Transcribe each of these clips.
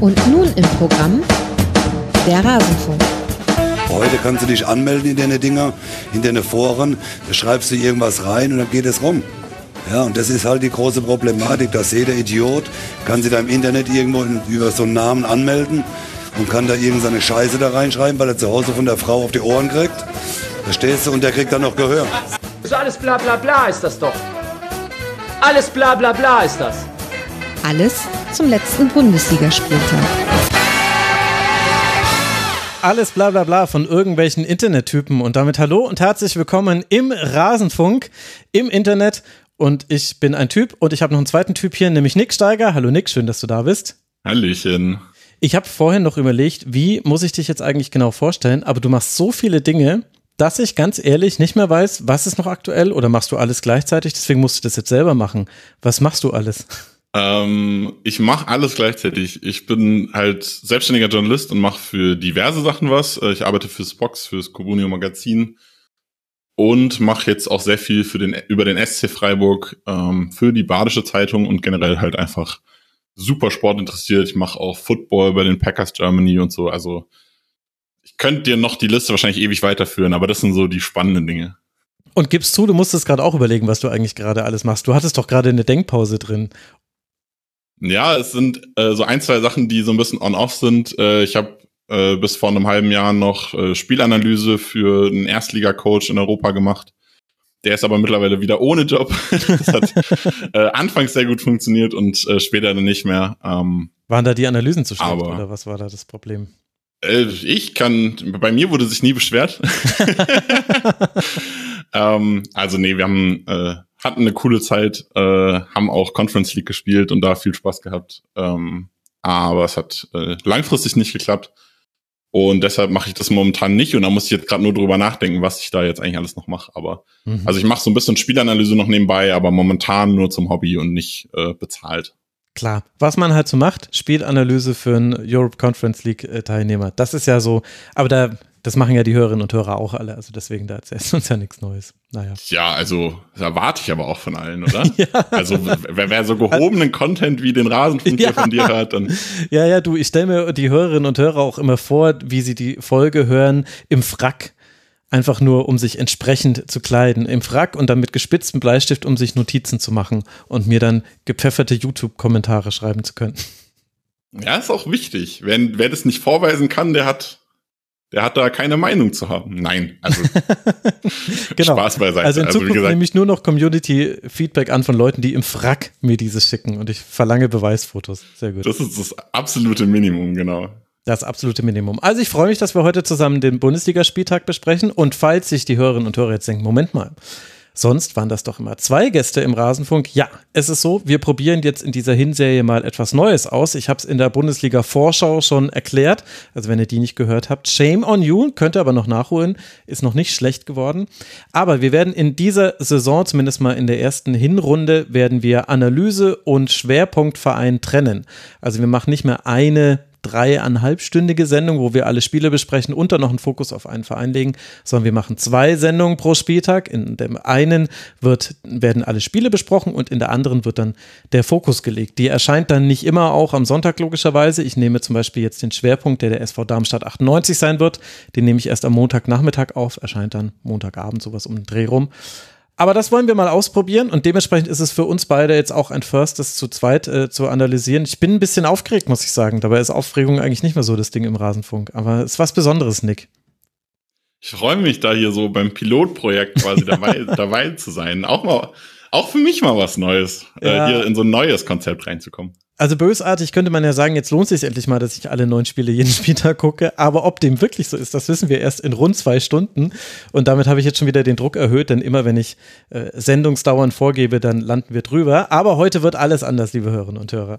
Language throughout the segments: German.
Und nun im Programm der Rasenfunk. Heute kannst du dich anmelden in deine Dinger, in deine Foren, da schreibst du irgendwas rein und dann geht es rum. Ja, und das ist halt die große Problematik, dass jeder Idiot kann sich da im Internet irgendwo über so einen Namen anmelden und kann da irgendeine Scheiße da reinschreiben, weil er zu Hause von der Frau auf die Ohren kriegt. Verstehst du? Und der kriegt dann noch Gehör. So alles bla bla bla ist das doch. Alles bla bla bla ist das. Alles zum letzten Bundesligaspieltag. Alles bla bla bla von irgendwelchen Internettypen und damit hallo und herzlich willkommen im Rasenfunk im Internet und ich bin ein Typ und ich habe noch einen zweiten Typ hier, nämlich Nick Steiger. Hallo Nick, schön, dass du da bist. Hallöchen. Ich habe vorhin noch überlegt, wie muss ich dich jetzt eigentlich genau vorstellen, aber du machst so viele Dinge, dass ich ganz ehrlich nicht mehr weiß, was ist noch aktuell oder machst du alles gleichzeitig, deswegen musst du das jetzt selber machen. Was machst du alles? Ähm, ich mache alles gleichzeitig. Ich bin halt selbstständiger Journalist und mache für diverse Sachen was. Äh, ich arbeite fürs Box, fürs Comunio Magazin und mache jetzt auch sehr viel für den über den SC Freiburg ähm, für die Badische Zeitung und generell halt einfach super Sport interessiert. Ich mache auch Football bei den Packers Germany und so. Also ich könnte dir noch die Liste wahrscheinlich ewig weiterführen, aber das sind so die spannenden Dinge. Und gibst zu, du musstest gerade auch überlegen, was du eigentlich gerade alles machst. Du hattest doch gerade eine Denkpause drin. Ja, es sind äh, so ein, zwei Sachen, die so ein bisschen on-off sind. Äh, ich habe äh, bis vor einem halben Jahr noch äh, Spielanalyse für einen Erstliga-Coach in Europa gemacht. Der ist aber mittlerweile wieder ohne Job. das hat äh, anfangs sehr gut funktioniert und äh, später dann nicht mehr. Ähm, Waren da die Analysen zu schlecht aber, oder was war da das Problem? Äh, ich kann, bei mir wurde sich nie beschwert. ähm, also nee, wir haben, äh, hatten eine coole Zeit, äh, haben auch Conference League gespielt und da viel Spaß gehabt. Ähm, aber es hat äh, langfristig nicht geklappt. Und deshalb mache ich das momentan nicht. Und da muss ich jetzt gerade nur drüber nachdenken, was ich da jetzt eigentlich alles noch mache. Aber mhm. also ich mache so ein bisschen Spielanalyse noch nebenbei, aber momentan nur zum Hobby und nicht äh, bezahlt. Klar, was man halt so macht, Spielanalyse für einen Europe Conference League äh, Teilnehmer. Das ist ja so, aber da, das machen ja die Hörerinnen und Hörer auch alle. Also deswegen, da erzählst du uns ja nichts Neues. Naja. Ja, also das erwarte ich aber auch von allen, oder? ja. Also wer, wer so gehobenen Content wie den Rasenfunk ja. von dir hört, dann. Ja, ja, du, ich stelle mir die Hörerinnen und Hörer auch immer vor, wie sie die Folge hören im Frack einfach nur, um sich entsprechend zu kleiden, im Frack und dann mit gespitztem Bleistift, um sich Notizen zu machen und mir dann gepfefferte YouTube-Kommentare schreiben zu können. Ja, ist auch wichtig. Wer, wer das nicht vorweisen kann, der hat, der hat da keine Meinung zu haben. Nein, also genau. Spaß beiseite. Also in also, Zukunft gesagt, nehme ich nur noch Community-Feedback an von Leuten, die im Frack mir dieses schicken und ich verlange Beweisfotos. Sehr gut. Das ist das absolute Minimum, genau. Das absolute Minimum. Also ich freue mich, dass wir heute zusammen den Bundesligaspieltag besprechen. Und falls sich die Hörerinnen und Hörer jetzt denken, Moment mal, sonst waren das doch immer zwei Gäste im Rasenfunk. Ja, es ist so, wir probieren jetzt in dieser Hinserie mal etwas Neues aus. Ich habe es in der Bundesliga-Vorschau schon erklärt. Also wenn ihr die nicht gehört habt, shame on you, könnt ihr aber noch nachholen, ist noch nicht schlecht geworden. Aber wir werden in dieser Saison, zumindest mal in der ersten Hinrunde, werden wir Analyse und Schwerpunktverein trennen. Also wir machen nicht mehr eine dreieinhalbstündige Sendung, wo wir alle Spiele besprechen und dann noch einen Fokus auf einen Verein legen, sondern wir machen zwei Sendungen pro Spieltag. In dem einen wird, werden alle Spiele besprochen und in der anderen wird dann der Fokus gelegt. Die erscheint dann nicht immer auch am Sonntag logischerweise. Ich nehme zum Beispiel jetzt den Schwerpunkt, der der SV Darmstadt 98 sein wird. Den nehme ich erst am Montagnachmittag auf, erscheint dann Montagabend sowas um den Dreh rum. Aber das wollen wir mal ausprobieren und dementsprechend ist es für uns beide jetzt auch ein First, das zu zweit äh, zu analysieren. Ich bin ein bisschen aufgeregt, muss ich sagen. Dabei ist Aufregung eigentlich nicht mehr so das Ding im Rasenfunk. Aber es ist was Besonderes, Nick. Ich freue mich da hier so beim Pilotprojekt quasi dabei, dabei zu sein. Auch mal, auch für mich mal was Neues, äh, ja. äh, hier in so ein neues Konzept reinzukommen. Also bösartig könnte man ja sagen, jetzt lohnt es sich endlich mal, dass ich alle neun Spiele jeden Spieltag gucke. Aber ob dem wirklich so ist, das wissen wir erst in rund zwei Stunden. Und damit habe ich jetzt schon wieder den Druck erhöht, denn immer wenn ich äh, Sendungsdauern vorgebe, dann landen wir drüber. Aber heute wird alles anders, liebe Hörerinnen und Hörer.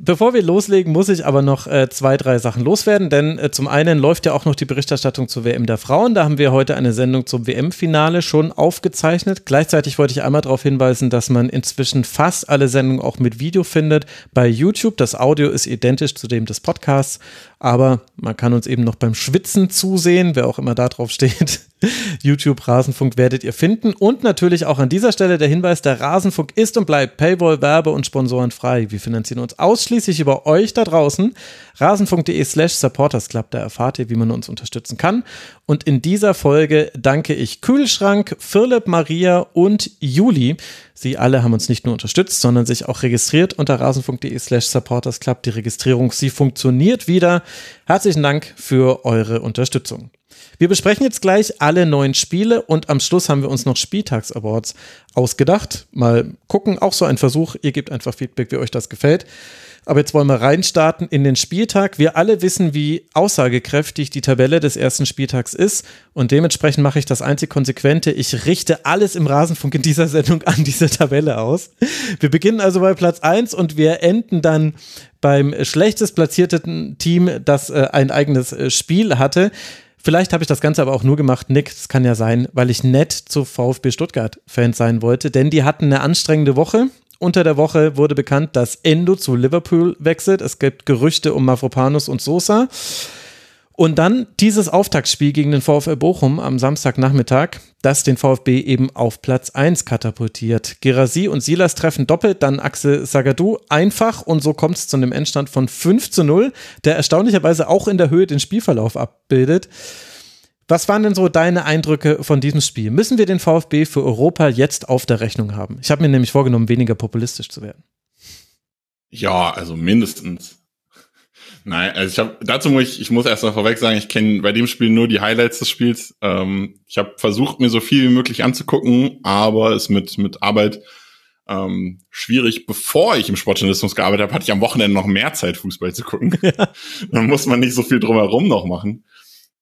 Bevor wir loslegen, muss ich aber noch äh, zwei, drei Sachen loswerden, denn äh, zum einen läuft ja auch noch die Berichterstattung zur WM der Frauen. Da haben wir heute eine Sendung zum WM-Finale schon aufgezeichnet. Gleichzeitig wollte ich einmal darauf hinweisen, dass man inzwischen fast alle Sendungen auch mit Video findet bei YouTube. Das Audio ist identisch zu dem des Podcasts Aber man kann uns eben noch beim Schwitzen zusehen, wer auch immer da drauf steht. YouTube Rasenfunk werdet ihr finden. Und natürlich auch an dieser Stelle der Hinweis, der Rasenfunk ist und bleibt Paywall, Werbe und Sponsoren frei. Wir finanzieren uns ausschließlich über euch da draußen. Rasenfunk.de slash supportersclub, da erfahrt ihr, wie man uns unterstützen kann. Und in dieser Folge danke ich Kühlschrank, Philipp, Maria und Juli. Sie alle haben uns nicht nur unterstützt, sondern sich auch registriert unter rasenfunk.de slash supportersclub. Die Registrierung, sie funktioniert wieder. Herzlichen Dank für eure Unterstützung. Wir besprechen jetzt gleich alle neuen Spiele und am Schluss haben wir uns noch Spieltags-Awards ausgedacht. Mal gucken, auch so ein Versuch. Ihr gebt einfach Feedback, wie euch das gefällt. Aber jetzt wollen wir reinstarten in den Spieltag. Wir alle wissen, wie aussagekräftig die Tabelle des ersten Spieltags ist. Und dementsprechend mache ich das einzig Konsequente. Ich richte alles im Rasenfunk in dieser Sendung an diese Tabelle aus. Wir beginnen also bei Platz 1 und wir enden dann beim schlechtest platzierten Team, das äh, ein eigenes äh, Spiel hatte. Vielleicht habe ich das Ganze aber auch nur gemacht, Nick, das kann ja sein, weil ich nett zu VfB Stuttgart-Fan sein wollte, denn die hatten eine anstrengende Woche unter der Woche wurde bekannt, dass Endo zu Liverpool wechselt. Es gibt Gerüchte um Mavropanos und Sosa. Und dann dieses Auftaktspiel gegen den VfL Bochum am Samstagnachmittag, das den VfB eben auf Platz 1 katapultiert. Gerasi und Silas treffen doppelt, dann Axel Sagadou einfach und so kommt es zu einem Endstand von 5 zu 0, der erstaunlicherweise auch in der Höhe den Spielverlauf abbildet. Was waren denn so deine Eindrücke von diesem Spiel? Müssen wir den VfB für Europa jetzt auf der Rechnung haben? Ich habe mir nämlich vorgenommen, weniger populistisch zu werden. Ja, also mindestens. Nein, also ich habe dazu muss ich, ich muss erst mal vorweg sagen, ich kenne bei dem Spiel nur die Highlights des Spiels. Ähm, ich habe versucht, mir so viel wie möglich anzugucken, aber es mit mit Arbeit ähm, schwierig. Bevor ich im Sportjournalismus gearbeitet habe, hatte ich am Wochenende noch mehr Zeit, Fußball zu gucken. Ja. Dann muss man nicht so viel drumherum noch machen.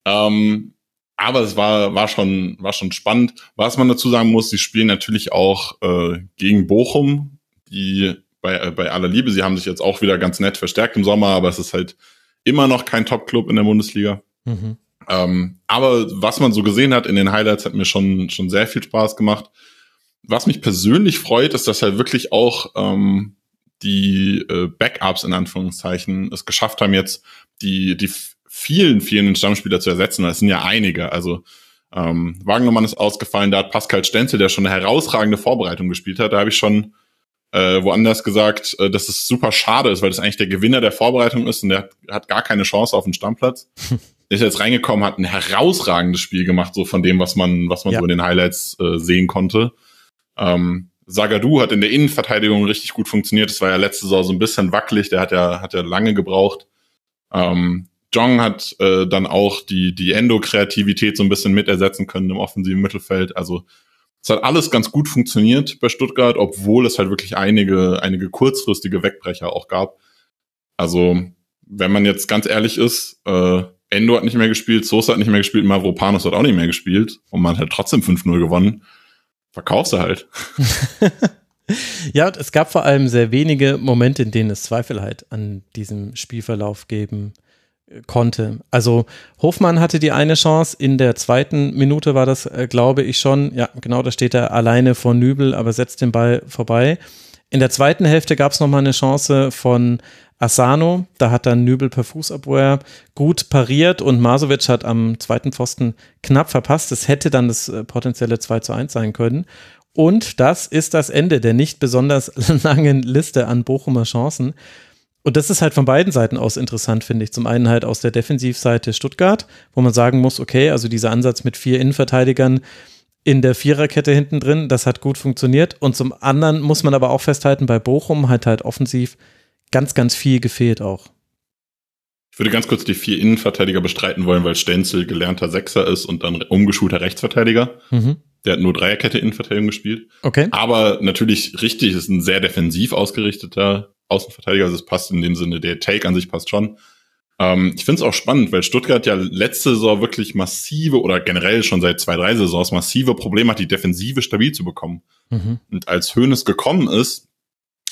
Ähm, aber es war, war schon, war schon spannend. Was man dazu sagen muss, sie spielen natürlich auch äh, gegen Bochum, die bei, äh, bei aller Liebe, sie haben sich jetzt auch wieder ganz nett verstärkt im Sommer, aber es ist halt immer noch kein Top-Club in der Bundesliga. Mhm. Ähm, aber was man so gesehen hat in den Highlights, hat mir schon, schon sehr viel Spaß gemacht. Was mich persönlich freut, ist, dass halt wirklich auch ähm, die äh, Backups in Anführungszeichen es geschafft haben, jetzt die, die vielen, vielen Stammspieler zu ersetzen. Das sind ja einige. Also ähm, Wagnermann ist ausgefallen, da hat Pascal Stenzel, der schon eine herausragende Vorbereitung gespielt hat. Da habe ich schon äh, woanders gesagt, äh, dass es super schade ist, weil das eigentlich der Gewinner der Vorbereitung ist und der hat, hat gar keine Chance auf den Stammplatz. ist jetzt reingekommen, hat ein herausragendes Spiel gemacht, so von dem, was man, was man ja. so in den Highlights äh, sehen konnte. Ähm, Sagadu hat in der Innenverteidigung richtig gut funktioniert. Das war ja letzte Saison so ein bisschen wackelig, der hat ja, hat ja lange gebraucht. Ähm, Jong hat äh, dann auch die, die Endo-Kreativität so ein bisschen mit ersetzen können im offensiven Mittelfeld. Also es hat alles ganz gut funktioniert bei Stuttgart, obwohl es halt wirklich einige, einige kurzfristige Wegbrecher auch gab. Also, wenn man jetzt ganz ehrlich ist, äh, Endo hat nicht mehr gespielt, Sosa hat nicht mehr gespielt, Mavropanos hat auch nicht mehr gespielt und man hat trotzdem 5-0 gewonnen. Verkaufst du halt. ja, und es gab vor allem sehr wenige Momente, in denen es Zweifel halt an diesem Spielverlauf geben konnte. Also Hofmann hatte die eine Chance, in der zweiten Minute war das, äh, glaube ich schon, ja genau, da steht er alleine vor Nübel, aber setzt den Ball vorbei. In der zweiten Hälfte gab es nochmal eine Chance von Asano, da hat dann Nübel per Fußabwehr gut pariert und Masovic hat am zweiten Pfosten knapp verpasst. Es hätte dann das äh, potenzielle 2 zu 1 sein können. Und das ist das Ende der nicht besonders langen Liste an Bochumer Chancen. Und das ist halt von beiden Seiten aus interessant, finde ich. Zum einen halt aus der Defensivseite Stuttgart, wo man sagen muss, okay, also dieser Ansatz mit vier Innenverteidigern in der Viererkette hinten drin, das hat gut funktioniert. Und zum anderen muss man aber auch festhalten, bei Bochum hat halt offensiv ganz, ganz viel gefehlt auch. Ich würde ganz kurz die vier Innenverteidiger bestreiten wollen, weil Stenzel gelernter Sechser ist und dann umgeschulter Rechtsverteidiger. Mhm. Der hat nur Dreierkette Innenverteidigung gespielt. Okay. Aber natürlich richtig, ist ein sehr defensiv ausgerichteter Außenverteidiger, also es passt in dem Sinne, der Take an sich passt schon. Ähm, ich finde es auch spannend, weil Stuttgart ja letzte Saison wirklich massive oder generell schon seit zwei, drei Saisons massive Probleme hat, die Defensive stabil zu bekommen. Mhm. Und als Hoeneß gekommen ist,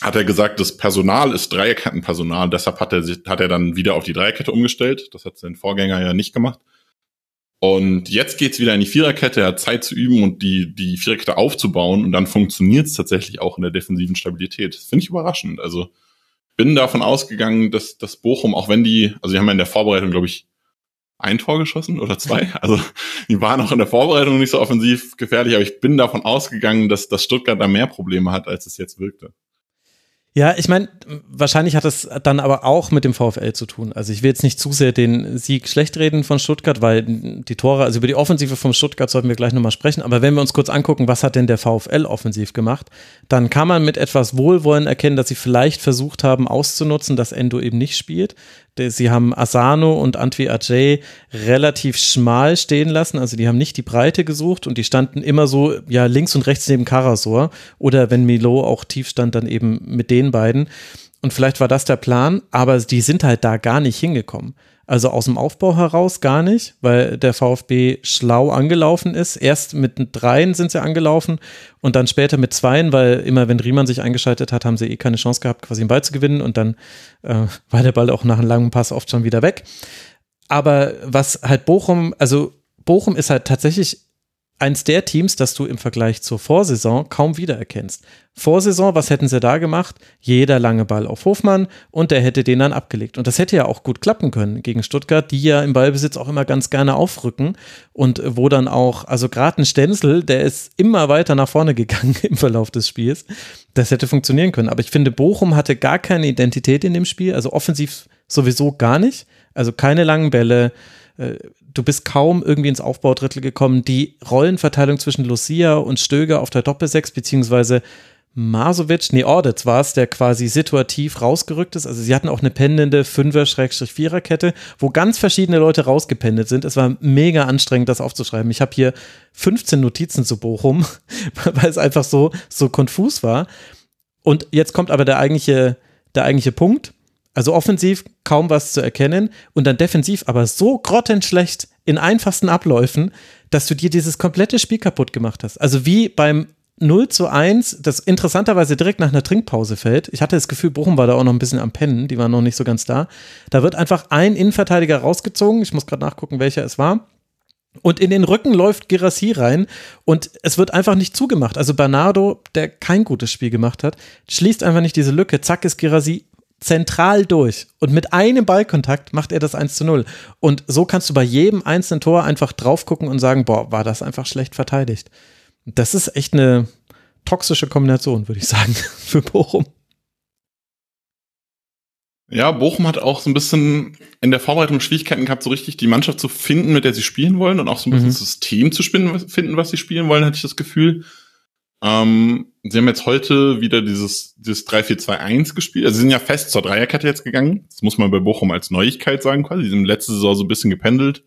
hat er gesagt, das Personal ist Dreierkettenpersonal, deshalb hat er, hat er dann wieder auf die Dreierkette umgestellt. Das hat sein Vorgänger ja nicht gemacht. Und jetzt geht's wieder in die Viererkette, er hat Zeit zu üben und die, die Viererkette aufzubauen und dann funktioniert's tatsächlich auch in der defensiven Stabilität. Das finde ich überraschend. Also bin davon ausgegangen, dass, dass Bochum, auch wenn die, also die haben ja in der Vorbereitung, glaube ich, ein Tor geschossen oder zwei. Also die waren auch in der Vorbereitung nicht so offensiv gefährlich, aber ich bin davon ausgegangen, dass, dass Stuttgart da mehr Probleme hat, als es jetzt wirkte. Ja, ich meine, wahrscheinlich hat es dann aber auch mit dem VfL zu tun. Also ich will jetzt nicht zu sehr den Sieg schlecht reden von Stuttgart, weil die Tore, also über die Offensive von Stuttgart sollten wir gleich nochmal sprechen. Aber wenn wir uns kurz angucken, was hat denn der VfL offensiv gemacht, dann kann man mit etwas Wohlwollen erkennen, dass sie vielleicht versucht haben auszunutzen, dass Endo eben nicht spielt. Sie haben Asano und Antwi Ajay relativ schmal stehen lassen, also die haben nicht die Breite gesucht und die standen immer so, ja, links und rechts neben Karasor oder wenn Milo auch tief stand, dann eben mit den beiden. Und vielleicht war das der Plan, aber die sind halt da gar nicht hingekommen. Also aus dem Aufbau heraus gar nicht, weil der VfB schlau angelaufen ist. Erst mit Dreien sind sie angelaufen und dann später mit Zweien, weil immer wenn Riemann sich eingeschaltet hat, haben sie eh keine Chance gehabt, quasi den Ball zu gewinnen und dann äh, war der Ball auch nach einem langen Pass oft schon wieder weg. Aber was halt Bochum, also Bochum ist halt tatsächlich eins der Teams, das du im Vergleich zur Vorsaison kaum wiedererkennst. Vorsaison, was hätten sie da gemacht? Jeder lange Ball auf Hofmann und der hätte den dann abgelegt. Und das hätte ja auch gut klappen können gegen Stuttgart, die ja im Ballbesitz auch immer ganz gerne aufrücken und wo dann auch, also gerade ein Stenzel, der ist immer weiter nach vorne gegangen im Verlauf des Spiels. Das hätte funktionieren können. Aber ich finde, Bochum hatte gar keine Identität in dem Spiel, also offensiv sowieso gar nicht. Also keine langen Bälle, äh, du bist kaum irgendwie ins Aufbaudrittel gekommen. Die Rollenverteilung zwischen Lucia und Stöger auf der Doppelsechs, beziehungsweise Masovic, nee, Ordetz war es, der quasi situativ rausgerückt ist. Also sie hatten auch eine pendende Fünfer-Vierer-Kette, wo ganz verschiedene Leute rausgependet sind. Es war mega anstrengend, das aufzuschreiben. Ich habe hier 15 Notizen zu Bochum, weil es einfach so, so konfus war. Und jetzt kommt aber der eigentliche, der eigentliche Punkt. Also offensiv kaum was zu erkennen und dann defensiv aber so grottenschlecht in einfachsten Abläufen, dass du dir dieses komplette Spiel kaputt gemacht hast. Also wie beim 0 zu 1, das interessanterweise direkt nach einer Trinkpause fällt. Ich hatte das Gefühl, Bochum war da auch noch ein bisschen am Pennen, die waren noch nicht so ganz da. Da wird einfach ein Innenverteidiger rausgezogen, ich muss gerade nachgucken, welcher es war. Und in den Rücken läuft Girassi rein und es wird einfach nicht zugemacht. Also Bernardo, der kein gutes Spiel gemacht hat, schließt einfach nicht diese Lücke. Zack ist Girassi zentral durch. Und mit einem Ballkontakt macht er das 1 zu 0. Und so kannst du bei jedem einzelnen Tor einfach drauf gucken und sagen, boah, war das einfach schlecht verteidigt. Das ist echt eine toxische Kombination, würde ich sagen, für Bochum. Ja, Bochum hat auch so ein bisschen in der Vorbereitung Schwierigkeiten gehabt, so richtig die Mannschaft zu finden, mit der sie spielen wollen und auch so ein bisschen mhm. System zu finden, was sie spielen wollen, hatte ich das Gefühl. Ähm, sie haben jetzt heute wieder dieses, dieses 3-4-2-1 gespielt. Also sie sind ja fest zur Dreierkette jetzt gegangen. Das muss man bei Bochum als Neuigkeit sagen quasi. Sie sind letzte Saison so ein bisschen gependelt.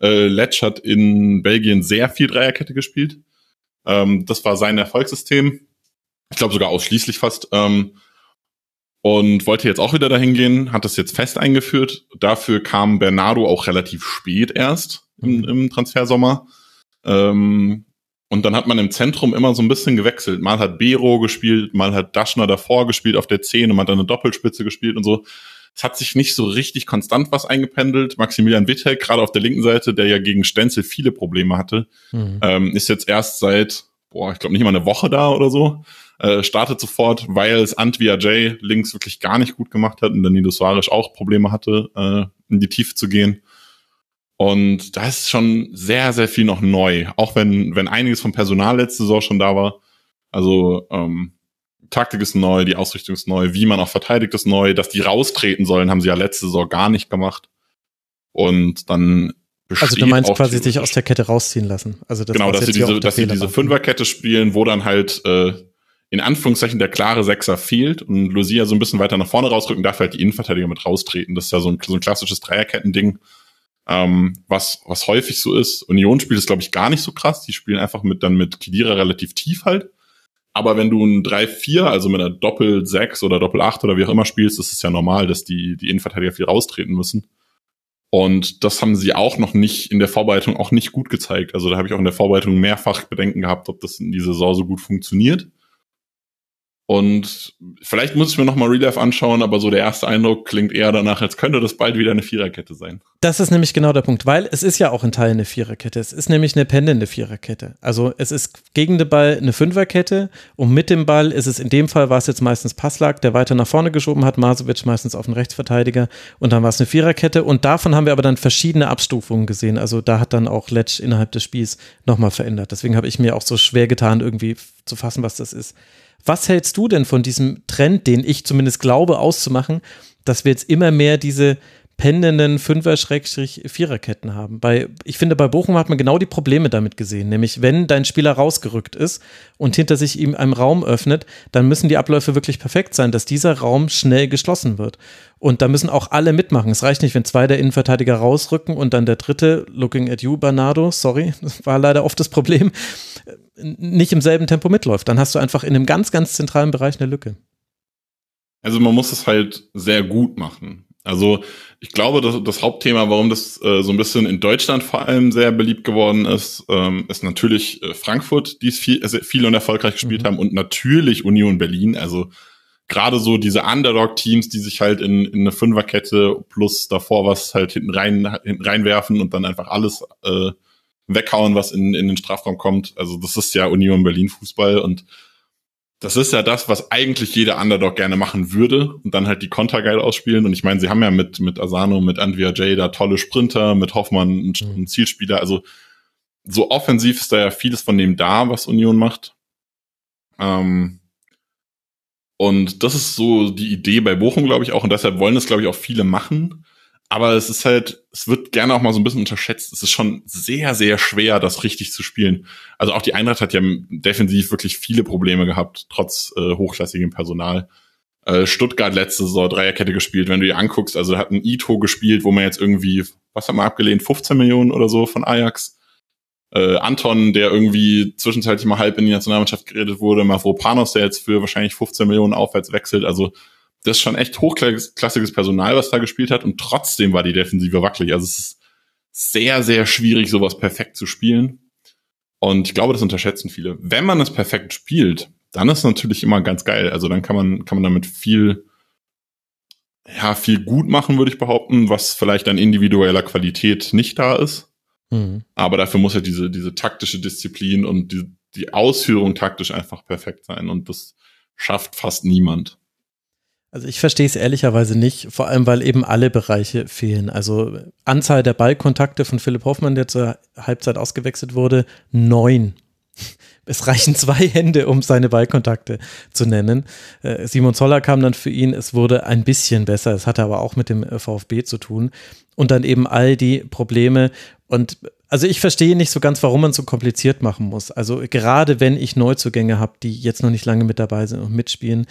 Äh, Letsch hat in Belgien sehr viel Dreierkette gespielt. Ähm, das war sein Erfolgssystem. Ich glaube sogar ausschließlich fast. Ähm, und wollte jetzt auch wieder dahin gehen, hat das jetzt fest eingeführt. Dafür kam Bernardo auch relativ spät erst im, im Transfersommer. Ähm, und dann hat man im Zentrum immer so ein bisschen gewechselt. Mal hat Bero gespielt, mal hat Daschner davor gespielt auf der 10 und man hat dann eine Doppelspitze gespielt und so. Es hat sich nicht so richtig konstant was eingependelt. Maximilian Wittek, gerade auf der linken Seite, der ja gegen Stenzel viele Probleme hatte, mhm. ähm, ist jetzt erst seit, boah, ich glaube nicht mal eine Woche da oder so. Äh, startet sofort, weil es Antwia J links wirklich gar nicht gut gemacht hat und Danilo Suarez auch Probleme hatte, äh, in die Tiefe zu gehen. Und da ist schon sehr, sehr viel noch neu. Auch wenn, wenn einiges vom Personal letzte Saison schon da war. Also ähm, Taktik ist neu, die Ausrichtung ist neu, wie man auch verteidigt ist neu. Dass die raustreten sollen, haben sie ja letzte Saison gar nicht gemacht. Und dann also du meinst quasi sich aus der Kette rausziehen lassen. Also das genau, dass sie diese, dass sie diese Fünferkette spielen, wo dann halt äh, in Anführungszeichen der klare Sechser fehlt und Lucia so ein bisschen weiter nach vorne rausrücken, darf halt die Innenverteidiger mit raustreten. Das ist ja so ein, so ein klassisches Dreierketten-Ding ähm, was, was häufig so ist. Union spielt es, glaube ich, gar nicht so krass. Die spielen einfach mit dann mit Kedira relativ tief halt. Aber wenn du ein 3-4, also mit einer Doppel-6 oder Doppel-8 oder wie auch immer spielst, ist es ja normal, dass die, die Innenverteidiger viel raustreten müssen. Und das haben sie auch noch nicht in der Vorbereitung auch nicht gut gezeigt. Also da habe ich auch in der Vorbereitung mehrfach Bedenken gehabt, ob das in dieser Saison so gut funktioniert. Und vielleicht muss ich mir nochmal Real Life anschauen, aber so der erste Eindruck klingt eher danach, als könnte das bald wieder eine Viererkette sein. Das ist nämlich genau der Punkt, weil es ist ja auch in Teilen eine Viererkette. Es ist nämlich eine pendende Viererkette. Also es ist gegen den Ball eine Fünferkette und mit dem Ball ist es in dem Fall war es jetzt meistens Passlack, der weiter nach vorne geschoben hat, Masovic meistens auf den Rechtsverteidiger und dann war es eine Viererkette und davon haben wir aber dann verschiedene Abstufungen gesehen. Also da hat dann auch Letsch innerhalb des Spiels nochmal verändert. Deswegen habe ich mir auch so schwer getan, irgendwie zu fassen, was das ist. Was hältst du denn von diesem Trend, den ich zumindest glaube auszumachen, dass wir jetzt immer mehr diese pendenden Fünfer-Viererketten haben. Bei, ich finde, bei Bochum hat man genau die Probleme damit gesehen. Nämlich, wenn dein Spieler rausgerückt ist und hinter sich ihm einen Raum öffnet, dann müssen die Abläufe wirklich perfekt sein, dass dieser Raum schnell geschlossen wird. Und da müssen auch alle mitmachen. Es reicht nicht, wenn zwei der Innenverteidiger rausrücken und dann der dritte, looking at you, Bernardo, sorry, das war leider oft das Problem, nicht im selben Tempo mitläuft. Dann hast du einfach in einem ganz, ganz zentralen Bereich eine Lücke. Also man muss es halt sehr gut machen. Also ich glaube, das, das Hauptthema, warum das äh, so ein bisschen in Deutschland vor allem sehr beliebt geworden ist, ähm, ist natürlich äh, Frankfurt, die es viel, äh, viel und erfolgreich gespielt mhm. haben und natürlich Union Berlin. Also gerade so diese Underdog-Teams, die sich halt in, in eine Fünferkette plus davor was halt hinten rein hinten reinwerfen und dann einfach alles äh, weghauen, was in, in den Strafraum kommt. Also das ist ja Union Berlin Fußball und das ist ja das, was eigentlich jeder Underdog gerne machen würde und dann halt die Konter geil ausspielen. Und ich meine, sie haben ja mit, mit Asano, mit Andrea J da tolle Sprinter, mit Hoffmann einen, mhm. einen Zielspieler. Also so offensiv ist da ja vieles von dem da, was Union macht. Ähm, und das ist so die Idee bei Bochum, glaube ich, auch. Und deshalb wollen es, glaube ich, auch viele machen. Aber es ist halt, es wird gerne auch mal so ein bisschen unterschätzt. Es ist schon sehr, sehr schwer, das richtig zu spielen. Also auch die Eintracht hat ja defensiv wirklich viele Probleme gehabt, trotz äh, hochklassigem Personal. Äh, Stuttgart letzte Saison Dreierkette gespielt, wenn du dir anguckst, also hat ein Ito gespielt, wo man jetzt irgendwie, was hat man abgelehnt, 15 Millionen oder so von Ajax. Äh, Anton, der irgendwie zwischenzeitlich mal halb in die Nationalmannschaft geredet wurde, Mavropanos, der jetzt für wahrscheinlich 15 Millionen aufwärts wechselt. Also das ist schon echt hochklassiges Personal, was da gespielt hat und trotzdem war die Defensive wackelig. Also es ist sehr, sehr schwierig, sowas perfekt zu spielen. Und ich glaube, das unterschätzen viele. Wenn man es perfekt spielt, dann ist es natürlich immer ganz geil. Also dann kann man, kann man damit viel, ja, viel gut machen, würde ich behaupten, was vielleicht an individueller Qualität nicht da ist. Mhm. Aber dafür muss ja diese, diese taktische Disziplin und die, die Ausführung taktisch einfach perfekt sein. Und das schafft fast niemand. Also ich verstehe es ehrlicherweise nicht, vor allem weil eben alle Bereiche fehlen. Also Anzahl der Ballkontakte von Philipp Hoffmann, der zur Halbzeit ausgewechselt wurde, neun. Es reichen zwei Hände, um seine Ballkontakte zu nennen. Äh, Simon Zoller kam dann für ihn, es wurde ein bisschen besser, es hatte aber auch mit dem äh, VfB zu tun. Und dann eben all die Probleme. Und also ich verstehe nicht so ganz, warum man so kompliziert machen muss. Also gerade wenn ich Neuzugänge habe, die jetzt noch nicht lange mit dabei sind und mitspielen,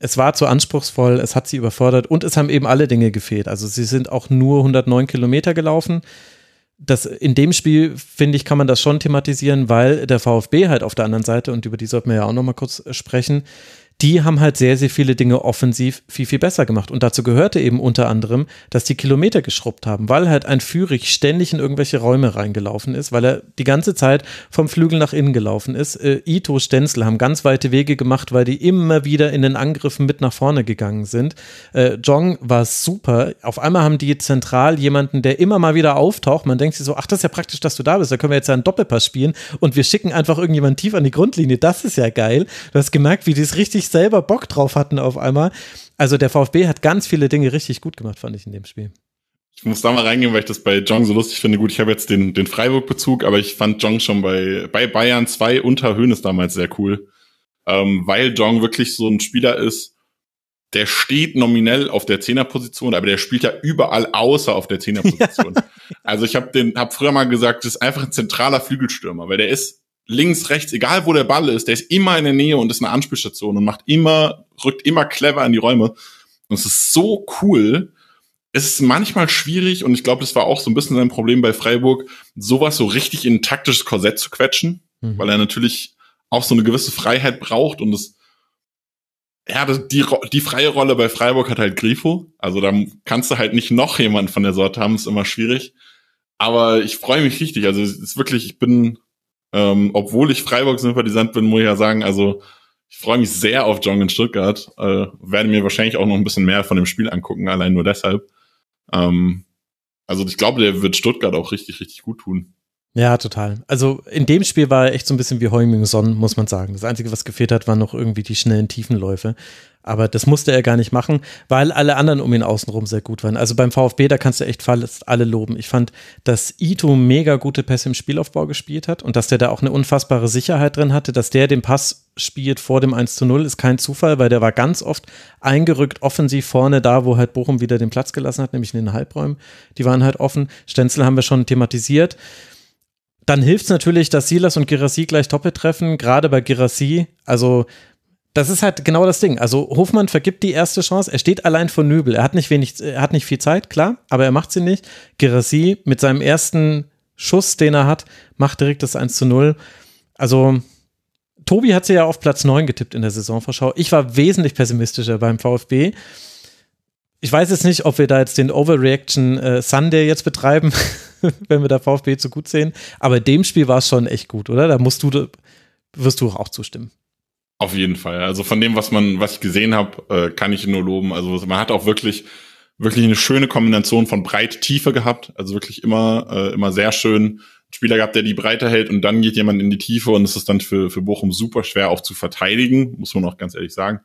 es war zu anspruchsvoll, es hat sie überfordert und es haben eben alle Dinge gefehlt. Also sie sind auch nur 109 Kilometer gelaufen. Das, in dem Spiel, finde ich, kann man das schon thematisieren, weil der VfB halt auf der anderen Seite, und über die sollten wir ja auch nochmal kurz sprechen, die haben halt sehr, sehr viele Dinge offensiv viel, viel besser gemacht. Und dazu gehörte eben unter anderem, dass die Kilometer geschrubbt haben, weil halt ein Führig ständig in irgendwelche Räume reingelaufen ist, weil er die ganze Zeit vom Flügel nach innen gelaufen ist. Äh, Ito, Stenzel haben ganz weite Wege gemacht, weil die immer wieder in den Angriffen mit nach vorne gegangen sind. Äh, Jong war super. Auf einmal haben die zentral jemanden, der immer mal wieder auftaucht. Man denkt sich so, ach, das ist ja praktisch, dass du da bist. Da können wir jetzt ja einen Doppelpass spielen und wir schicken einfach irgendjemanden tief an die Grundlinie. Das ist ja geil. Du hast gemerkt, wie die es richtig selber Bock drauf hatten auf einmal. Also der VfB hat ganz viele Dinge richtig gut gemacht, fand ich in dem Spiel. Ich muss da mal reingehen, weil ich das bei Jong so lustig finde. Gut, ich habe jetzt den, den Freiburg-Bezug, aber ich fand Jong schon bei, bei Bayern 2 unter Höhnes damals sehr cool. Ähm, weil Jong wirklich so ein Spieler ist, der steht nominell auf der Zehnerposition, aber der spielt ja überall außer auf der Zehnerposition. Ja. Also ich habe den, hab früher mal gesagt, das ist einfach ein zentraler Flügelstürmer, weil der ist links, rechts, egal wo der Ball ist, der ist immer in der Nähe und ist eine Anspielstation und macht immer, rückt immer clever in die Räume. Und es ist so cool. Es ist manchmal schwierig und ich glaube, das war auch so ein bisschen sein Problem bei Freiburg, sowas so richtig in ein taktisches Korsett zu quetschen, mhm. weil er natürlich auch so eine gewisse Freiheit braucht und es ja, die, die freie Rolle bei Freiburg hat halt Grifo. Also da kannst du halt nicht noch jemand von der Sorte haben, ist immer schwierig. Aber ich freue mich richtig. Also es ist wirklich, ich bin ähm, obwohl ich Freiburg-Sympathisant bin, muss ich ja sagen, also Ich freue mich sehr auf Jong in Stuttgart. Äh, werde mir wahrscheinlich auch noch ein bisschen mehr von dem Spiel angucken, allein nur deshalb. Ähm, also ich glaube, der wird Stuttgart auch richtig, richtig gut tun. Ja, total. Also in dem Spiel war er echt so ein bisschen wie Heuming Son, muss man sagen. Das Einzige, was gefehlt hat, waren noch irgendwie die schnellen Tiefenläufe. Aber das musste er gar nicht machen, weil alle anderen um ihn außenrum sehr gut waren. Also beim VfB, da kannst du echt fast alle loben. Ich fand, dass Ito mega gute Pässe im Spielaufbau gespielt hat und dass der da auch eine unfassbare Sicherheit drin hatte. Dass der den Pass spielt vor dem 1 zu 0, ist kein Zufall, weil der war ganz oft eingerückt, offensiv vorne da, wo halt Bochum wieder den Platz gelassen hat, nämlich in den Halbräumen. Die waren halt offen. Stenzel haben wir schon thematisiert. Dann hilft es natürlich, dass Silas und Girassi gleich doppelt treffen, gerade bei Girassi. Also das ist halt genau das Ding. Also Hofmann vergibt die erste Chance. Er steht allein vor Nübel. Er hat nicht wenig, er hat nicht viel Zeit, klar, aber er macht sie nicht. Girassi mit seinem ersten Schuss, den er hat, macht direkt das 1 zu 0. Also Tobi hat sie ja auf Platz 9 getippt in der Saisonvorschau. Ich war wesentlich pessimistischer beim VfB. Ich weiß jetzt nicht, ob wir da jetzt den Overreaction äh, Sunday jetzt betreiben, wenn wir da VfB zu gut sehen. Aber dem Spiel war es schon echt gut, oder? Da musst du, wirst du auch zustimmen. Auf jeden Fall. Also von dem, was man, was ich gesehen habe, äh, kann ich nur loben. Also man hat auch wirklich, wirklich eine schöne Kombination von Breit, Tiefe gehabt. Also wirklich immer, äh, immer sehr schön. Spieler gehabt, der die Breite hält und dann geht jemand in die Tiefe und es ist dann für, für Bochum super schwer auch zu verteidigen, muss man auch ganz ehrlich sagen.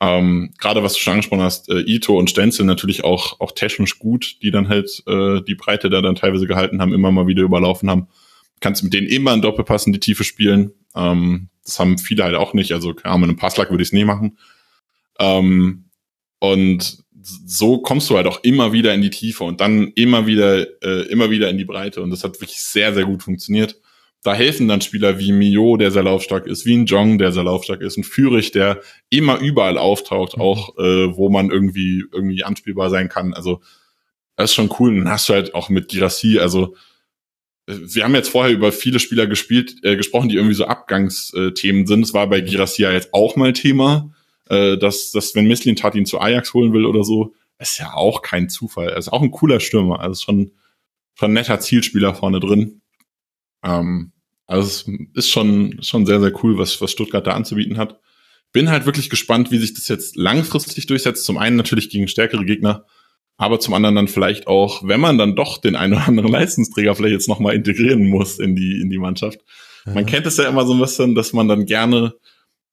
Ähm, Gerade was du schon angesprochen hast, äh, Ito und Stenzel natürlich auch, auch technisch gut, die dann halt äh, die Breite da dann teilweise gehalten haben, immer mal wieder überlaufen haben. Kannst mit denen immer einen Doppelpass in die Tiefe spielen. Ähm, das haben viele halt auch nicht. Also, ja, mit einem Passlack würde ich es nie machen. Ähm, und so kommst du halt auch immer wieder in die Tiefe und dann immer wieder, äh, immer wieder in die Breite. Und das hat wirklich sehr, sehr gut funktioniert. Da helfen dann Spieler wie Mio, der sehr laufstark ist, wie ein Jong, der sehr laufstark ist, ein Führig, der immer überall auftaucht, mhm. auch äh, wo man irgendwie irgendwie anspielbar sein kann. Also das ist schon cool. Und dann hast du halt auch mit Girassi, also wir haben jetzt vorher über viele Spieler gespielt, äh, gesprochen, die irgendwie so Abgangsthemen sind. Es war bei Girassia jetzt auch mal Thema, äh, dass, dass wenn Misslin Tat ihn zu Ajax holen will oder so, ist ja auch kein Zufall. Er ist auch ein cooler Stürmer. Also schon, schon ein netter Zielspieler vorne drin. Ähm, also es ist schon, schon sehr, sehr cool, was, was Stuttgart da anzubieten hat. Bin halt wirklich gespannt, wie sich das jetzt langfristig durchsetzt. Zum einen natürlich gegen stärkere Gegner, aber zum anderen dann vielleicht auch, wenn man dann doch den einen oder anderen Leistungsträger vielleicht jetzt nochmal integrieren muss in die, in die Mannschaft. Ja. Man kennt es ja immer so ein bisschen, dass man dann gerne,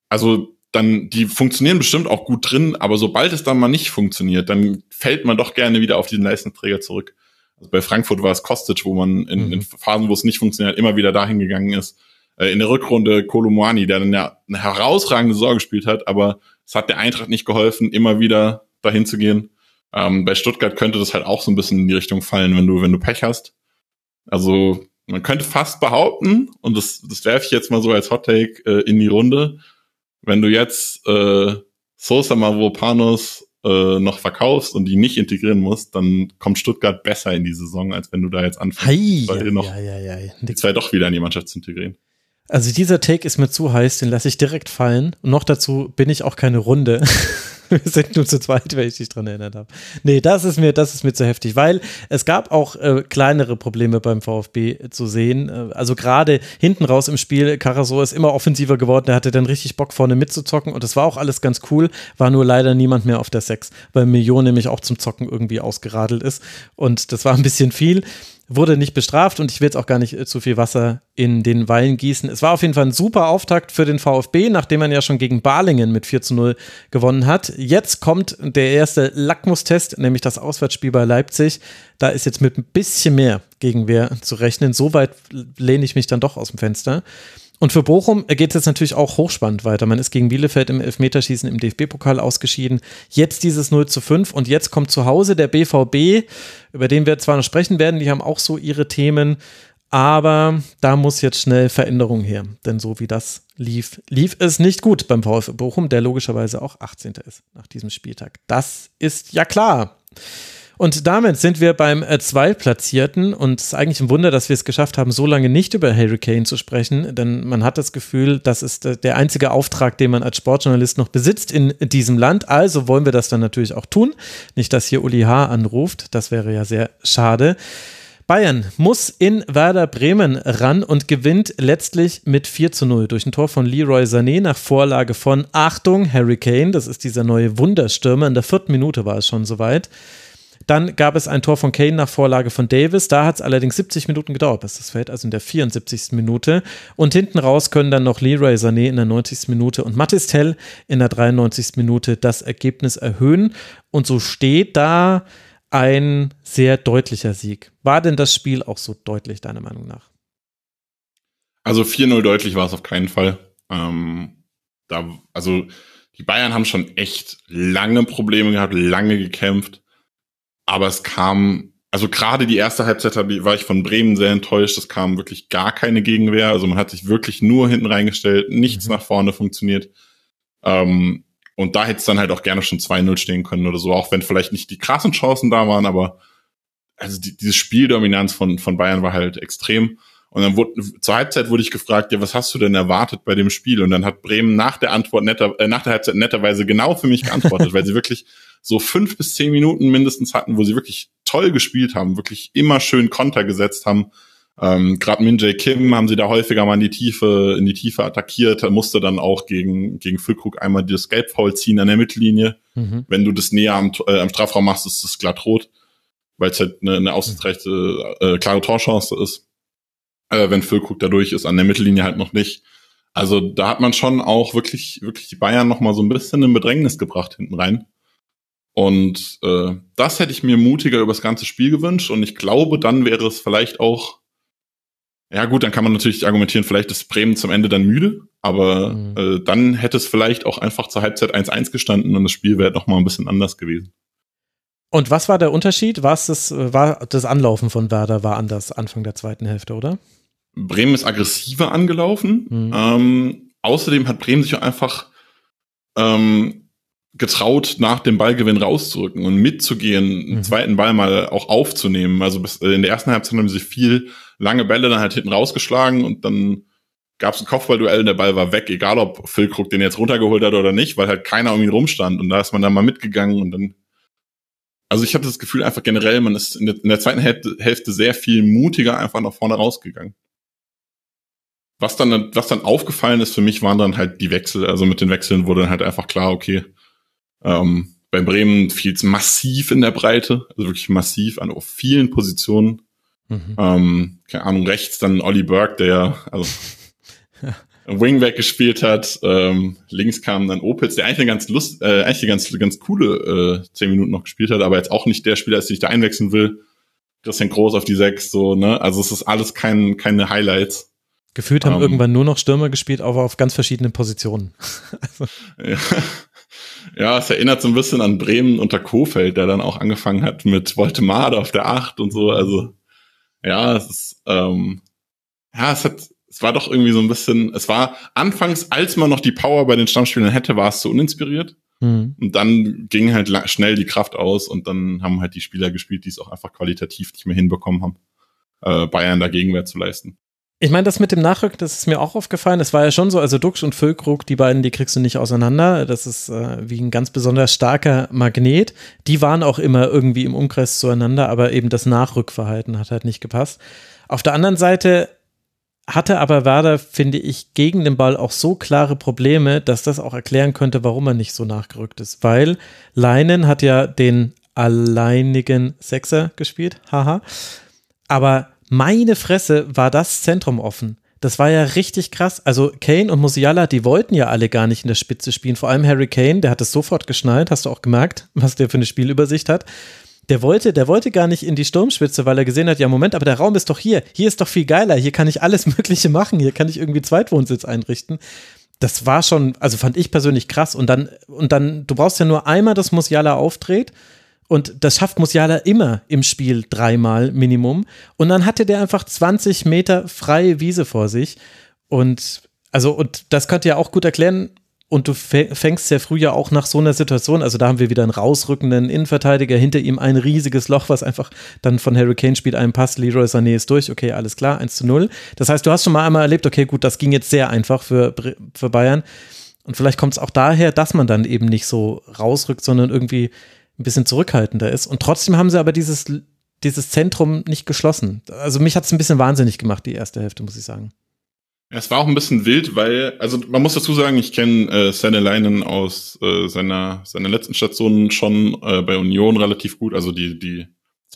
also dann, die funktionieren bestimmt auch gut drin, aber sobald es dann mal nicht funktioniert, dann fällt man doch gerne wieder auf diesen Leistungsträger zurück. Also bei Frankfurt war es Kostic, wo man in, mhm. in Phasen, wo es nicht funktioniert, immer wieder dahin gegangen ist. Äh, in der Rückrunde Kolomoani, der dann ja eine herausragende Sorge gespielt hat, aber es hat der Eintracht nicht geholfen, immer wieder dahin zu gehen. Ähm, bei Stuttgart könnte das halt auch so ein bisschen in die Richtung fallen, wenn du, wenn du Pech hast. Also man könnte fast behaupten, und das, das werfe ich jetzt mal so als Hot Take äh, in die Runde, wenn du jetzt äh, Sosa Mavropanos äh, noch verkaufst und die nicht integrieren musst, dann kommt Stuttgart besser in die Saison, als wenn du da jetzt anfängst, Hei, noch ja, ja, ja. die zwei doch wieder in die Mannschaft zu integrieren. Also dieser Take ist mir zu heiß, den lasse ich direkt fallen. Und noch dazu bin ich auch keine Runde. Wir sind nur zu zweit, wenn ich dich dran erinnert habe. Nee, das ist mir, das ist mir zu heftig, weil es gab auch äh, kleinere Probleme beim VfB zu sehen. Äh, also gerade hinten raus im Spiel, Carasso ist immer offensiver geworden, er hatte dann richtig Bock vorne mitzuzocken und das war auch alles ganz cool, war nur leider niemand mehr auf der Sechs, weil Million nämlich auch zum Zocken irgendwie ausgeradelt ist und das war ein bisschen viel wurde nicht bestraft und ich will jetzt auch gar nicht äh, zu viel Wasser in den Wein gießen. Es war auf jeden Fall ein super Auftakt für den VfB, nachdem man ja schon gegen Balingen mit 4 zu 0 gewonnen hat. Jetzt kommt der erste Lackmustest, nämlich das Auswärtsspiel bei Leipzig. Da ist jetzt mit ein bisschen mehr Gegenwehr zu rechnen. Soweit lehne ich mich dann doch aus dem Fenster. Und für Bochum geht es jetzt natürlich auch hochspannend weiter. Man ist gegen Bielefeld im Elfmeterschießen im DFB-Pokal ausgeschieden. Jetzt dieses 0 zu 5 und jetzt kommt zu Hause der BVB, über den wir zwar noch sprechen werden, die haben auch so ihre Themen, aber da muss jetzt schnell Veränderung her. Denn so wie das lief, lief es nicht gut beim VfB Bochum, der logischerweise auch 18. ist nach diesem Spieltag. Das ist ja klar. Und damit sind wir beim äh, Zweitplatzierten und es ist eigentlich ein Wunder, dass wir es geschafft haben, so lange nicht über Harry Kane zu sprechen, denn man hat das Gefühl, das ist äh, der einzige Auftrag, den man als Sportjournalist noch besitzt in diesem Land. Also wollen wir das dann natürlich auch tun. Nicht, dass hier Uli H. anruft, das wäre ja sehr schade. Bayern muss in Werder Bremen ran und gewinnt letztlich mit 4 zu 0 durch ein Tor von Leroy Sané nach Vorlage von Achtung, Harry Kane. Das ist dieser neue Wunderstürmer. In der vierten Minute war es schon soweit. Dann gab es ein Tor von Kane nach Vorlage von Davis. Da hat es allerdings 70 Minuten gedauert, bis das fällt, also in der 74. Minute. Und hinten raus können dann noch Leroy Sané in der 90. Minute und Mathis Tell in der 93. Minute das Ergebnis erhöhen. Und so steht da ein sehr deutlicher Sieg. War denn das Spiel auch so deutlich, deiner Meinung nach? Also 4-0 deutlich war es auf keinen Fall. Ähm, da, also die Bayern haben schon echt lange Probleme gehabt, lange gekämpft. Aber es kam, also gerade die erste Halbzeit war ich von Bremen sehr enttäuscht. Es kam wirklich gar keine Gegenwehr. Also man hat sich wirklich nur hinten reingestellt, nichts mhm. nach vorne funktioniert. Ähm, und da hätte es dann halt auch gerne schon 2-0 stehen können oder so, auch wenn vielleicht nicht die krassen Chancen da waren, aber also die, diese Spieldominanz von, von Bayern war halt extrem. Und dann wurde, zur Halbzeit wurde ich gefragt, ja, was hast du denn erwartet bei dem Spiel? Und dann hat Bremen nach der Antwort netter, äh, nach der Halbzeit netterweise genau für mich geantwortet, weil sie wirklich so fünf bis zehn Minuten mindestens hatten, wo sie wirklich toll gespielt haben, wirklich immer schön Konter gesetzt haben, ähm, Gerade Min Jae Kim haben sie da häufiger mal in die Tiefe, in die Tiefe attackiert, musste dann auch gegen, gegen Füllkrug einmal das Gelbfoul ziehen an der Mittellinie. Mhm. Wenn du das näher am, äh, am Strafraum machst, ist das glatt rot, weil es halt eine, eine ausgezeichnete, äh, klare Torchance ist. Äh, wenn Füllkrug da durch ist, an der Mittellinie halt noch nicht. Also da hat man schon auch wirklich, wirklich die Bayern noch mal so ein bisschen in Bedrängnis gebracht hinten rein. Und äh, das hätte ich mir mutiger über das ganze Spiel gewünscht. Und ich glaube, dann wäre es vielleicht auch ja gut, dann kann man natürlich argumentieren, vielleicht ist Bremen zum Ende dann müde, aber mhm. äh, dann hätte es vielleicht auch einfach zur Halbzeit 1-1 gestanden und das Spiel wäre noch mal ein bisschen anders gewesen. Und was war der Unterschied? Was das, war das Anlaufen von Werder war anders Anfang der zweiten Hälfte, oder? Bremen ist aggressiver angelaufen. Mhm. Ähm, außerdem hat Bremen sich auch einfach ähm, getraut, nach dem Ballgewinn rauszurücken und mitzugehen, mhm. einen zweiten Ball mal auch aufzunehmen. Also bis, äh, in der ersten Halbzeit haben sie viel lange Bälle dann halt hinten rausgeschlagen und dann gab es ein Kopfballduell und der Ball war weg, egal ob Füllkrug den jetzt runtergeholt hat oder nicht, weil halt keiner um ihn rumstand und da ist man dann mal mitgegangen und dann also ich habe das Gefühl einfach generell, man ist in der, in der zweiten Hälfte sehr viel mutiger einfach nach vorne rausgegangen. Was dann, was dann aufgefallen ist für mich, waren dann halt die Wechsel. Also mit den Wechseln wurde dann halt einfach klar, okay, ähm, bei Bremen fiel es massiv in der Breite, also wirklich massiv an auf vielen Positionen. Mhm. Ähm, keine Ahnung, rechts dann Olli Burke, der also Wingback gespielt hat. Ähm, links kam dann Opitz, der eigentlich eine ganz Lust, äh, eigentlich eine ganz, ganz coole äh, zehn Minuten noch gespielt hat, aber jetzt auch nicht der Spieler ist, den ich da einwechseln will. Christian Groß auf die sechs, so, ne? Also es ist alles kein, keine Highlights. Gefühlt haben ähm. irgendwann nur noch Stürmer gespielt, aber auf ganz verschiedenen Positionen. also. ja. Ja, es erinnert so ein bisschen an Bremen unter Kofeld, der dann auch angefangen hat mit Voltemade auf der Acht und so. Also ja, es ist, ähm, ja, es hat, es war doch irgendwie so ein bisschen, es war anfangs, als man noch die Power bei den Stammspielern hätte, war es so uninspiriert. Mhm. Und dann ging halt schnell die Kraft aus und dann haben halt die Spieler gespielt, die es auch einfach qualitativ nicht mehr hinbekommen haben, äh, Bayern da Gegenwehr zu leisten. Ich meine, das mit dem Nachrücken, das ist mir auch aufgefallen. Es war ja schon so, also Dux und Füllkrug, die beiden, die kriegst du nicht auseinander. Das ist äh, wie ein ganz besonders starker Magnet. Die waren auch immer irgendwie im Umkreis zueinander, aber eben das Nachrückverhalten hat halt nicht gepasst. Auf der anderen Seite hatte aber Werder, finde ich, gegen den Ball auch so klare Probleme, dass das auch erklären könnte, warum er nicht so nachgerückt ist. Weil Leinen hat ja den alleinigen Sechser gespielt, haha. Aber meine Fresse war das Zentrum offen. Das war ja richtig krass. Also Kane und Musiala, die wollten ja alle gar nicht in der Spitze spielen. Vor allem Harry Kane, der hat es sofort geschnallt, hast du auch gemerkt, was der für eine Spielübersicht hat. Der wollte, der wollte gar nicht in die Sturmspitze, weil er gesehen hat, ja Moment, aber der Raum ist doch hier. Hier ist doch viel geiler. Hier kann ich alles Mögliche machen. Hier kann ich irgendwie Zweitwohnsitz einrichten. Das war schon, also fand ich persönlich krass. Und dann, und dann, du brauchst ja nur einmal, dass Musiala aufdreht und das schafft Musiala immer im Spiel dreimal Minimum. Und dann hatte der einfach 20 Meter freie Wiese vor sich. Und also, und das könnte ja auch gut erklären. Und du fängst ja früher auch nach so einer Situation, also da haben wir wieder einen rausrückenden Innenverteidiger, hinter ihm ein riesiges Loch, was einfach dann von Harry Kane spielt, einen Pass, Leroy Sané ist durch, okay, alles klar, 1 zu 0. Das heißt, du hast schon mal einmal erlebt, okay, gut, das ging jetzt sehr einfach für, für Bayern. Und vielleicht kommt es auch daher, dass man dann eben nicht so rausrückt, sondern irgendwie ein bisschen zurückhaltender ist. Und trotzdem haben sie aber dieses dieses Zentrum nicht geschlossen. Also mich hat es ein bisschen wahnsinnig gemacht, die erste Hälfte, muss ich sagen. Es war auch ein bisschen wild, weil, also man muss dazu sagen, ich kenne äh, Senne Leinen aus äh, seiner, seiner letzten Station schon äh, bei Union relativ gut, also die, die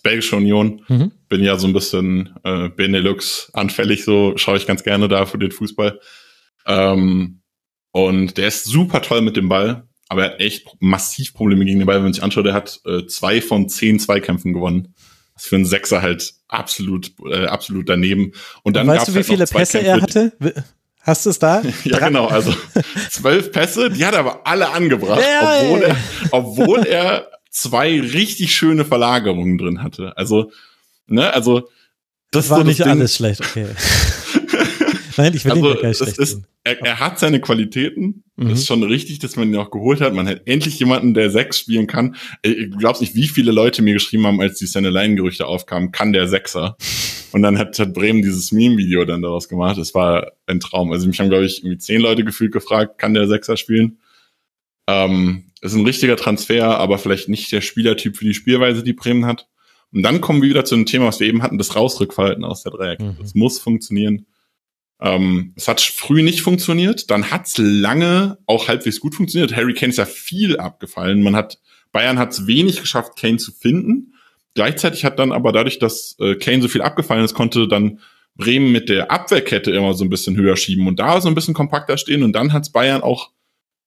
Belgische Union. Mhm. Bin ja so ein bisschen äh, Benelux anfällig, so schaue ich ganz gerne da für den Fußball. Ähm, und der ist super toll mit dem Ball, aber er hat echt massiv Probleme gegen den Ball, wenn man sich anschaut. Er hat äh, zwei von zehn Zweikämpfen gewonnen. Das ist für einen Sechser halt absolut, äh, absolut daneben. Und dann weißt du, wie halt viele Pässe er hatte? Hast du es da? ja, genau. Also zwölf Pässe, die hat er aber alle angebracht, ja, obwohl, er, obwohl er zwei richtig schöne Verlagerungen drin hatte. Also, ne, also das, das war so nicht Ding. alles schlecht, okay. Nein, ich will also, ihn gar nicht ist, er, er, hat seine Qualitäten. Mhm. Das ist schon richtig, dass man ihn auch geholt hat. Man hat endlich jemanden, der Sechs spielen kann. Ich glaub's nicht, wie viele Leute mir geschrieben haben, als die Sandline-Gerüchte aufkamen, kann der Sechser. Und dann hat, hat Bremen dieses Meme-Video dann daraus gemacht. Das war ein Traum. Also mich haben, glaube ich, irgendwie zehn Leute gefühlt gefragt, kann der Sechser spielen? Ähm, ist ein richtiger Transfer, aber vielleicht nicht der Spielertyp für die Spielweise, die Bremen hat. Und dann kommen wir wieder zu einem Thema, was wir eben hatten, das Rausrückverhalten aus der Dreieck. Es mhm. muss funktionieren. Ähm, es hat früh nicht funktioniert, dann hat es lange auch halbwegs gut funktioniert. Harry Kane ist ja viel abgefallen. Man hat, Bayern hat es wenig geschafft, Kane zu finden. Gleichzeitig hat dann aber dadurch, dass äh, Kane so viel abgefallen ist, konnte dann Bremen mit der Abwehrkette immer so ein bisschen höher schieben und da so ein bisschen kompakter stehen. Und dann hat es Bayern auch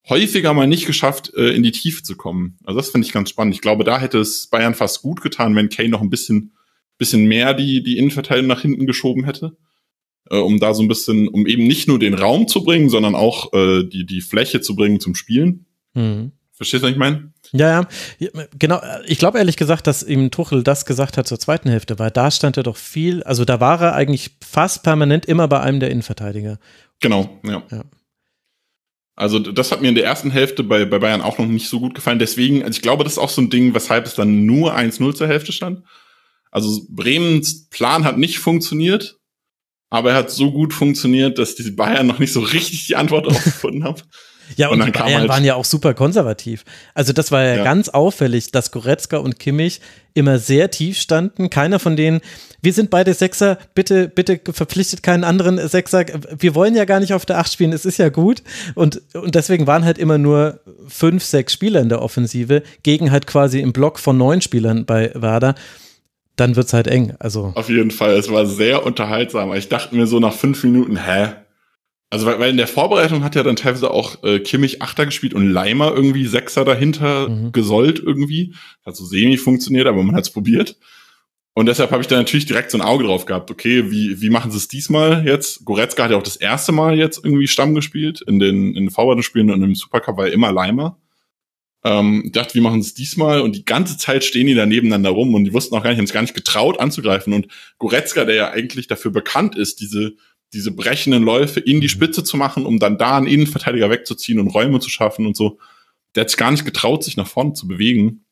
häufiger mal nicht geschafft, äh, in die Tiefe zu kommen. Also das finde ich ganz spannend. Ich glaube, da hätte es Bayern fast gut getan, wenn Kane noch ein bisschen, bisschen mehr die, die Innenverteidigung nach hinten geschoben hätte. Äh, um da so ein bisschen, um eben nicht nur den Raum zu bringen, sondern auch äh, die, die Fläche zu bringen zum Spielen. Mhm. Verstehst du, was ich meine? Ja, ja, genau. Ich glaube ehrlich gesagt, dass ihm Tuchel das gesagt hat zur zweiten Hälfte, weil da stand er doch viel, also da war er eigentlich fast permanent immer bei einem der Innenverteidiger. Genau, ja. ja. Also das hat mir in der ersten Hälfte bei, bei Bayern auch noch nicht so gut gefallen. Deswegen, also ich glaube, das ist auch so ein Ding, weshalb es dann nur 1-0 zur Hälfte stand. Also Bremens Plan hat nicht funktioniert, aber er hat so gut funktioniert, dass die Bayern noch nicht so richtig die Antwort darauf gefunden haben. Ja, und, und die Bayern halt waren ja auch super konservativ. Also das war ja, ja, ganz auffällig, dass Goretzka und Kimmich immer sehr tief standen. Keiner von denen, wir sind beide Sechser, bitte, bitte verpflichtet keinen anderen Sechser. Wir wollen ja gar nicht auf der Acht spielen, es ist ja gut. Und, und deswegen waren halt immer nur fünf, sechs Spieler in der Offensive, gegen halt quasi im Block von neun Spielern bei Werder dann wird's halt eng. Also auf jeden Fall, es war sehr unterhaltsam. Ich dachte mir so nach fünf Minuten, hä, also weil, weil in der Vorbereitung hat ja dann teilweise auch äh, Kimmich Achter gespielt und Leimer irgendwie Sechser dahinter mhm. gesollt irgendwie. Hat so semi funktioniert, aber man hat's probiert. Und deshalb habe ich da natürlich direkt so ein Auge drauf gehabt. Okay, wie, wie machen sie es diesmal jetzt? Goretzka hat ja auch das erste Mal jetzt irgendwie Stamm gespielt. In den, in den Vorbereitungsspielen und im Supercup war er immer Leimer. Ähm, dachte, wie machen es diesmal? Und die ganze Zeit stehen die da nebeneinander rum und die wussten auch gar nicht, haben es gar nicht getraut anzugreifen. Und Goretzka, der ja eigentlich dafür bekannt ist, diese diese brechenden Läufe in die mhm. Spitze zu machen, um dann da einen Innenverteidiger wegzuziehen und Räume zu schaffen und so. Der hat sich gar nicht getraut, sich nach vorne zu bewegen.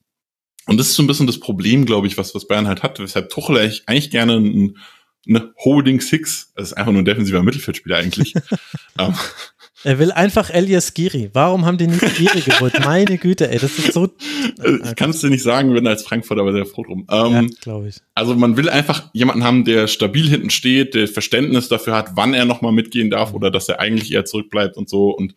Und das ist so ein bisschen das Problem, glaube ich, was, was Bayern halt hat, weshalb Tuchel eigentlich gerne ein, eine Holding Six, das ist einfach nur ein defensiver Mittelfeldspieler eigentlich, ähm, er will einfach Elias Giri. Warum haben die nicht Giri geholt? Meine Güte, ey, das ist so. Ich kann es dir nicht sagen, bin als Frankfurter aber sehr froh drum. Ähm, ja, glaube ich. Also man will einfach jemanden haben, der stabil hinten steht, der Verständnis dafür hat, wann er nochmal mitgehen darf mhm. oder dass er eigentlich eher zurückbleibt und so. Und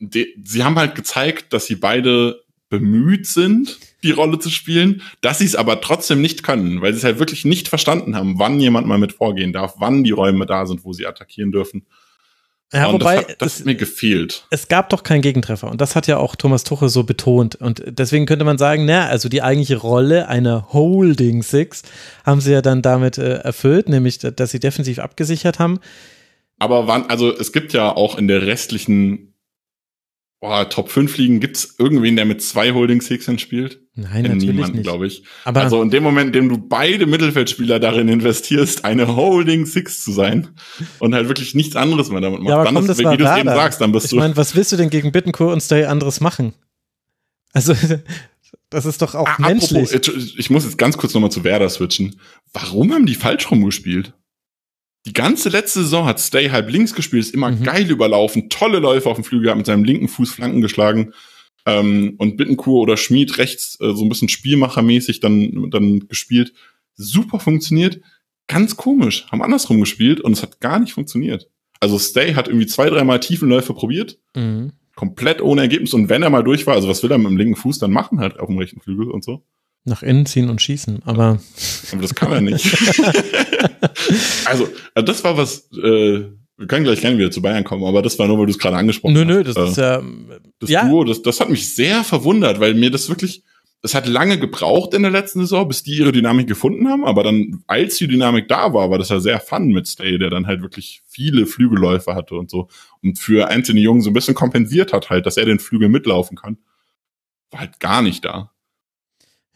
die, sie haben halt gezeigt, dass sie beide bemüht sind, die Rolle zu spielen, dass sie es aber trotzdem nicht können, weil sie es halt wirklich nicht verstanden haben, wann jemand mal mit vorgehen darf, wann die Räume da sind, wo sie attackieren dürfen. Ja, und wobei, das, hat, das es, mir gefehlt. Es gab doch keinen Gegentreffer und das hat ja auch Thomas Tuchel so betont und deswegen könnte man sagen, na, also die eigentliche Rolle einer Holding Six haben sie ja dann damit äh, erfüllt, nämlich, dass sie defensiv abgesichert haben. Aber wann, also es gibt ja auch in der restlichen Boah, Top 5 Ligen gibt's irgendwen, der mit zwei Holding Sixen spielt? Nein, natürlich niemanden, glaube ich. Aber also in dem Moment, in dem du beide Mittelfeldspieler darin investierst, eine Holding Six zu sein und halt wirklich nichts anderes mehr damit machst, ja, dann komm, ist, wie du es eben sagst, dann bist ich du. Ich meine, was willst du denn gegen Bittencourt und Stay anderes machen? Also, das ist doch auch ah, menschlich. Apropos, ich muss jetzt ganz kurz nochmal zu Werder switchen. Warum haben die falsch rumgespielt? Die ganze letzte Saison hat Stay halb links gespielt, ist immer mhm. geil überlaufen, tolle Läufe auf dem Flügel, hat mit seinem linken Fuß Flanken geschlagen. Ähm, und Bittenkur oder Schmied rechts äh, so ein bisschen spielmachermäßig dann, dann gespielt. Super funktioniert. Ganz komisch. Haben andersrum gespielt und es hat gar nicht funktioniert. Also Stay hat irgendwie zwei, dreimal Tiefenläufe probiert. Mhm. Komplett ohne Ergebnis. Und wenn er mal durch war, also was will er mit dem linken Fuß dann machen, halt auf dem rechten Flügel und so? Nach innen ziehen und schießen, aber. Aber das kann er nicht. also, also, das war was, äh, wir können gleich gerne wieder zu Bayern kommen, aber das war nur, weil du es gerade angesprochen nö, hast. Nö, das äh, ist ja. Das ja. Duo, das, das hat mich sehr verwundert, weil mir das wirklich, das hat lange gebraucht in der letzten Saison, bis die ihre Dynamik gefunden haben, aber dann, als die Dynamik da war, war das ja sehr fun mit Stay, der dann halt wirklich viele Flügelläufe hatte und so. Und für Anthony Jung so ein bisschen kompensiert hat halt, dass er den Flügel mitlaufen kann. War halt gar nicht da.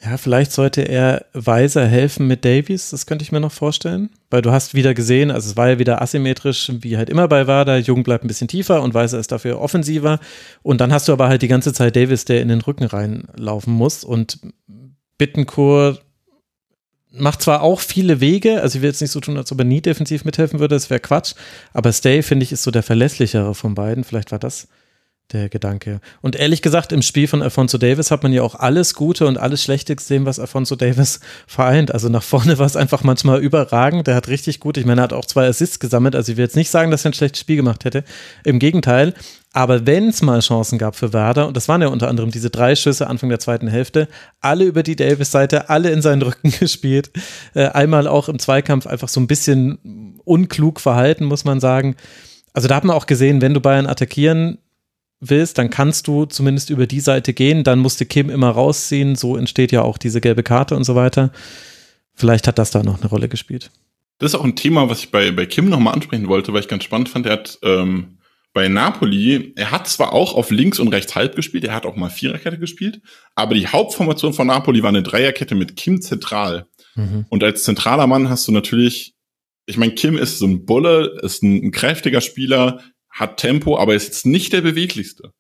Ja, vielleicht sollte er Weiser helfen mit Davies, das könnte ich mir noch vorstellen. Weil du hast wieder gesehen, also es war ja wieder asymmetrisch, wie halt immer bei Wader. Jung bleibt ein bisschen tiefer und Weiser ist dafür offensiver. Und dann hast du aber halt die ganze Zeit Davis, der in den Rücken reinlaufen muss. Und Bittencourt macht zwar auch viele Wege, also ich will jetzt nicht so tun, als ob er nie defensiv mithelfen würde, das wäre Quatsch. Aber Stay, finde ich, ist so der verlässlichere von beiden. Vielleicht war das der Gedanke. Und ehrlich gesagt, im Spiel von Alfonso Davis hat man ja auch alles Gute und alles Schlechte gesehen, was Alfonso Davis vereint. Also nach vorne war es einfach manchmal überragend. Der hat richtig gut, ich meine, er hat auch zwei Assists gesammelt. Also ich will jetzt nicht sagen, dass er ein schlechtes Spiel gemacht hätte. Im Gegenteil. Aber wenn es mal Chancen gab für Werder, und das waren ja unter anderem diese drei Schüsse Anfang der zweiten Hälfte, alle über die Davis-Seite, alle in seinen Rücken gespielt. Äh, einmal auch im Zweikampf einfach so ein bisschen unklug verhalten, muss man sagen. Also da hat man auch gesehen, wenn du Bayern attackieren willst, dann kannst du zumindest über die Seite gehen, dann musste Kim immer rausziehen, so entsteht ja auch diese gelbe Karte und so weiter. Vielleicht hat das da noch eine Rolle gespielt. Das ist auch ein Thema, was ich bei, bei Kim nochmal ansprechen wollte, weil ich ganz spannend fand. Er hat ähm, bei Napoli, er hat zwar auch auf links und rechts halb gespielt, er hat auch mal Viererkette gespielt, aber die Hauptformation von Napoli war eine Dreierkette mit Kim zentral. Mhm. Und als zentraler Mann hast du natürlich, ich meine, Kim ist so ein Bulle, ist ein, ein kräftiger Spieler, hat Tempo, aber ist jetzt nicht der beweglichste.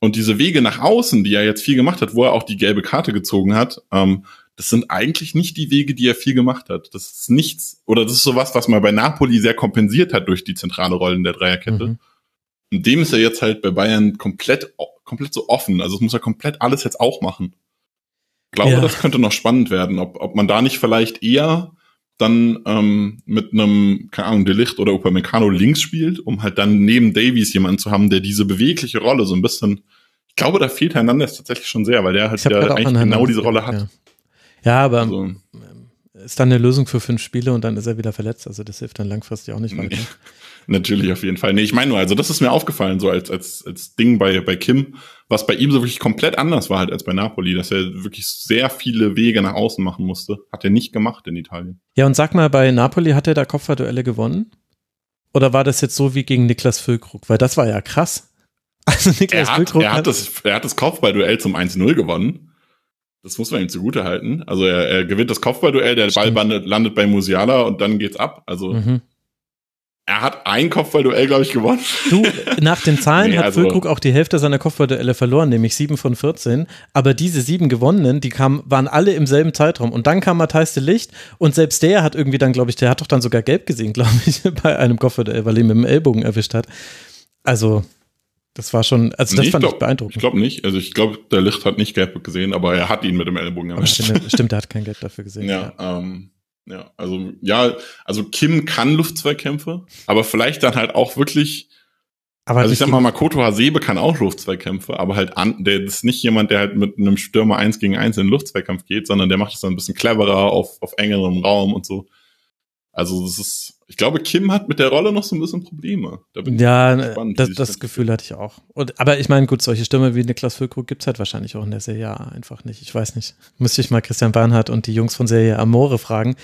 Und diese Wege nach außen, die er jetzt viel gemacht hat, wo er auch die gelbe Karte gezogen hat, ähm, das sind eigentlich nicht die Wege, die er viel gemacht hat. Das ist nichts, oder das ist sowas, was man bei Napoli sehr kompensiert hat durch die zentrale Rollen der Dreierkette. Mhm. Und dem ist er jetzt halt bei Bayern komplett, komplett so offen. Also es muss er komplett alles jetzt auch machen. Ich glaube, ja. das könnte noch spannend werden, ob, ob man da nicht vielleicht eher dann ähm, mit einem, keine Ahnung, Delicht oder Upamecano links spielt, um halt dann neben Davies jemanden zu haben, der diese bewegliche Rolle so ein bisschen, ich glaube, da fehlt Hernandez tatsächlich schon sehr, weil der halt ja eigentlich genau diese Rolle hat. Ja, ja aber also, ist dann eine Lösung für fünf Spiele und dann ist er wieder verletzt, also das hilft dann langfristig auch nicht weiter. Nee. Natürlich, auf jeden Fall. Nee, ich meine nur, also das ist mir aufgefallen, so als, als, als Ding bei, bei Kim, was bei ihm so wirklich komplett anders war halt als bei Napoli, dass er wirklich sehr viele Wege nach außen machen musste. Hat er nicht gemacht in Italien. Ja, und sag mal, bei Napoli hat er da Kopfballduelle gewonnen? Oder war das jetzt so wie gegen Niklas Füllkrug? Weil das war ja krass. Also Niklas er hat, Füllkrug er hat, hat das, er hat das Kopfballduell zum 1-0 gewonnen. Das muss man ihm zugute halten. Also er, er gewinnt das Kopfballduell, der Ball landet, landet bei Musiala und dann geht's ab. Also mhm. Er hat ein Kopfballduell, glaube ich, gewonnen. Du, nach den Zahlen nee, hat also, Füllkrug auch die Hälfte seiner Kopfballduelle verloren, nämlich sieben von 14. Aber diese sieben gewonnenen, die kamen, waren alle im selben Zeitraum. Und dann kam Matthijs de Licht und selbst der hat irgendwie dann, glaube ich, der hat doch dann sogar gelb gesehen, glaube ich, bei einem Kopfballduell, weil er ihn mit dem Ellbogen erwischt hat. Also, das war schon, also das nee, fand ich, glaub, ich beeindruckend. Ich glaube nicht. Also ich glaube, der Licht hat nicht gelb gesehen, aber er hat ihn mit dem Ellbogen erwischt. Stimmt, stimmt, er hat kein Gelb dafür gesehen. Ja, ja. Ähm, ja, also ja, also Kim kann Luftzweikämpfe, aber vielleicht dann halt auch wirklich. Aber also ich sag mal, Makoto Hasebe kann auch Luftzweikämpfe, aber halt an, der ist nicht jemand, der halt mit einem Stürmer eins gegen eins in den Luftzweikampf geht, sondern der macht es dann ein bisschen cleverer auf, auf engerem Raum und so. Also das ist, ich glaube, Kim hat mit der Rolle noch so ein bisschen Probleme. Da ja, gespannt, das, das Gefühl hatte ich auch. Und, aber ich meine, gut, solche Stimme wie Niklas Füllkrug gibt es halt wahrscheinlich auch in der Serie A einfach nicht. Ich weiß nicht. Müsste ich mal Christian Bernhard und die Jungs von Serie Amore fragen.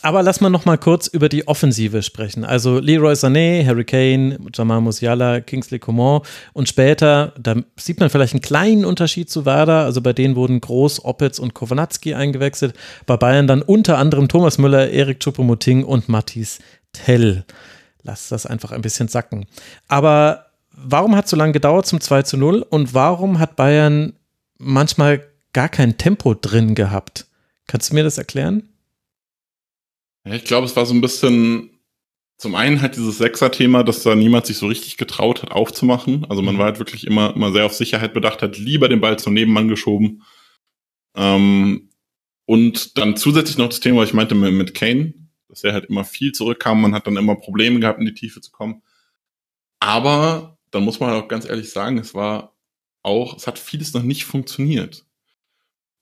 Aber lass mal noch mal kurz über die Offensive sprechen. Also Leroy Sané, Harry Kane, Jamal Musiala, Kingsley Coman und später, da sieht man vielleicht einen kleinen Unterschied zu Werder. Also bei denen wurden Groß, Oppitz und Kowanatski eingewechselt. Bei Bayern dann unter anderem Thomas Müller, Erik Choupo-Moting und Mathis Tell. Lass das einfach ein bisschen sacken. Aber warum hat es so lange gedauert zum 2 zu 0 und warum hat Bayern manchmal gar kein Tempo drin gehabt? Kannst du mir das erklären? Ich glaube, es war so ein bisschen zum einen halt dieses Sechser-Thema, dass da niemand sich so richtig getraut hat, aufzumachen. Also man war halt wirklich immer, immer sehr auf Sicherheit bedacht, hat lieber den Ball zum Nebenmann geschoben. Ähm, und dann zusätzlich noch das Thema, was ich meinte mit, mit Kane, dass er halt immer viel zurückkam. Man hat dann immer Probleme gehabt, in die Tiefe zu kommen. Aber dann muss man auch ganz ehrlich sagen, es war auch, es hat vieles noch nicht funktioniert.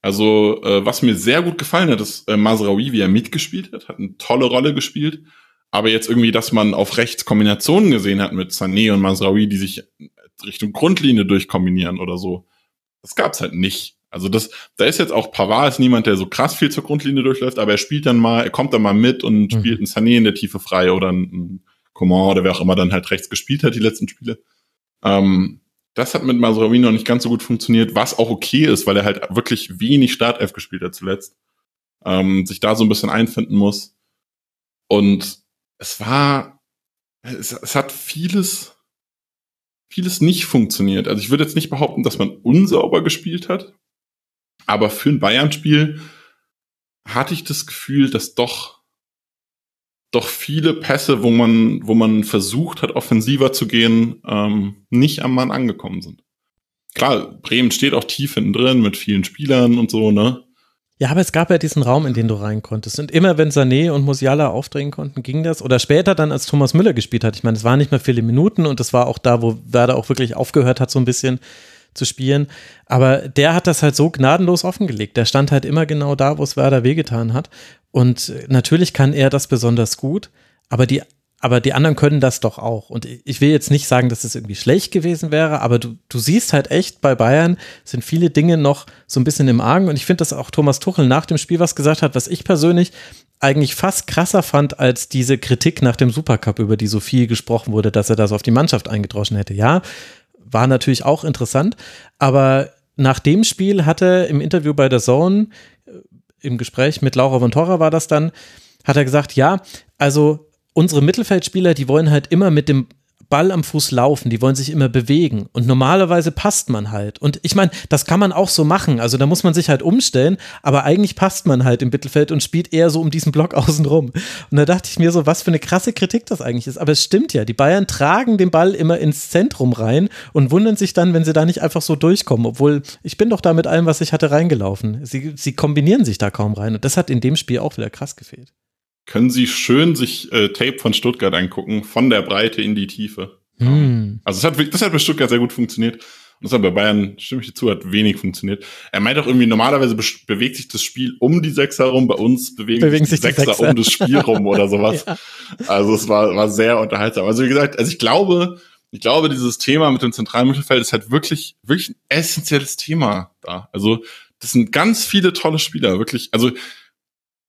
Also, äh, was mir sehr gut gefallen hat, ist äh, Masraoui, wie er mitgespielt hat, hat eine tolle Rolle gespielt. Aber jetzt irgendwie, dass man auf rechts Kombinationen gesehen hat mit Sané und Masraoui, die sich Richtung Grundlinie durchkombinieren oder so, das gab's halt nicht. Also das, da ist jetzt auch Pavard ist niemand, der so krass viel zur Grundlinie durchläuft, aber er spielt dann mal, er kommt dann mal mit und mhm. spielt einen Sané in der Tiefe frei oder ein Coman oder wer auch immer dann halt rechts gespielt hat die letzten Spiele. Ähm, das hat mit Masraoui noch nicht ganz so gut funktioniert, was auch okay ist, weil er halt wirklich wenig Startelf gespielt hat zuletzt. Ähm, sich da so ein bisschen einfinden muss. Und es war, es, es hat vieles, vieles nicht funktioniert. Also ich würde jetzt nicht behaupten, dass man unsauber gespielt hat, aber für ein Bayern-Spiel hatte ich das Gefühl, dass doch doch viele Pässe, wo man, wo man versucht hat, offensiver zu gehen, ähm, nicht am Mann angekommen sind. Klar, Bremen steht auch tief hinten drin mit vielen Spielern und so, ne? Ja, aber es gab ja diesen Raum, in den du rein konntest. Und immer wenn Sané und Musiala aufdrehen konnten, ging das. Oder später dann, als Thomas Müller gespielt hat. Ich meine, es waren nicht mehr viele Minuten und das war auch da, wo Werder auch wirklich aufgehört hat, so ein bisschen zu spielen. Aber der hat das halt so gnadenlos offengelegt. Der stand halt immer genau da, wo es Werder wehgetan hat. Und natürlich kann er das besonders gut, aber die, aber die anderen können das doch auch. Und ich will jetzt nicht sagen, dass es irgendwie schlecht gewesen wäre, aber du, du siehst halt echt, bei Bayern sind viele Dinge noch so ein bisschen im Argen. Und ich finde, dass auch Thomas Tuchel nach dem Spiel was gesagt hat, was ich persönlich eigentlich fast krasser fand als diese Kritik nach dem Supercup, über die so viel gesprochen wurde, dass er das auf die Mannschaft eingedroschen hätte. Ja, war natürlich auch interessant, aber nach dem Spiel hatte im Interview bei der Zone im Gespräch mit Laura von Torra war das dann, hat er gesagt, ja, also unsere Mittelfeldspieler, die wollen halt immer mit dem Ball am Fuß laufen, die wollen sich immer bewegen und normalerweise passt man halt. Und ich meine, das kann man auch so machen, also da muss man sich halt umstellen, aber eigentlich passt man halt im Mittelfeld und spielt eher so um diesen Block außen rum. Und da dachte ich mir so, was für eine krasse Kritik das eigentlich ist. Aber es stimmt ja, die Bayern tragen den Ball immer ins Zentrum rein und wundern sich dann, wenn sie da nicht einfach so durchkommen, obwohl ich bin doch da mit allem, was ich hatte, reingelaufen. Sie, sie kombinieren sich da kaum rein und das hat in dem Spiel auch wieder krass gefehlt können Sie schön sich äh, Tape von Stuttgart angucken, von der Breite in die Tiefe. Hm. Also das hat, das hat bei Stuttgart sehr gut funktioniert. Und das hat bei Bayern, stimme ich dir zu, hat wenig funktioniert. Er meint auch irgendwie, normalerweise be bewegt sich das Spiel um die Sechser rum, bei uns bewegen, bewegen sich die, Sechser, Sechser, um das Spiel rum oder sowas. ja. Also es war, war sehr unterhaltsam. Also wie gesagt, also ich glaube, ich glaube, dieses Thema mit dem zentralen Mittelfeld ist halt wirklich, wirklich ein essentielles Thema da. Also das sind ganz viele tolle Spieler, wirklich. Also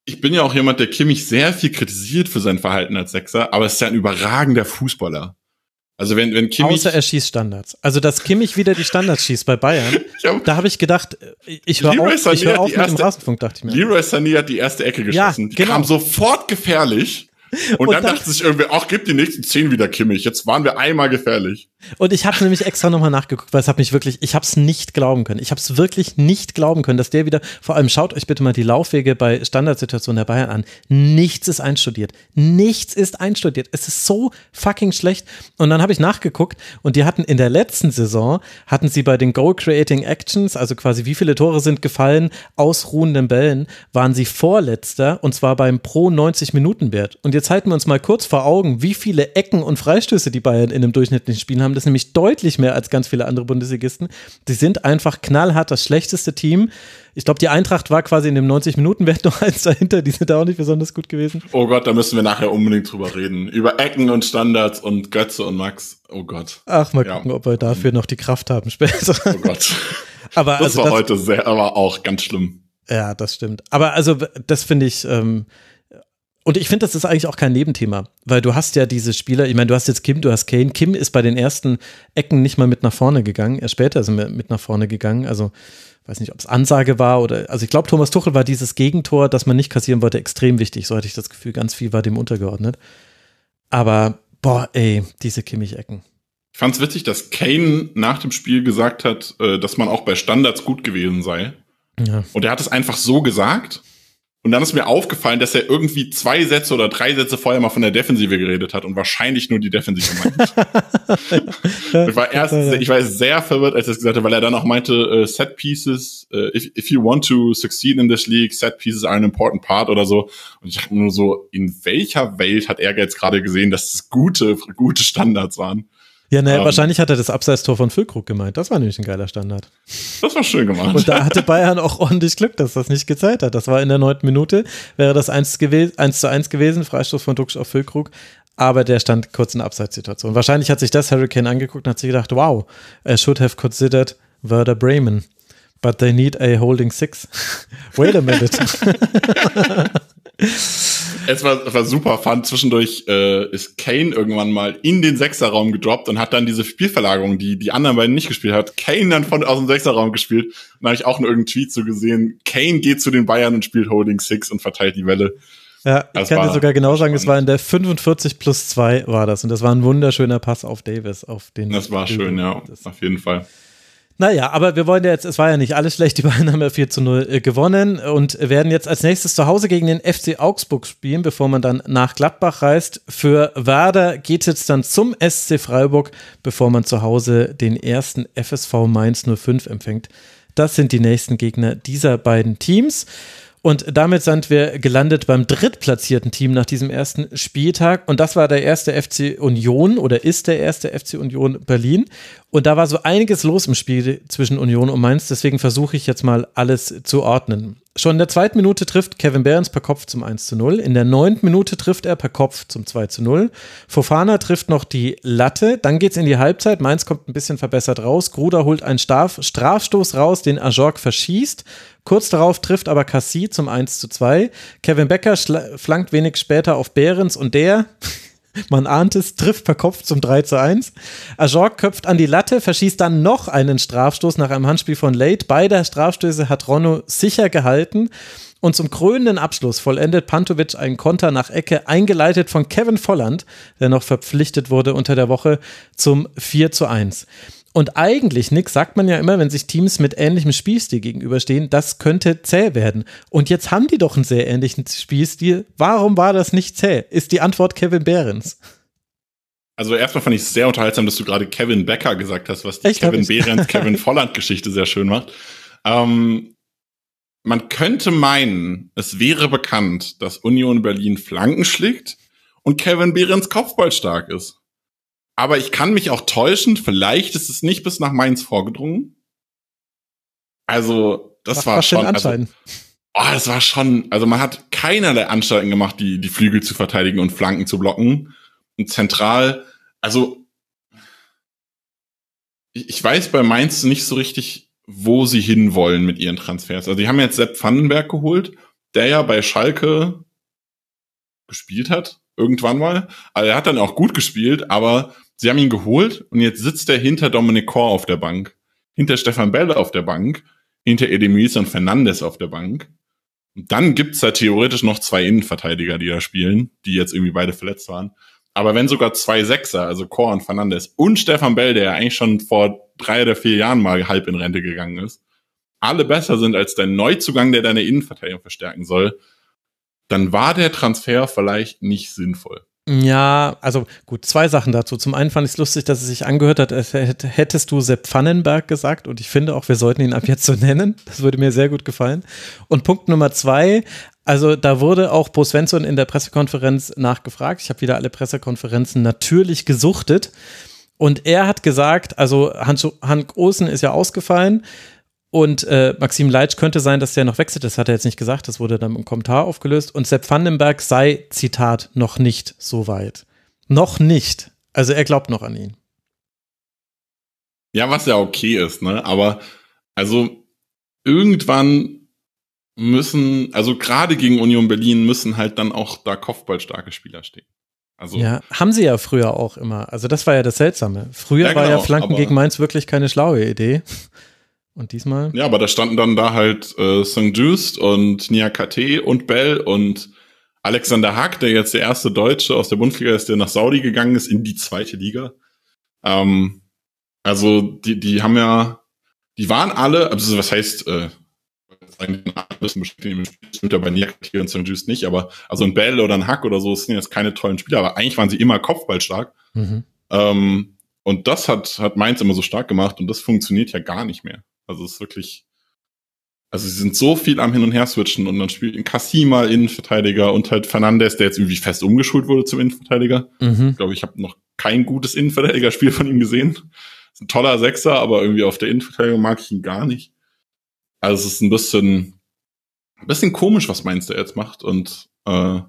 ich bin ja auch jemand, der Kimmich sehr viel kritisiert für sein Verhalten als Sechser, aber es ist ja ein überragender Fußballer. Also wenn, wenn Kimmich. Außer er schießt Standards. Also, dass Kimmich wieder die Standards schießt bei Bayern, hab, da habe ich gedacht, ich höre auf, ich hör auf mit erste, dem Rasenfunk, dachte ich mir. Leroy Sané hat die erste Ecke geschossen. Ja, genau. Die kam sofort gefährlich. Und, und dann, dann, dachte sich irgendwie, ach, gib die nächsten zehn wieder Kimmich. Jetzt waren wir einmal gefährlich. Und ich habe nämlich extra nochmal nachgeguckt, weil es hat mich wirklich, ich habe es nicht glauben können. Ich habe es wirklich nicht glauben können, dass der wieder, vor allem schaut euch bitte mal die Laufwege bei Standardsituationen der Bayern an. Nichts ist einstudiert. Nichts ist einstudiert. Es ist so fucking schlecht. Und dann habe ich nachgeguckt und die hatten in der letzten Saison, hatten sie bei den Goal Creating Actions, also quasi wie viele Tore sind gefallen, ausruhenden Bällen, waren sie vorletzter und zwar beim pro 90 Minuten Wert. Und jetzt halten wir uns mal kurz vor Augen, wie viele Ecken und Freistöße die Bayern in einem durchschnittlichen Spiel haben das nämlich deutlich mehr als ganz viele andere Bundesligisten. Die sind einfach knallhart das schlechteste Team. Ich glaube, die Eintracht war quasi in dem 90-Minuten-Wert noch eins dahinter. Die sind da auch nicht besonders gut gewesen. Oh Gott, da müssen wir nachher unbedingt drüber reden. Über Ecken und Standards und Götze und Max. Oh Gott. Ach, mal gucken, ob wir dafür noch die Kraft haben später. Oh Gott. aber das also war das, heute sehr, aber auch ganz schlimm. Ja, das stimmt. Aber also, das finde ich, ähm, und ich finde, das ist eigentlich auch kein Nebenthema, weil du hast ja diese Spieler, ich meine, du hast jetzt Kim, du hast Kane. Kim ist bei den ersten Ecken nicht mal mit nach vorne gegangen, erst später sind wir mit nach vorne gegangen. Also, weiß nicht, ob es Ansage war oder, also ich glaube, Thomas Tuchel war dieses Gegentor, das man nicht kassieren wollte, extrem wichtig. So hatte ich das Gefühl, ganz viel war dem untergeordnet. Aber, boah, ey, diese Kimmich-Ecken. Ich fand es witzig, dass Kane nach dem Spiel gesagt hat, äh, dass man auch bei Standards gut gewesen sei. Ja. Und er hat es einfach so gesagt Und dann ist mir aufgefallen, dass er irgendwie zwei Sätze oder drei Sätze vorher mal von der Defensive geredet hat und wahrscheinlich nur die Defensive meint. ich war erst, ich war sehr verwirrt, als er es gesagt hat, weil er dann auch meinte, uh, Set Pieces, uh, if, if you want to succeed in this league, Set Pieces are an important part oder so. Und ich dachte nur so, in welcher Welt hat er jetzt gerade gesehen, dass es gute, gute Standards waren? Ja, naja, um, wahrscheinlich hat er das Abseitstor von Füllkrug gemeint. Das war nämlich ein geiler Standard. Das war schön gemacht. Und da hatte Bayern auch ordentlich Glück, dass das nicht gezeigt hat. Das war in der neunten Minute, wäre das 1, gewesen, 1 zu 1 gewesen, Freistoß von Duxch auf Füllkrug. Aber der stand kurz in der Abseitssituation. Wahrscheinlich hat sich das Hurricane angeguckt und hat sich gedacht, wow, I should have considered Werder Bremen. But they need a holding six. Wait a minute. es war, war super fun. Zwischendurch äh, ist Kane irgendwann mal in den Sechserraum gedroppt und hat dann diese Spielverlagerung, die die anderen beiden nicht gespielt hat, Kane dann von aus dem Sechserraum gespielt. Und da habe ich auch nur irgendeinen Tweet so gesehen. Kane geht zu den Bayern und spielt Holding Six und verteilt die Welle. Ja, ich kann dir sogar genau sagen, es war in der 45 plus 2 war das. Und das war ein wunderschöner Pass auf Davis, auf den. Das war schön, ja, auf jeden Fall. Naja, aber wir wollen ja jetzt, es war ja nicht alles schlecht, die Bayern haben ja 4 zu 0 äh, gewonnen und werden jetzt als nächstes zu Hause gegen den FC Augsburg spielen, bevor man dann nach Gladbach reist. Für Werder geht es dann zum SC Freiburg, bevor man zu Hause den ersten FSV Mainz 05 empfängt. Das sind die nächsten Gegner dieser beiden Teams. Und damit sind wir gelandet beim drittplatzierten Team nach diesem ersten Spieltag. Und das war der erste FC Union oder ist der erste FC Union Berlin. Und da war so einiges los im Spiel zwischen Union und Mainz. Deswegen versuche ich jetzt mal alles zu ordnen. Schon in der zweiten Minute trifft Kevin Behrens per Kopf zum 1 zu 0. In der neunten Minute trifft er per Kopf zum 2 zu 0. Fofana trifft noch die Latte. Dann geht's in die Halbzeit. Mainz kommt ein bisschen verbessert raus. Gruder holt einen Straf Strafstoß raus, den Ajorg verschießt. Kurz darauf trifft aber Cassie zum 1 zu 2. Kevin Becker flankt wenig später auf Behrens und der man ahnt es, trifft per Kopf zum 3 zu 1. Ajorg köpft an die Latte, verschießt dann noch einen Strafstoß nach einem Handspiel von Late. Beide Strafstöße hat Ronno sicher gehalten. Und zum krönenden Abschluss vollendet Pantovic einen Konter nach Ecke, eingeleitet von Kevin Volland, der noch verpflichtet wurde unter der Woche zum 4 zu 1. Und eigentlich, Nick, sagt man ja immer, wenn sich Teams mit ähnlichem Spielstil gegenüberstehen, das könnte zäh werden. Und jetzt haben die doch einen sehr ähnlichen Spielstil. Warum war das nicht zäh? Ist die Antwort Kevin Behrens. Also erstmal fand ich es sehr unterhaltsam, dass du gerade Kevin Becker gesagt hast, was die Echt, Kevin Behrens, Kevin Volland-Geschichte sehr schön macht. Ähm, man könnte meinen, es wäre bekannt, dass Union Berlin Flanken schlägt und Kevin Behrens Kopfball stark ist. Aber ich kann mich auch täuschen. Vielleicht ist es nicht bis nach Mainz vorgedrungen. Also, das Was war schon. Also, oh, das war schon. Also, man hat keinerlei Anstalten gemacht, die, die Flügel zu verteidigen und Flanken zu blocken. Und zentral, also, ich, ich weiß bei Mainz nicht so richtig, wo sie hinwollen mit ihren Transfers. Also, die haben jetzt Sepp Vandenberg geholt, der ja bei Schalke gespielt hat, irgendwann mal. Also er hat dann auch gut gespielt, aber Sie haben ihn geholt und jetzt sitzt er hinter Dominic Kor auf der Bank, hinter Stefan Bell auf der Bank, hinter Edemies und Fernandes auf der Bank. Und dann gibt's da theoretisch noch zwei Innenverteidiger, die da spielen, die jetzt irgendwie beide verletzt waren. Aber wenn sogar zwei Sechser, also Kor und Fernandes und Stefan Bell, der ja eigentlich schon vor drei oder vier Jahren mal halb in Rente gegangen ist, alle besser sind als dein Neuzugang, der deine Innenverteidigung verstärken soll, dann war der Transfer vielleicht nicht sinnvoll. Ja, also gut, zwei Sachen dazu. Zum einen fand ich es lustig, dass es sich angehört hat, als hättest du Sepp Pfannenberg gesagt und ich finde auch, wir sollten ihn ab jetzt so nennen. Das würde mir sehr gut gefallen. Und Punkt Nummer zwei, also da wurde auch Bo Svensson in der Pressekonferenz nachgefragt. Ich habe wieder alle Pressekonferenzen natürlich gesuchtet. Und er hat gesagt, also Hans, Hank Olsen ist ja ausgefallen. Und äh, Maxim Leitsch könnte sein, dass der noch wechselt. Das hat er jetzt nicht gesagt. Das wurde dann im Kommentar aufgelöst. Und Sepp Vandenberg sei, Zitat, noch nicht so weit. Noch nicht. Also er glaubt noch an ihn. Ja, was ja okay ist, ne? Aber also irgendwann müssen, also gerade gegen Union Berlin müssen halt dann auch da kopfballstarke Spieler stehen. Also, ja, haben sie ja früher auch immer. Also das war ja das Seltsame. Früher ja, genau, war ja Flanken gegen Mainz wirklich keine schlaue Idee. Und diesmal? Ja, aber da standen dann da halt äh, St. Just und Nia KT und Bell und Alexander Hack, der jetzt der erste Deutsche aus der Bundesliga ist, der nach Saudi gegangen ist in die zweite Liga. Ähm, also die, die haben ja, die waren alle, also was heißt, äh, sein müssen beschäftigen im Spiel. Stimmt ja bei Niakate und St. Just nicht, aber also ein Bell oder ein Hack oder so sind jetzt keine tollen Spieler, aber eigentlich waren sie immer kopfballstark. Mhm. Ähm, und das hat, hat Mainz immer so stark gemacht und das funktioniert ja gar nicht mehr. Also es ist wirklich, also sie sind so viel am Hin und Her switchen und dann spielt ein Cassima Innenverteidiger und halt Fernandes, der jetzt irgendwie fest umgeschult wurde zum Innenverteidiger. Mhm. Ich glaube, ich habe noch kein gutes Innenverteidigerspiel von ihm gesehen. Ist ein toller Sechser, aber irgendwie auf der Innenverteidigung mag ich ihn gar nicht. Also es ist ein bisschen, ein bisschen komisch, was Mainz der jetzt macht und äh,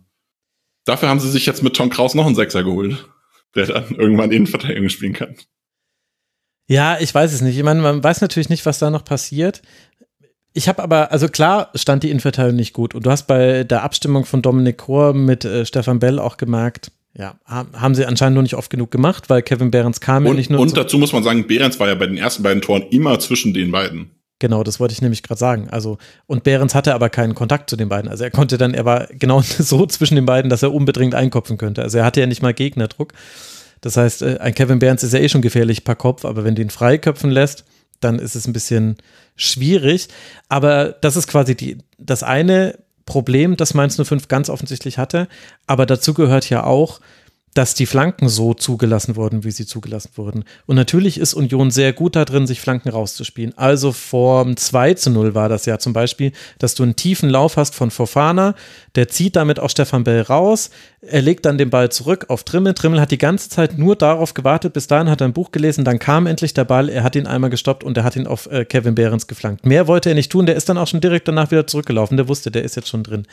dafür haben sie sich jetzt mit Tom Kraus noch einen Sechser geholt der dann irgendwann Innenverteidigung spielen kann. Ja, ich weiß es nicht. Ich meine, man weiß natürlich nicht, was da noch passiert. Ich habe aber, also klar stand die Innenverteidigung nicht gut. Und du hast bei der Abstimmung von Dominik Kor mit äh, Stefan Bell auch gemerkt, ja, haben sie anscheinend nur nicht oft genug gemacht, weil Kevin Behrens kam und, ja nicht nur. Und dazu muss man sagen, Behrens war ja bei den ersten beiden Toren immer zwischen den beiden. Genau, das wollte ich nämlich gerade sagen. Also, und Behrens hatte aber keinen Kontakt zu den beiden. Also er konnte dann, er war genau so zwischen den beiden, dass er unbedingt einkopfen könnte. Also er hatte ja nicht mal Gegnerdruck. Das heißt, äh, ein Kevin Behrens ist ja eh schon gefährlich per Kopf, aber wenn du ihn freiköpfen lässt, dann ist es ein bisschen schwierig. Aber das ist quasi die, das eine Problem, das Mainz 05 ganz offensichtlich hatte. Aber dazu gehört ja auch, dass die Flanken so zugelassen wurden, wie sie zugelassen wurden. Und natürlich ist Union sehr gut da drin, sich Flanken rauszuspielen. Also vor 2 zu 0 war das ja zum Beispiel, dass du einen tiefen Lauf hast von Fofana, der zieht damit auch Stefan Bell raus, er legt dann den Ball zurück auf Trimmel. Trimmel hat die ganze Zeit nur darauf gewartet, bis dahin hat er ein Buch gelesen, dann kam endlich der Ball, er hat ihn einmal gestoppt und er hat ihn auf äh, Kevin Behrens geflankt. Mehr wollte er nicht tun, der ist dann auch schon direkt danach wieder zurückgelaufen, der wusste, der ist jetzt schon drin.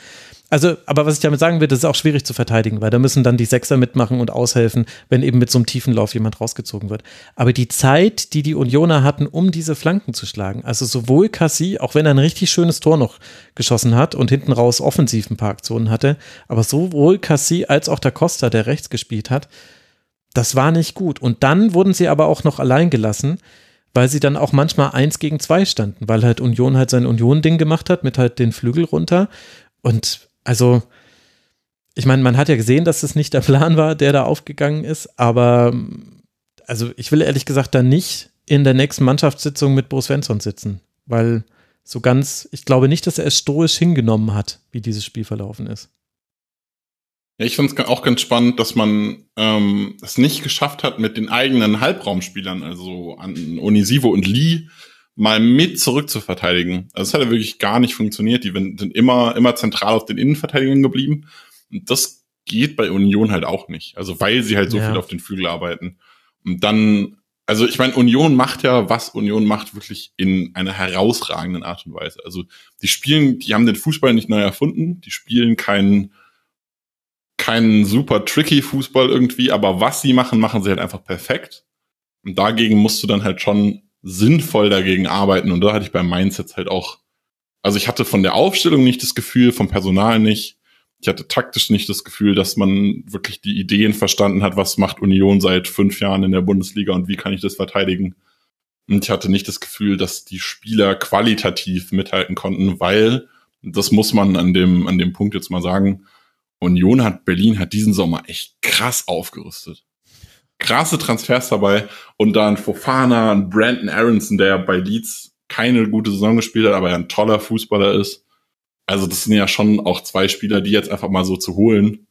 Also, aber was ich damit sagen will, das ist auch schwierig zu verteidigen, weil da müssen dann die Sechser mitmachen und aushelfen, wenn eben mit so einem tiefen Lauf jemand rausgezogen wird. Aber die Zeit, die die Unioner hatten, um diese Flanken zu schlagen, also sowohl Cassie, auch wenn er ein richtig schönes Tor noch geschossen hat und hinten raus offensiv ein paar Aktionen hatte, aber sowohl Cassie als auch der Costa, der rechts gespielt hat, das war nicht gut. Und dann wurden sie aber auch noch allein gelassen, weil sie dann auch manchmal eins gegen zwei standen, weil halt Union halt sein Union-Ding gemacht hat mit halt den Flügel runter. Und also, ich meine, man hat ja gesehen, dass es nicht der Plan war, der da aufgegangen ist, aber also ich will ehrlich gesagt da nicht in der nächsten Mannschaftssitzung mit Bo Svensson sitzen, weil so ganz, ich glaube nicht, dass er es stoisch hingenommen hat, wie dieses Spiel verlaufen ist. Ja, ich finde es auch ganz spannend, dass man ähm, es nicht geschafft hat, mit den eigenen Halbraumspielern, also an Onisivo und Lee, mal mit zurück zu verteidigen. Also es hat ja wirklich gar nicht funktioniert. Die sind immer, immer zentral auf den Innenverteidigern geblieben. Und das geht bei Union halt auch nicht. Also weil sie halt so ja. viel auf den Flügel arbeiten. Und dann, also ich meine, Union macht ja, was Union macht, wirklich in einer herausragenden Art und Weise. Also die spielen, die haben den Fußball nicht neu erfunden, die spielen keinen keinen super tricky Fußball irgendwie, aber was sie machen, machen sie halt einfach perfekt. Und dagegen musst du dann halt schon sinnvoll dagegen arbeiten. Und da hatte ich beim Mindset halt auch, also ich hatte von der Aufstellung nicht das Gefühl, vom Personal nicht. Ich hatte taktisch nicht das Gefühl, dass man wirklich die Ideen verstanden hat, was macht Union seit fünf Jahren in der Bundesliga und wie kann ich das verteidigen. Und ich hatte nicht das Gefühl, dass die Spieler qualitativ mithalten konnten, weil, das muss man an dem, an dem Punkt jetzt mal sagen, Union hat Berlin hat diesen Sommer echt krass aufgerüstet krasse Transfers dabei und dann Fofana und Brandon Aronson, der bei Leeds keine gute Saison gespielt hat, aber ja ein toller Fußballer ist. Also das sind ja schon auch zwei Spieler, die jetzt einfach mal so zu holen.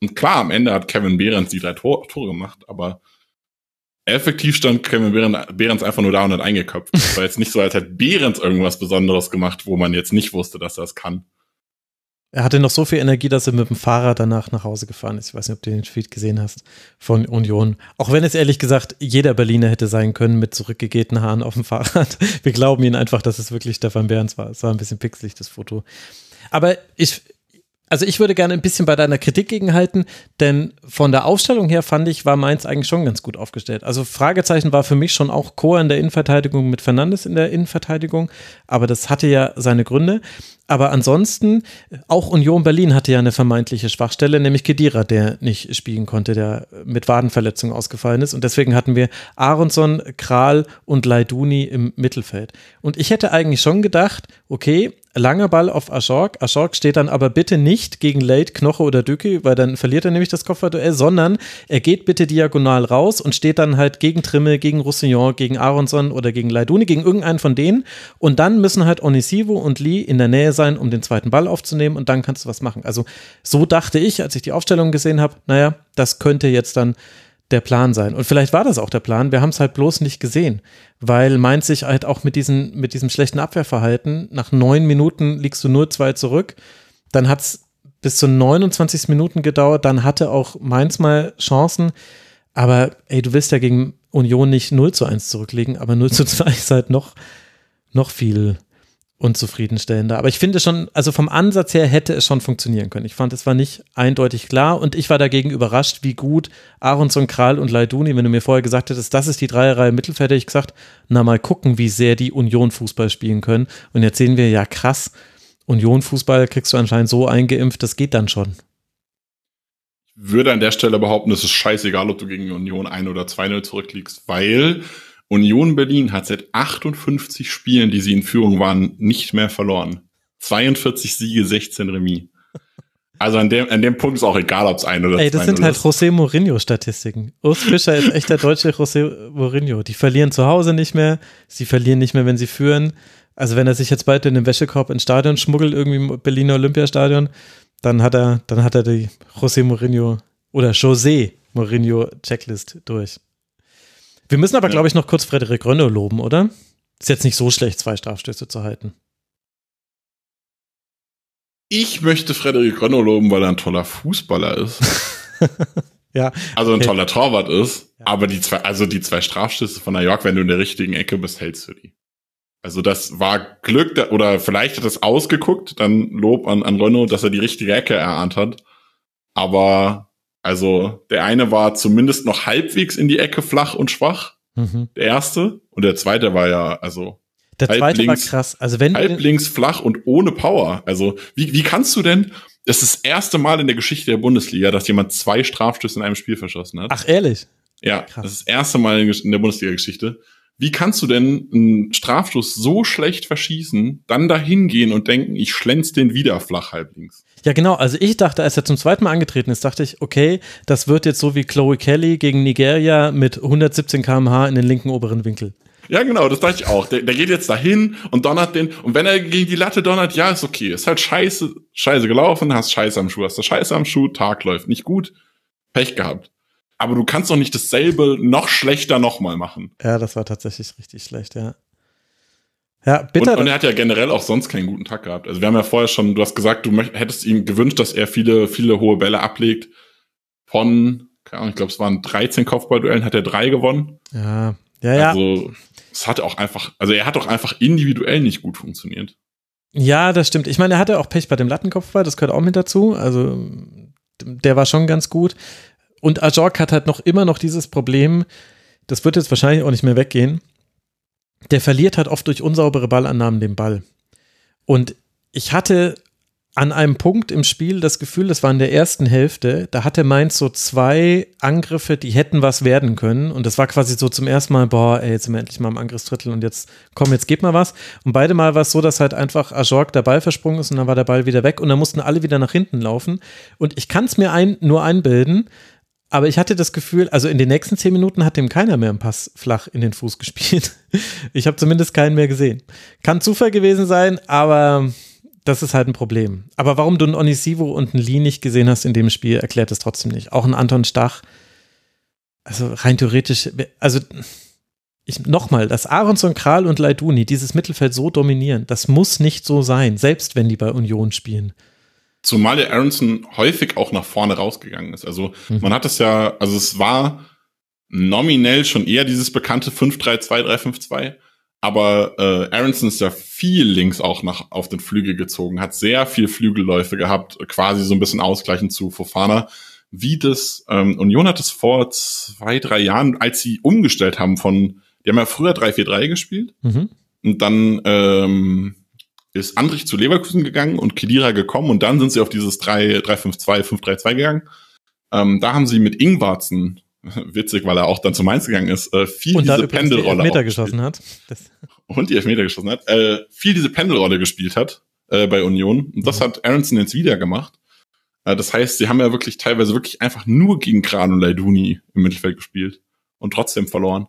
Und klar, am Ende hat Kevin Behrens die drei Tor Tore gemacht, aber effektiv stand Kevin Behrens einfach nur da und hat eingeköpft. Es war jetzt nicht so, als hätte Behrens irgendwas Besonderes gemacht, wo man jetzt nicht wusste, dass er es kann. Er hatte noch so viel Energie, dass er mit dem Fahrrad danach nach Hause gefahren ist. Ich weiß nicht, ob du den Tweet gesehen hast von Union. Auch wenn es ehrlich gesagt jeder Berliner hätte sein können mit zurückgegebenen Haaren auf dem Fahrrad. Wir glauben ihn einfach, dass es wirklich Stefan Behrens war. Es war ein bisschen pixelig, das Foto. Aber ich, also ich würde gerne ein bisschen bei deiner Kritik gegenhalten, denn von der Aufstellung her fand ich, war Mainz eigentlich schon ganz gut aufgestellt. Also Fragezeichen war für mich schon auch Chor in der Innenverteidigung mit Fernandes in der Innenverteidigung, aber das hatte ja seine Gründe. Aber ansonsten, auch Union Berlin hatte ja eine vermeintliche Schwachstelle, nämlich Kedira, der nicht spielen konnte, der mit Wadenverletzung ausgefallen ist. Und deswegen hatten wir Aronson, Kral und Leiduni im Mittelfeld. Und ich hätte eigentlich schon gedacht, okay, langer Ball auf Aschork. Aschork steht dann aber bitte nicht gegen Late, Knoche oder Dücke, weil dann verliert er nämlich das Kopfballduell, sondern er geht bitte diagonal raus und steht dann halt gegen Trimme, gegen Roussillon, gegen Aronson oder gegen Leiduni, gegen irgendeinen von denen. Und dann müssen halt Onisivo und Lee in der Nähe sein, um den zweiten Ball aufzunehmen und dann kannst du was machen. Also so dachte ich, als ich die Aufstellung gesehen habe, naja, das könnte jetzt dann der Plan sein. Und vielleicht war das auch der Plan. Wir haben es halt bloß nicht gesehen, weil Mainz sich halt auch mit, diesen, mit diesem schlechten Abwehrverhalten, nach neun Minuten liegst du nur zwei zurück. Dann hat es bis zu 29 Minuten gedauert. Dann hatte auch Mainz mal Chancen. Aber ey, du willst ja gegen Union nicht 0 zu 1 zurücklegen, aber 0 zu 2 ist halt noch, noch viel unzufriedenstellender. Aber ich finde schon, also vom Ansatz her hätte es schon funktionieren können. Ich fand, es war nicht eindeutig klar und ich war dagegen überrascht, wie gut Aronson, Kral und Leiduni, wenn du mir vorher gesagt hättest, das ist die Dreierreihe Mittelfeld, hätte ich gesagt, na mal gucken, wie sehr die Union Fußball spielen können. Und jetzt sehen wir, ja krass, Union Fußball kriegst du anscheinend so eingeimpft, das geht dann schon. Ich würde an der Stelle behaupten, es ist scheißegal, ob du gegen Union 1 oder 2-0 zurückliegst, weil Union Berlin hat seit 58 Spielen, die sie in Führung waren, nicht mehr verloren. 42 Siege, 16 Remis. Also an dem, an dem Punkt ist auch egal, ob es ein oder zwei Ey, das sind halt José Mourinho-Statistiken. Urs Fischer ist echt der deutsche José Mourinho. Die verlieren zu Hause nicht mehr, sie verlieren nicht mehr, wenn sie führen. Also wenn er sich jetzt bald in den Wäschekorb ins Stadion schmuggelt, irgendwie im Berliner Olympiastadion, dann hat er, dann hat er die José Mourinho oder José Mourinho Checklist durch. Wir müssen aber, ja. glaube ich, noch kurz Frederik Rönne loben, oder? Ist jetzt nicht so schlecht, zwei Strafstöße zu halten. Ich möchte Frederik Rönne loben, weil er ein toller Fußballer ist. ja. Also ein okay. toller Torwart ist. Ja. Aber die zwei, also die zwei Strafstöße von New York, wenn du in der richtigen Ecke bist, hältst du die. Also das war Glück, oder vielleicht hat es ausgeguckt, dann Lob an, an Renault, dass er die richtige Ecke erahnt hat. Aber also der eine war zumindest noch halbwegs in die Ecke flach und schwach. Mhm. Der erste. Und der zweite war ja, also. Der zweite links, war krass. Also wenn halb links flach und ohne Power. Also wie, wie kannst du denn? Das ist das erste Mal in der Geschichte der Bundesliga, dass jemand zwei Strafstöße in einem Spiel verschossen hat. Ach ehrlich? Ja, krass. das ist das erste Mal in der Bundesliga-Geschichte. Wie kannst du denn einen Strafstoß so schlecht verschießen, dann dahin gehen und denken, ich schlänz den wieder flach halblinks? Ja, genau. Also ich dachte, als er zum zweiten Mal angetreten ist, dachte ich, okay, das wird jetzt so wie Chloe Kelly gegen Nigeria mit 117 km/h in den linken oberen Winkel. Ja, genau, das dachte ich auch. Der, der geht jetzt dahin und donnert den. Und wenn er gegen die Latte donnert, ja, ist okay. Ist halt scheiße, scheiße gelaufen, hast Scheiße am Schuh, hast du Scheiße am Schuh, Tag läuft nicht gut, Pech gehabt aber du kannst doch nicht dasselbe noch schlechter nochmal machen. Ja, das war tatsächlich richtig schlecht, ja. Ja, bitte. Und, und, er hat ja generell auch sonst keinen guten Tag gehabt. Also wir haben ja vorher schon, du hast gesagt, du hättest ihm gewünscht, dass er viele, viele hohe Bälle ablegt. Von, keine Ahnung, ich glaube, es waren 13 Kopfballduellen, hat er drei gewonnen. Ja, ja, ja. Also es hat auch einfach, also er hat auch einfach individuell nicht gut funktioniert. Ja, das stimmt. Ich meine, er hatte auch Pech bei dem Lattenkopfball, das gehört auch mit dazu. Also der war schon ganz gut. Und Ajork hat halt noch immer noch dieses Problem, das wird jetzt wahrscheinlich auch nicht mehr weggehen. Der verliert halt oft durch unsaubere Ballannahmen den Ball. Und ich hatte an einem Punkt im Spiel das Gefühl, das war in der ersten Hälfte, da hatte Mainz so zwei Angriffe, die hätten was werden können. Und das war quasi so zum ersten Mal, boah, ey, jetzt sind wir endlich mal im Angriffsdrittel und jetzt, komm, jetzt geht mal was. Und beide Mal war es so, dass halt einfach Ajork der Ball versprungen ist und dann war der Ball wieder weg und dann mussten alle wieder nach hinten laufen. Und ich kann es mir ein, nur einbilden, aber ich hatte das Gefühl, also in den nächsten zehn Minuten hat dem keiner mehr einen Pass flach in den Fuß gespielt. Ich habe zumindest keinen mehr gesehen. Kann Zufall gewesen sein, aber das ist halt ein Problem. Aber warum du einen Onisivo und einen Lee nicht gesehen hast in dem Spiel, erklärt es trotzdem nicht. Auch ein Anton Stach. Also rein theoretisch, also nochmal, dass Aronson, Kral und Leiduni dieses Mittelfeld so dominieren, das muss nicht so sein, selbst wenn die bei Union spielen. Zumal der Aronson häufig auch nach vorne rausgegangen ist. Also mhm. man hat es ja, also es war nominell schon eher dieses bekannte 5-3-2-3-5-2. Aber äh, Aronson ist ja viel links auch nach auf den Flügel gezogen, hat sehr viel Flügelläufe gehabt, quasi so ein bisschen ausgleichend zu Fofana. Wie das, ähm, Union hat es vor zwei, drei Jahren, als sie umgestellt haben von, die haben ja früher 3-4-3 gespielt mhm. und dann ähm, ist Andrich zu Leverkusen gegangen und Kedira gekommen und dann sind sie auf dieses 3-5-2, 5-3-2 gegangen. Ähm, da haben sie mit Ingwarzen, witzig, weil er auch dann zu Mainz gegangen ist, äh, viel und diese Pendelrolle. Die geschossen hat. Das und die Elfmeter geschossen hat, äh, viel diese Pendelrolle gespielt hat. äh, bei Union. Und das hat Aronson jetzt wieder gemacht. Äh, das heißt, sie haben ja wirklich teilweise wirklich einfach nur gegen Kran und Leiduni im Mittelfeld gespielt und trotzdem verloren.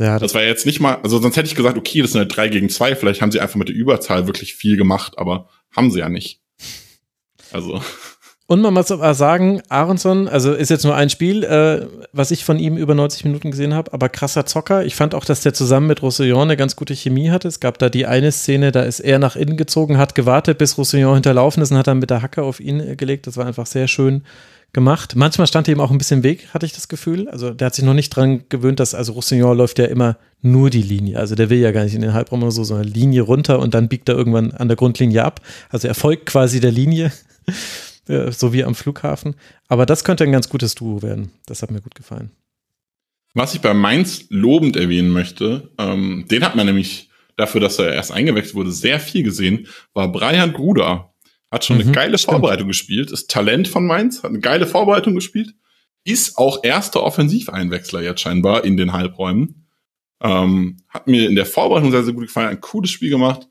Ja, Das war jetzt nicht mal, also sonst hätte ich gesagt, okay, das sind halt drei gegen zwei, vielleicht haben sie einfach mit der Überzahl wirklich viel gemacht, aber haben sie ja nicht. Also. Und man muss aber sagen, Aronson, also ist jetzt nur ein Spiel, äh, was ich von ihm über 90 Minuten gesehen habe, aber krasser Zocker. Ich fand auch, dass der zusammen mit Roussillon eine ganz gute Chemie hatte. Es gab da die eine Szene, da ist er nach innen gezogen, hat gewartet, bis Roussillon hinterlaufen ist und hat dann mit der Hacke auf ihn äh, gelegt. Das war einfach sehr schön gemacht. Manchmal stand er ihm auch ein bisschen im Weg, hatte ich das Gefühl. Also der hat sich noch nicht dran gewöhnt, dass, also Roussillon läuft ja immer nur die Linie. Also der will ja gar nicht in den Halbraum oder so, sondern Linie runter und dann biegt er irgendwann an der Grundlinie ab. Also er folgt quasi der Linie. Ja, so wie am Flughafen. Aber das könnte ein ganz gutes Duo werden. Das hat mir gut gefallen. Was ich bei Mainz lobend erwähnen möchte, ähm, den hat man nämlich dafür, dass er erst eingewechselt wurde, sehr viel gesehen, war Brian Gruder. Hat schon Mhm, eine geile stimmt. Vorbereitung gespielt, ist Talent von Mainz, hat eine geile Vorbereitung gespielt, ist auch erster Offensiveinwechsler jetzt scheinbar in den Halbräumen. Ähm, hat mir in der Vorbereitung sehr, sehr gut gefallen, ein cooles Spiel gemacht.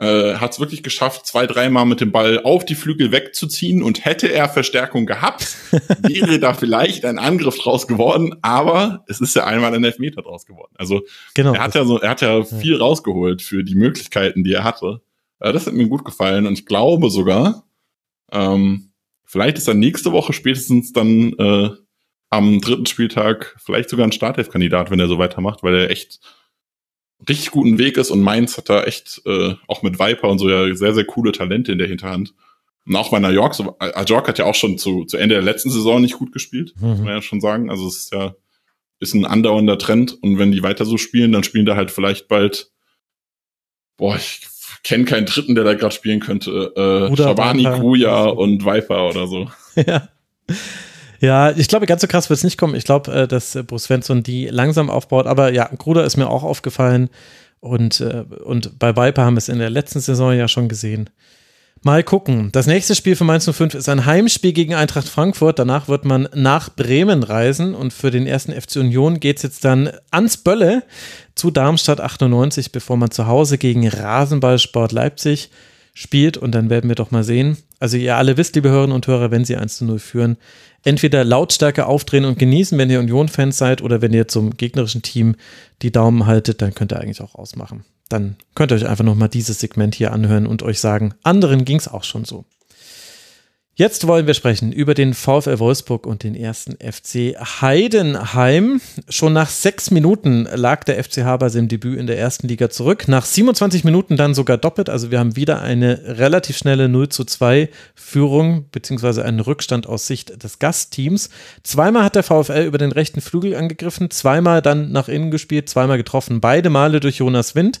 Äh, hat es wirklich geschafft, zwei, dreimal mit dem Ball auf die Flügel wegzuziehen und hätte er Verstärkung gehabt, wäre da vielleicht ein Angriff draus geworden, aber es ist ja einmal ein Elfmeter draus geworden. Also Genau. er hat ja so, er hat ja viel rausgeholt für die Möglichkeiten, die er hatte. Äh, das hat mir gut gefallen und ich glaube sogar, ähm, vielleicht ist er nächste Woche spätestens dann äh, am dritten Spieltag vielleicht sogar ein Startelf-Kandidat, wenn er so weitermacht, weil er echt richtig guten Weg ist und Mainz hat da echt äh, auch mit Viper und so ja sehr, sehr coole Talente in der Hinterhand. Und auch bei New York, so, Ajork hat ja auch schon zu, zu Ende der letzten Saison nicht gut gespielt, muss Mhm. man ja schon sagen. Also es ist ja ist ein andauernder Trend und wenn die weiter so spielen, dann spielen da halt vielleicht bald, boah, ich kenne keinen dritten, der da gerade spielen könnte, äh, Shabani, Viper. Gruja und Viper oder so. ja. Ja, ich glaube, ganz so krass wird es nicht kommen. Ich glaube, äh, dass äh, Bruce Svensson die langsam aufbaut. Aber ja, Gruder ist mir auch aufgefallen. Und, äh, und bei Viper haben wir es in der letzten Saison ja schon gesehen. Mal gucken. Das nächste Spiel für Mainz 05 ist ein Heimspiel gegen Eintracht Frankfurt. Danach wird man nach Bremen reisen. Und für den ersten FC Union geht es jetzt dann ans Bölle zu Darmstadt 98, bevor man zu Hause gegen Rasenballsport Leipzig spielt. Und dann werden wir doch mal sehen. Also ihr alle wisst, liebe Hörerinnen und Hörer, wenn sie 1 zu 0 führen, entweder Lautstärke aufdrehen und genießen, wenn ihr Union-Fans seid, oder wenn ihr zum gegnerischen Team die Daumen haltet, dann könnt ihr eigentlich auch ausmachen. Dann könnt ihr euch einfach nochmal dieses Segment hier anhören und euch sagen, anderen ging es auch schon so. Jetzt wollen wir sprechen über den VfL Wolfsburg und den ersten FC Heidenheim. Schon nach sechs Minuten lag der FCH bei seinem Debüt in der ersten Liga zurück. Nach 27 Minuten dann sogar doppelt. Also wir haben wieder eine relativ schnelle 0 zu 2 Führung, beziehungsweise einen Rückstand aus Sicht des Gastteams. Zweimal hat der VfL über den rechten Flügel angegriffen, zweimal dann nach innen gespielt, zweimal getroffen. Beide Male durch Jonas Wind.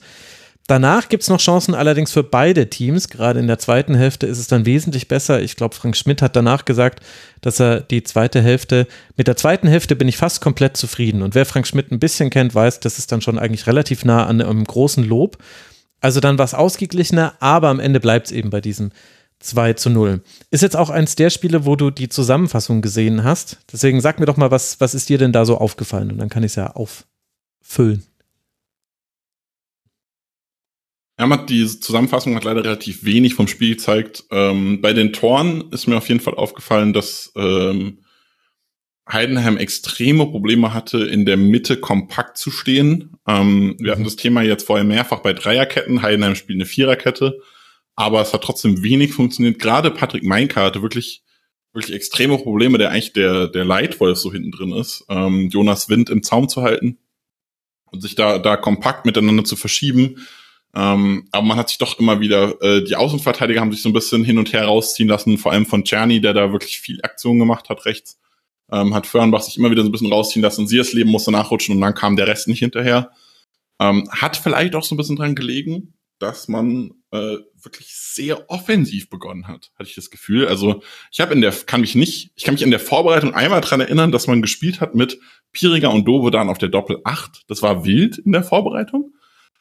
Danach gibt es noch Chancen allerdings für beide Teams. Gerade in der zweiten Hälfte ist es dann wesentlich besser. Ich glaube, Frank Schmidt hat danach gesagt, dass er die zweite Hälfte, mit der zweiten Hälfte bin ich fast komplett zufrieden. Und wer Frank Schmidt ein bisschen kennt, weiß, das ist dann schon eigentlich relativ nah an einem großen Lob. Also dann war es ausgeglichener, aber am Ende bleibt es eben bei diesem 2 zu 0. Ist jetzt auch eins der Spiele, wo du die Zusammenfassung gesehen hast. Deswegen sag mir doch mal, was, was ist dir denn da so aufgefallen? Und dann kann ich es ja auffüllen. Ja, man hat die Zusammenfassung hat leider relativ wenig vom Spiel gezeigt. Ähm, bei den Toren ist mir auf jeden Fall aufgefallen, dass ähm, Heidenheim extreme Probleme hatte, in der Mitte kompakt zu stehen. Ähm, wir hatten das Thema jetzt vorher mehrfach bei Dreierketten. Heidenheim spielt eine Viererkette, aber es hat trotzdem wenig funktioniert. Gerade Patrick Meinka hatte wirklich wirklich extreme Probleme, der eigentlich der der Leitwolf so hinten drin ist, ähm, Jonas Wind im Zaum zu halten und sich da da kompakt miteinander zu verschieben. Ähm, aber man hat sich doch immer wieder, äh, die Außenverteidiger haben sich so ein bisschen hin und her rausziehen lassen, vor allem von Czerny, der da wirklich viel Aktion gemacht hat rechts. Ähm, hat Fernbach sich immer wieder so ein bisschen rausziehen lassen. Siersleben musste nachrutschen und dann kam der Rest nicht hinterher. Ähm, hat vielleicht auch so ein bisschen dran gelegen, dass man äh, wirklich sehr offensiv begonnen hat, hatte ich das Gefühl. Also ich habe in der, kann mich nicht, ich kann mich in der Vorbereitung einmal dran erinnern, dass man gespielt hat mit Piriger und Dovedan auf der Doppel 8. Das war wild in der Vorbereitung.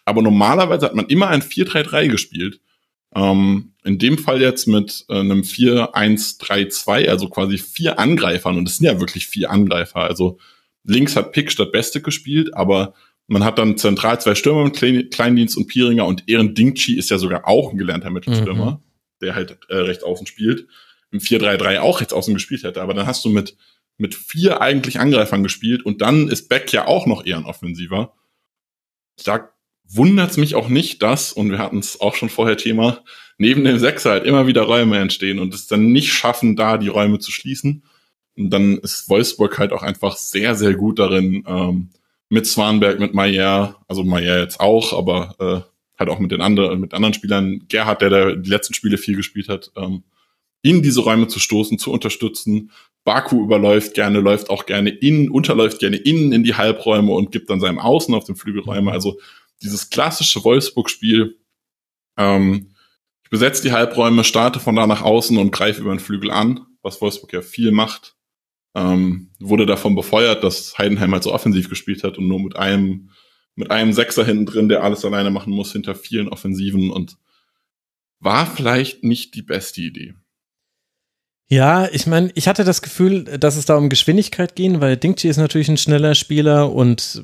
Aber normalerweise hat man immer ein 4-3-3 gespielt. Ähm, in dem Fall jetzt mit äh, einem 4-1-3-2, also quasi vier Angreifern. Und es sind ja wirklich vier Angreifer. Also links hat Pick statt Beste gespielt, aber Man hat dann zentral zwei Stürmer mit Klein- Kleindienst und Pieringer und Ehren Dingchi ist ja sogar auch ein gelernter Mittelstürmer, Mhm. der halt äh, rechts außen spielt. Im 4-3-3 auch rechts außen gespielt hätte. Aber dann hast du mit, mit vier eigentlich Angreifern gespielt und dann ist Beck ja auch noch eher ein Offensiver. Da wundert's mich auch nicht, dass, und wir hatten es auch schon vorher Thema, neben dem Sechser halt immer wieder Räume entstehen und es dann nicht schaffen, da die Räume zu schließen. Und dann ist Wolfsburg halt auch einfach sehr, sehr gut darin, ähm, mit Swanberg, mit Mayer, also Mayer jetzt auch, aber äh, halt auch mit den anderen, mit anderen Spielern, Gerhard, der da die letzten Spiele viel gespielt hat, ähm, in diese Räume zu stoßen, zu unterstützen. Baku überläuft gerne, läuft auch gerne innen, unterläuft gerne innen in die Halbräume und gibt dann seinem Außen auf den Flügelräume. Also dieses klassische Wolfsburg-Spiel, ähm, ich besetze die Halbräume, starte von da nach außen und greife über den Flügel an, was Wolfsburg ja viel macht. Ähm, wurde davon befeuert, dass Heidenheim halt so offensiv gespielt hat und nur mit einem, mit einem Sechser hinten drin, der alles alleine machen muss, hinter vielen Offensiven und war vielleicht nicht die beste Idee. Ja, ich meine, ich hatte das Gefühl, dass es da um Geschwindigkeit ging, weil Dingchi ist natürlich ein schneller Spieler und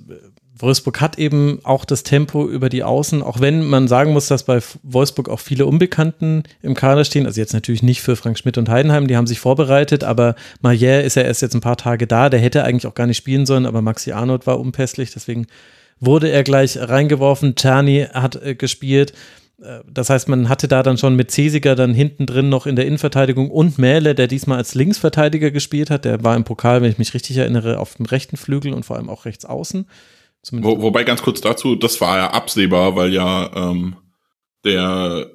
Wolfsburg hat eben auch das Tempo über die Außen, auch wenn man sagen muss, dass bei Wolfsburg auch viele Unbekannten im Kader stehen. Also jetzt natürlich nicht für Frank Schmidt und Heidenheim, die haben sich vorbereitet, aber Mayer ist ja erst jetzt ein paar Tage da, der hätte eigentlich auch gar nicht spielen sollen, aber Maxi Arnold war unpässlich, deswegen wurde er gleich reingeworfen. Czerny hat äh, gespielt. Äh, Das heißt, man hatte da dann schon mit Cesiger dann hinten drin noch in der Innenverteidigung und Mähle, der diesmal als Linksverteidiger gespielt hat. Der war im Pokal, wenn ich mich richtig erinnere, auf dem rechten Flügel und vor allem auch rechts außen. Wo, wobei ganz kurz dazu, das war ja absehbar, weil ja ähm, der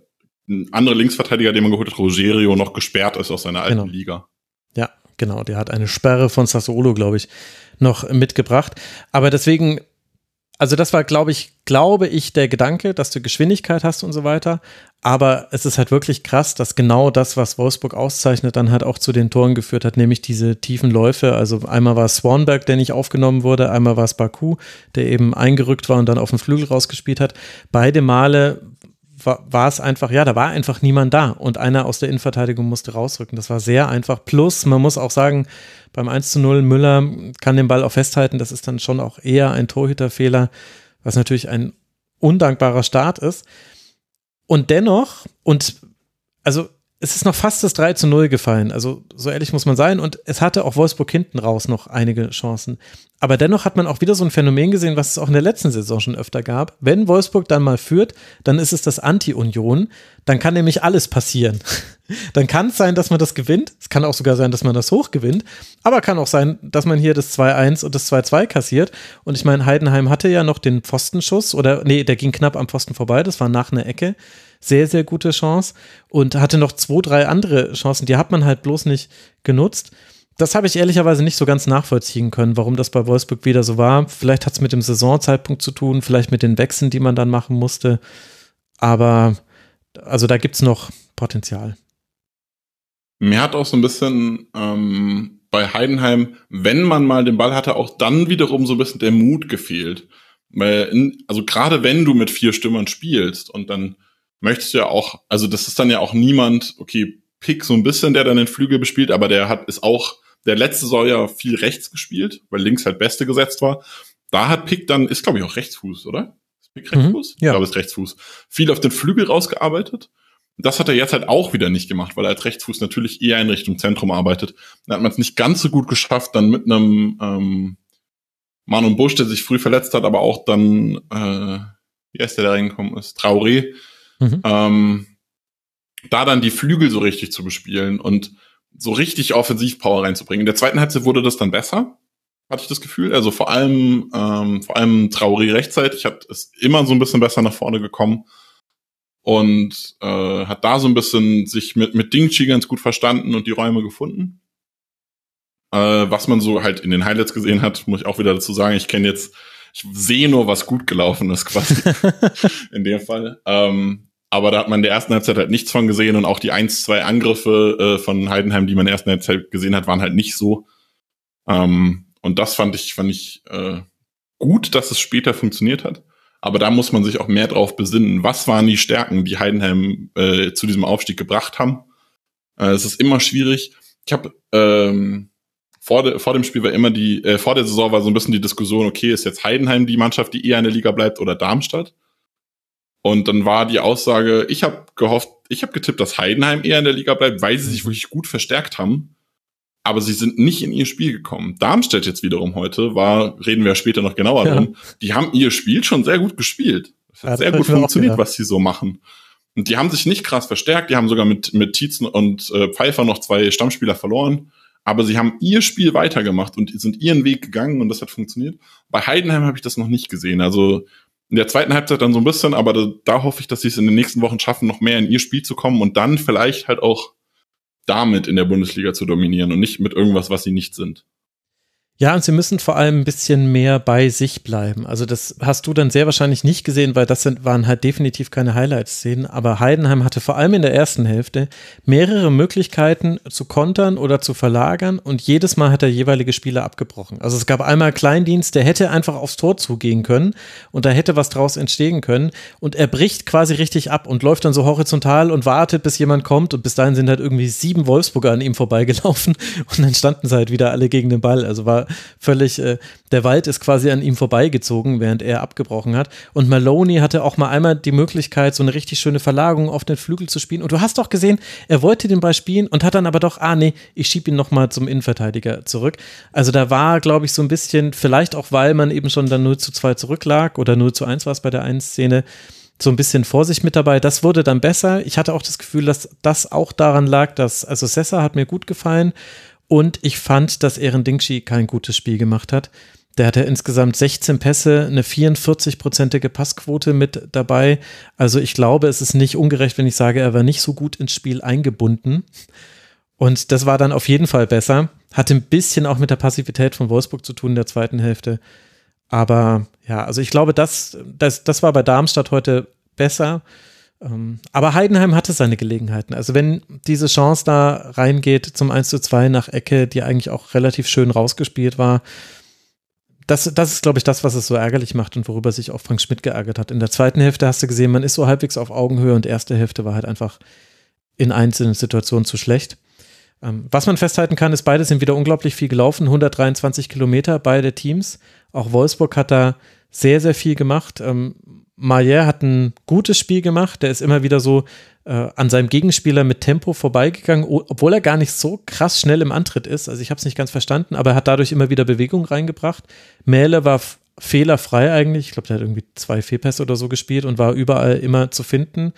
ein anderer Linksverteidiger, den man geholt hat, Rogerio, noch gesperrt ist aus seiner alten Genau. Liga. Ja, genau. Der hat eine Sperre von Sassuolo, glaube ich, noch mitgebracht. Aber deswegen, also das war, glaube ich, glaube ich, der Gedanke, dass du Geschwindigkeit hast und so weiter. Aber es ist halt wirklich krass, dass genau das, was Wolfsburg auszeichnet, dann halt auch zu den Toren geführt hat, nämlich diese tiefen Läufe. Also einmal war es Swanberg, der nicht aufgenommen wurde, einmal war es Baku, der eben eingerückt war und dann auf den Flügel rausgespielt hat. Beide Male war, es einfach, ja, da war einfach niemand da und einer aus der Innenverteidigung musste rausrücken. Das war sehr einfach. Plus, man muss auch sagen, beim 1 zu 0, Müller kann den Ball auch festhalten. Das ist dann schon auch eher ein Torhüterfehler, was natürlich ein undankbarer Start ist. Und dennoch, und also es ist noch fast das 3 zu 0 gefallen. Also so ehrlich muss man sein. Und es hatte auch Wolfsburg hinten raus noch einige Chancen. Aber dennoch hat man auch wieder so ein Phänomen gesehen, was es auch in der letzten Saison schon öfter gab. Wenn Wolfsburg dann mal führt, dann ist es das Anti-Union. Dann kann nämlich alles passieren. Dann kann es sein, dass man das gewinnt. Es kann auch sogar sein, dass man das hoch gewinnt. Aber kann auch sein, dass man hier das 2-1 und das 2-2 kassiert. Und ich meine, Heidenheim hatte ja noch den Pfostenschuss oder nee, der ging knapp am Pfosten vorbei. Das war nach einer Ecke. Sehr, sehr gute Chance. Und hatte noch zwei, drei andere Chancen. Die hat man halt bloß nicht genutzt. Das habe ich ehrlicherweise nicht so ganz nachvollziehen können, warum das bei Wolfsburg wieder so war. Vielleicht hat es mit dem Saisonzeitpunkt zu tun, vielleicht mit den Wechseln, die man dann machen musste. Aber also da gibt es noch Potenzial. Mir hat auch so ein bisschen ähm, bei Heidenheim, wenn man mal den Ball hatte, auch dann wiederum so ein bisschen der Mut gefehlt. Weil, in, also gerade wenn du mit vier Stürmern spielst und dann möchtest du ja auch, also das ist dann ja auch niemand, okay, Pick so ein bisschen, der dann den Flügel bespielt, aber der hat, ist auch, der letzte soll ja viel rechts gespielt, weil links halt Beste gesetzt war. Da hat Pick dann, ist glaube ich auch Rechtsfuß, oder? Ist Pick Rechtsfuß? ja. Ich glaube, ist Rechtsfuß. Viel auf den Flügel rausgearbeitet. Das hat er jetzt halt auch wieder nicht gemacht, weil er als Rechtsfuß natürlich eher in Richtung Zentrum arbeitet. Dann hat man es nicht ganz so gut geschafft, dann mit einem ähm, Manon Busch, der sich früh verletzt hat, aber auch dann, äh, wie heißt der, der reingekommen ist, Traoré, Mhm. ähm, da dann die Flügel so richtig zu bespielen und so richtig Offensivpower reinzubringen. In der zweiten Halbzeit wurde das dann besser, hatte ich das Gefühl. Also vor allem, ähm, vor allem Traoré rechtzeitig hat es immer so ein bisschen besser nach vorne gekommen und äh, hat da so ein bisschen sich mit, mit Dingchi ganz gut verstanden und die Räume gefunden. Äh, was man so halt in den Highlights gesehen hat, muss ich auch wieder dazu sagen, ich kenne jetzt, ich sehe nur, was gut gelaufen ist quasi in dem Fall. Ähm, aber da hat man in der ersten Halbzeit halt nichts von gesehen und auch die 1-2 Angriffe äh, von Heidenheim, die man in der ersten Halbzeit gesehen hat, waren halt nicht so. Ähm, und das fand ich, fand ich äh, gut, dass es später funktioniert hat. Aber da muss man sich auch mehr drauf besinnen. Was waren die Stärken, die Heidenheim äh, zu diesem Aufstieg gebracht haben? Äh, es ist immer schwierig. Ich habe ähm, vor, de, vor dem Spiel war immer die, äh, vor der Saison war so ein bisschen die Diskussion, okay, ist jetzt Heidenheim die Mannschaft, die eher in der Liga bleibt oder Darmstadt? Und dann war die Aussage, ich habe gehofft, ich habe getippt, dass Heidenheim eher in der Liga bleibt, weil sie sich wirklich gut verstärkt haben. Aber sie sind nicht in ihr Spiel gekommen. Darmstadt jetzt wiederum heute war, reden wir später noch genauer Ja. drum, die haben ihr Spiel schon sehr gut gespielt. Es Ja, hat das sehr gut funktioniert, was sie so machen. Und die haben sich nicht krass verstärkt, die haben sogar mit, mit Tietzen und äh, Pfeiffer noch zwei Stammspieler verloren. Aber sie haben ihr Spiel weitergemacht und sind ihren Weg gegangen und das hat funktioniert. Bei Heidenheim habe ich das noch nicht gesehen. Also in der zweiten Halbzeit dann so ein bisschen, aber da, da hoffe ich, dass sie es in den nächsten Wochen schaffen, noch mehr in ihr Spiel zu kommen und dann vielleicht halt auch damit in der Bundesliga zu dominieren und nicht mit irgendwas, was sie nicht sind. Ja, und sie müssen vor allem ein bisschen mehr bei sich bleiben. Also das hast du dann sehr wahrscheinlich nicht gesehen, weil das sind, waren halt definitiv keine Highlight-Szenen. Aber Heidenheim hatte vor allem in der ersten Hälfte mehrere Möglichkeiten zu kontern oder zu verlagern und jedes Mal hat der jeweilige Spieler abgebrochen. Also es gab einmal Kleindienst, der hätte einfach aufs Tor zugehen können und da hätte was draus entstehen können und er bricht quasi richtig ab und läuft dann so horizontal und wartet, bis jemand kommt und bis dahin sind halt irgendwie sieben Wolfsburger an ihm vorbeigelaufen und dann standen sie halt wieder alle gegen den Ball. Also war völlig, äh, der Wald ist quasi an ihm vorbeigezogen, während er abgebrochen hat. Und Maloney hatte auch mal einmal die Möglichkeit, so eine richtig schöne Verlagerung auf den Flügel zu spielen. Und du hast doch gesehen, er wollte den Ball spielen und hat dann aber doch, ah nee, ich schieb ihn nochmal zum Innenverteidiger zurück. Also da war, glaube ich, so ein bisschen, vielleicht auch, weil man eben schon dann 0 zu 2 zurücklag oder 0 zu 1 war es bei der einen Szene, so ein bisschen Vorsicht mit dabei. Das wurde dann besser. Ich hatte auch das Gefühl, dass das auch daran lag, dass, also Sessa hat mir gut gefallen und ich fand, dass Ehren Dingshi kein gutes Spiel gemacht hat. Der hatte insgesamt 16 Pässe, eine 44-prozentige Passquote mit dabei. Also ich glaube, es ist nicht ungerecht, wenn ich sage, er war nicht so gut ins Spiel eingebunden. Und das war dann auf jeden Fall besser. Hatte ein bisschen auch mit der Passivität von Wolfsburg zu tun in der zweiten Hälfte. Aber ja, also ich glaube, das, das, das war bei Darmstadt heute besser. Ähm, Aber Heidenheim hatte seine Gelegenheiten. Also wenn diese Chance da reingeht zum 1 zu 2 nach Ecke, die eigentlich auch relativ schön rausgespielt war, das, das ist, glaube ich, das, was es so ärgerlich macht und worüber sich auch Frank Schmidt geärgert hat. In der zweiten Hälfte hast du gesehen, man ist so halbwegs auf Augenhöhe und erste Hälfte war halt einfach in einzelnen Situationen zu schlecht. Ähm, was man festhalten kann, ist, beide sind wieder unglaublich viel gelaufen, 123 Kilometer, beide Teams. Auch Wolfsburg hat da sehr, sehr viel gemacht. Maier hat ein gutes Spiel gemacht. Der ist immer wieder so äh, an seinem Gegenspieler mit Tempo vorbeigegangen, obwohl er gar nicht so krass schnell im Antritt ist. Also ich habe es nicht ganz verstanden, aber er hat dadurch immer wieder Bewegung reingebracht. Mähle war fehlerfrei eigentlich. Ich glaube, der hat irgendwie zwei Fehlpässe oder so gespielt und war überall immer zu finden.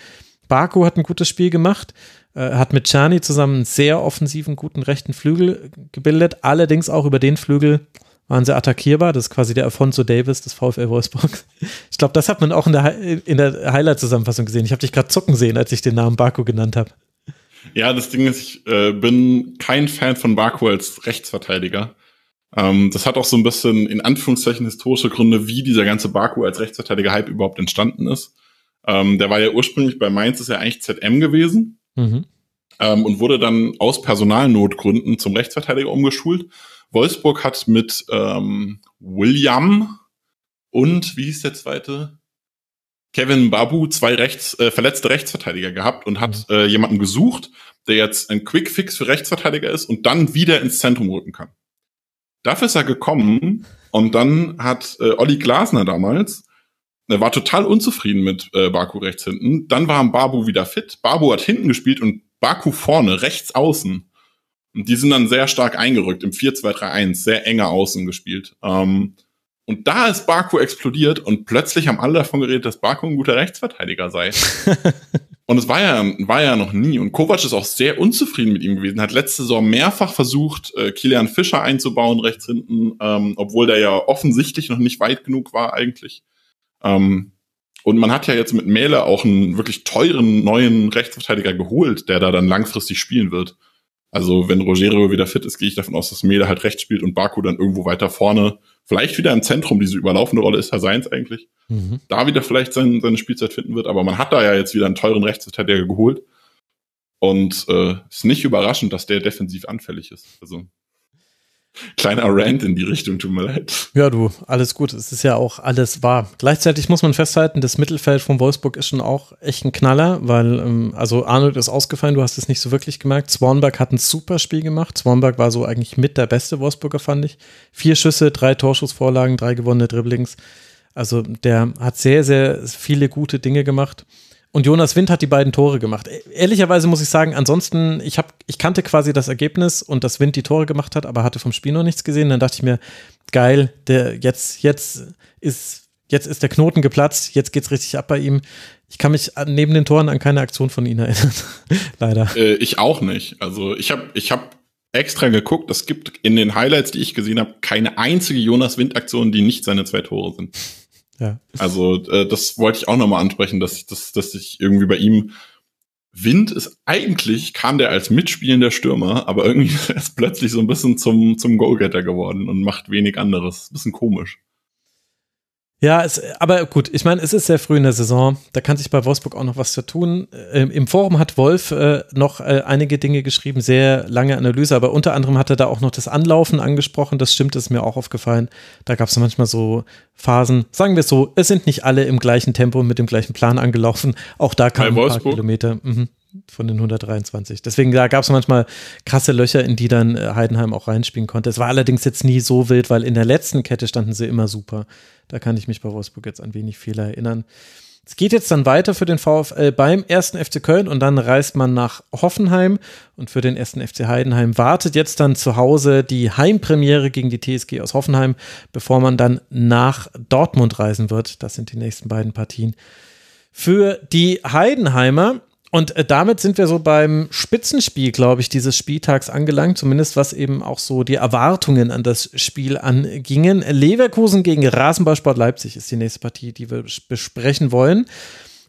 Baku hat ein gutes Spiel gemacht, äh, hat mit Czani zusammen einen sehr offensiven, guten rechten Flügel gebildet. Allerdings auch über den Flügel waren sie attackierbar. Das ist quasi der Alfonso Davis des VfL Wolfsburg. Ich glaube, das hat man auch in der, Hi- in der Highlight-Zusammenfassung gesehen. Ich habe dich gerade zucken sehen, als ich den Namen Baku genannt habe. Ja, das Ding ist, ich äh, bin kein Fan von Baku als Rechtsverteidiger. Ähm, das hat auch so ein bisschen in Anführungszeichen historische Gründe, wie dieser ganze Baku als Rechtsverteidiger-Hype überhaupt entstanden ist. Ähm, der war ja ursprünglich bei Mainz, ist ja eigentlich ZM gewesen Mhm. ähm, und wurde dann aus Personalnotgründen zum Rechtsverteidiger umgeschult. Wolfsburg hat mit ähm, William und wie hieß der zweite? Kevin Babu zwei rechts, äh, verletzte Rechtsverteidiger gehabt und hat äh, jemanden gesucht, der jetzt ein Quick-Fix für Rechtsverteidiger ist und dann wieder ins Zentrum rücken kann. Dafür ist er gekommen und dann hat äh, Olli Glasner damals, er war total unzufrieden mit äh, Baku rechts hinten. Dann war Babu wieder fit. Babu hat hinten gespielt und Baku vorne, rechts außen. Und die sind dann sehr stark eingerückt im 4-2-3-1, sehr enger außen gespielt. Ähm, und da ist Baku explodiert und plötzlich haben alle davon geredet, dass Baku ein guter Rechtsverteidiger sei. und es war ja, war ja noch nie. Und Kovac ist auch sehr unzufrieden mit ihm gewesen, hat letzte Saison mehrfach versucht, äh, Kilian Fischer einzubauen rechts hinten, ähm, obwohl der ja offensichtlich noch nicht weit genug war eigentlich. Ähm, und man hat ja jetzt mit Mähle auch einen wirklich teuren neuen Rechtsverteidiger geholt, der da dann langfristig spielen wird. Also wenn Rogero wieder fit ist, gehe ich davon aus, dass Mähle halt rechts spielt und Baku dann irgendwo weiter vorne, vielleicht wieder im Zentrum, diese überlaufende Rolle ist ja seins eigentlich, Mhm. da wieder vielleicht sein, seine Spielzeit finden wird. Aber man hat da ja jetzt wieder einen teuren Rechtsverteidiger geholt. Und äh, ist nicht überraschend, dass der defensiv anfällig ist. Also Kleiner Rant in die Richtung, tut mir leid. Ja, du, alles gut. Es ist ja auch alles wahr. Gleichzeitig muss man festhalten, das Mittelfeld von Wolfsburg ist schon auch echt ein Knaller, weil, ähm, also Arnold ist ausgefallen, du hast es nicht so wirklich gemerkt. Swanberg hat ein super Spiel gemacht. Swanberg war so eigentlich mit der beste Wolfsburger, fand ich. Vier Schüsse, drei Torschussvorlagen, drei gewonnene Dribblings. Also der hat sehr, sehr viele gute Dinge gemacht. Und Jonas Wind hat die beiden Tore gemacht. E-, ehrlicherweise muss ich sagen, ansonsten, ich, hab, ich kannte quasi das Ergebnis und dass Wind die Tore gemacht hat, aber hatte vom Spiel noch nichts gesehen. Dann dachte ich mir, geil, der, jetzt, jetzt, ist, jetzt ist der Knoten geplatzt, jetzt geht's richtig ab bei ihm. Ich kann mich neben den Toren an keine Aktion von ihm erinnern. Leider. Äh, ich auch nicht. Also ich habe ich hab extra geguckt, es gibt in den Highlights, die ich gesehen habe, keine einzige Jonas Wind-Aktion, die nicht seine zwei Tore sind. Ja. Also äh, das wollte ich auch nochmal ansprechen, dass, dass, dass ich irgendwie bei ihm Wind ist eigentlich, kam der als mitspielender Stürmer, aber irgendwie ist plötzlich so ein bisschen zum, zum Goalgetter geworden und macht wenig anderes. Bisschen komisch. Ja, es, aber gut, ich meine, es ist sehr früh in der Saison. Da kann sich bei Wolfsburg auch noch was zu tun. Ähm, Im Forum hat Wolf äh, noch äh, einige Dinge geschrieben, sehr lange Analyse, aber unter anderem hat er da auch noch das Anlaufen angesprochen. Das stimmt, ist mir auch aufgefallen. Da gab es manchmal so Phasen. Sagen wir es so, es sind nicht alle im gleichen Tempo mit dem gleichen Plan angelaufen. Auch da kamen ein paar Kilometer. Mhm von den 123. Deswegen da gab es manchmal krasse Löcher, in die dann äh, Heidenheim auch reinspielen konnte. Es war allerdings jetzt nie so wild, weil in der letzten Kette standen sie immer super. Da kann ich mich bei Wolfsburg jetzt an wenig Fehler erinnern. Es geht jetzt dann weiter für den VfL beim ersten FC Köln und dann reist man nach Hoffenheim und für den ersten FC Heidenheim wartet jetzt dann zu Hause die Heimpremiere gegen die TSG aus Hoffenheim, bevor man dann nach Dortmund reisen wird. Das sind die nächsten beiden Partien. Für die Heidenheimer und äh, damit sind wir so beim Spitzenspiel, glaube ich, dieses Spieltags angelangt, zumindest was eben auch so die Erwartungen an das Spiel angingen. Leverkusen gegen Rasenballsport Leipzig ist die nächste Partie, die wir besprechen wollen.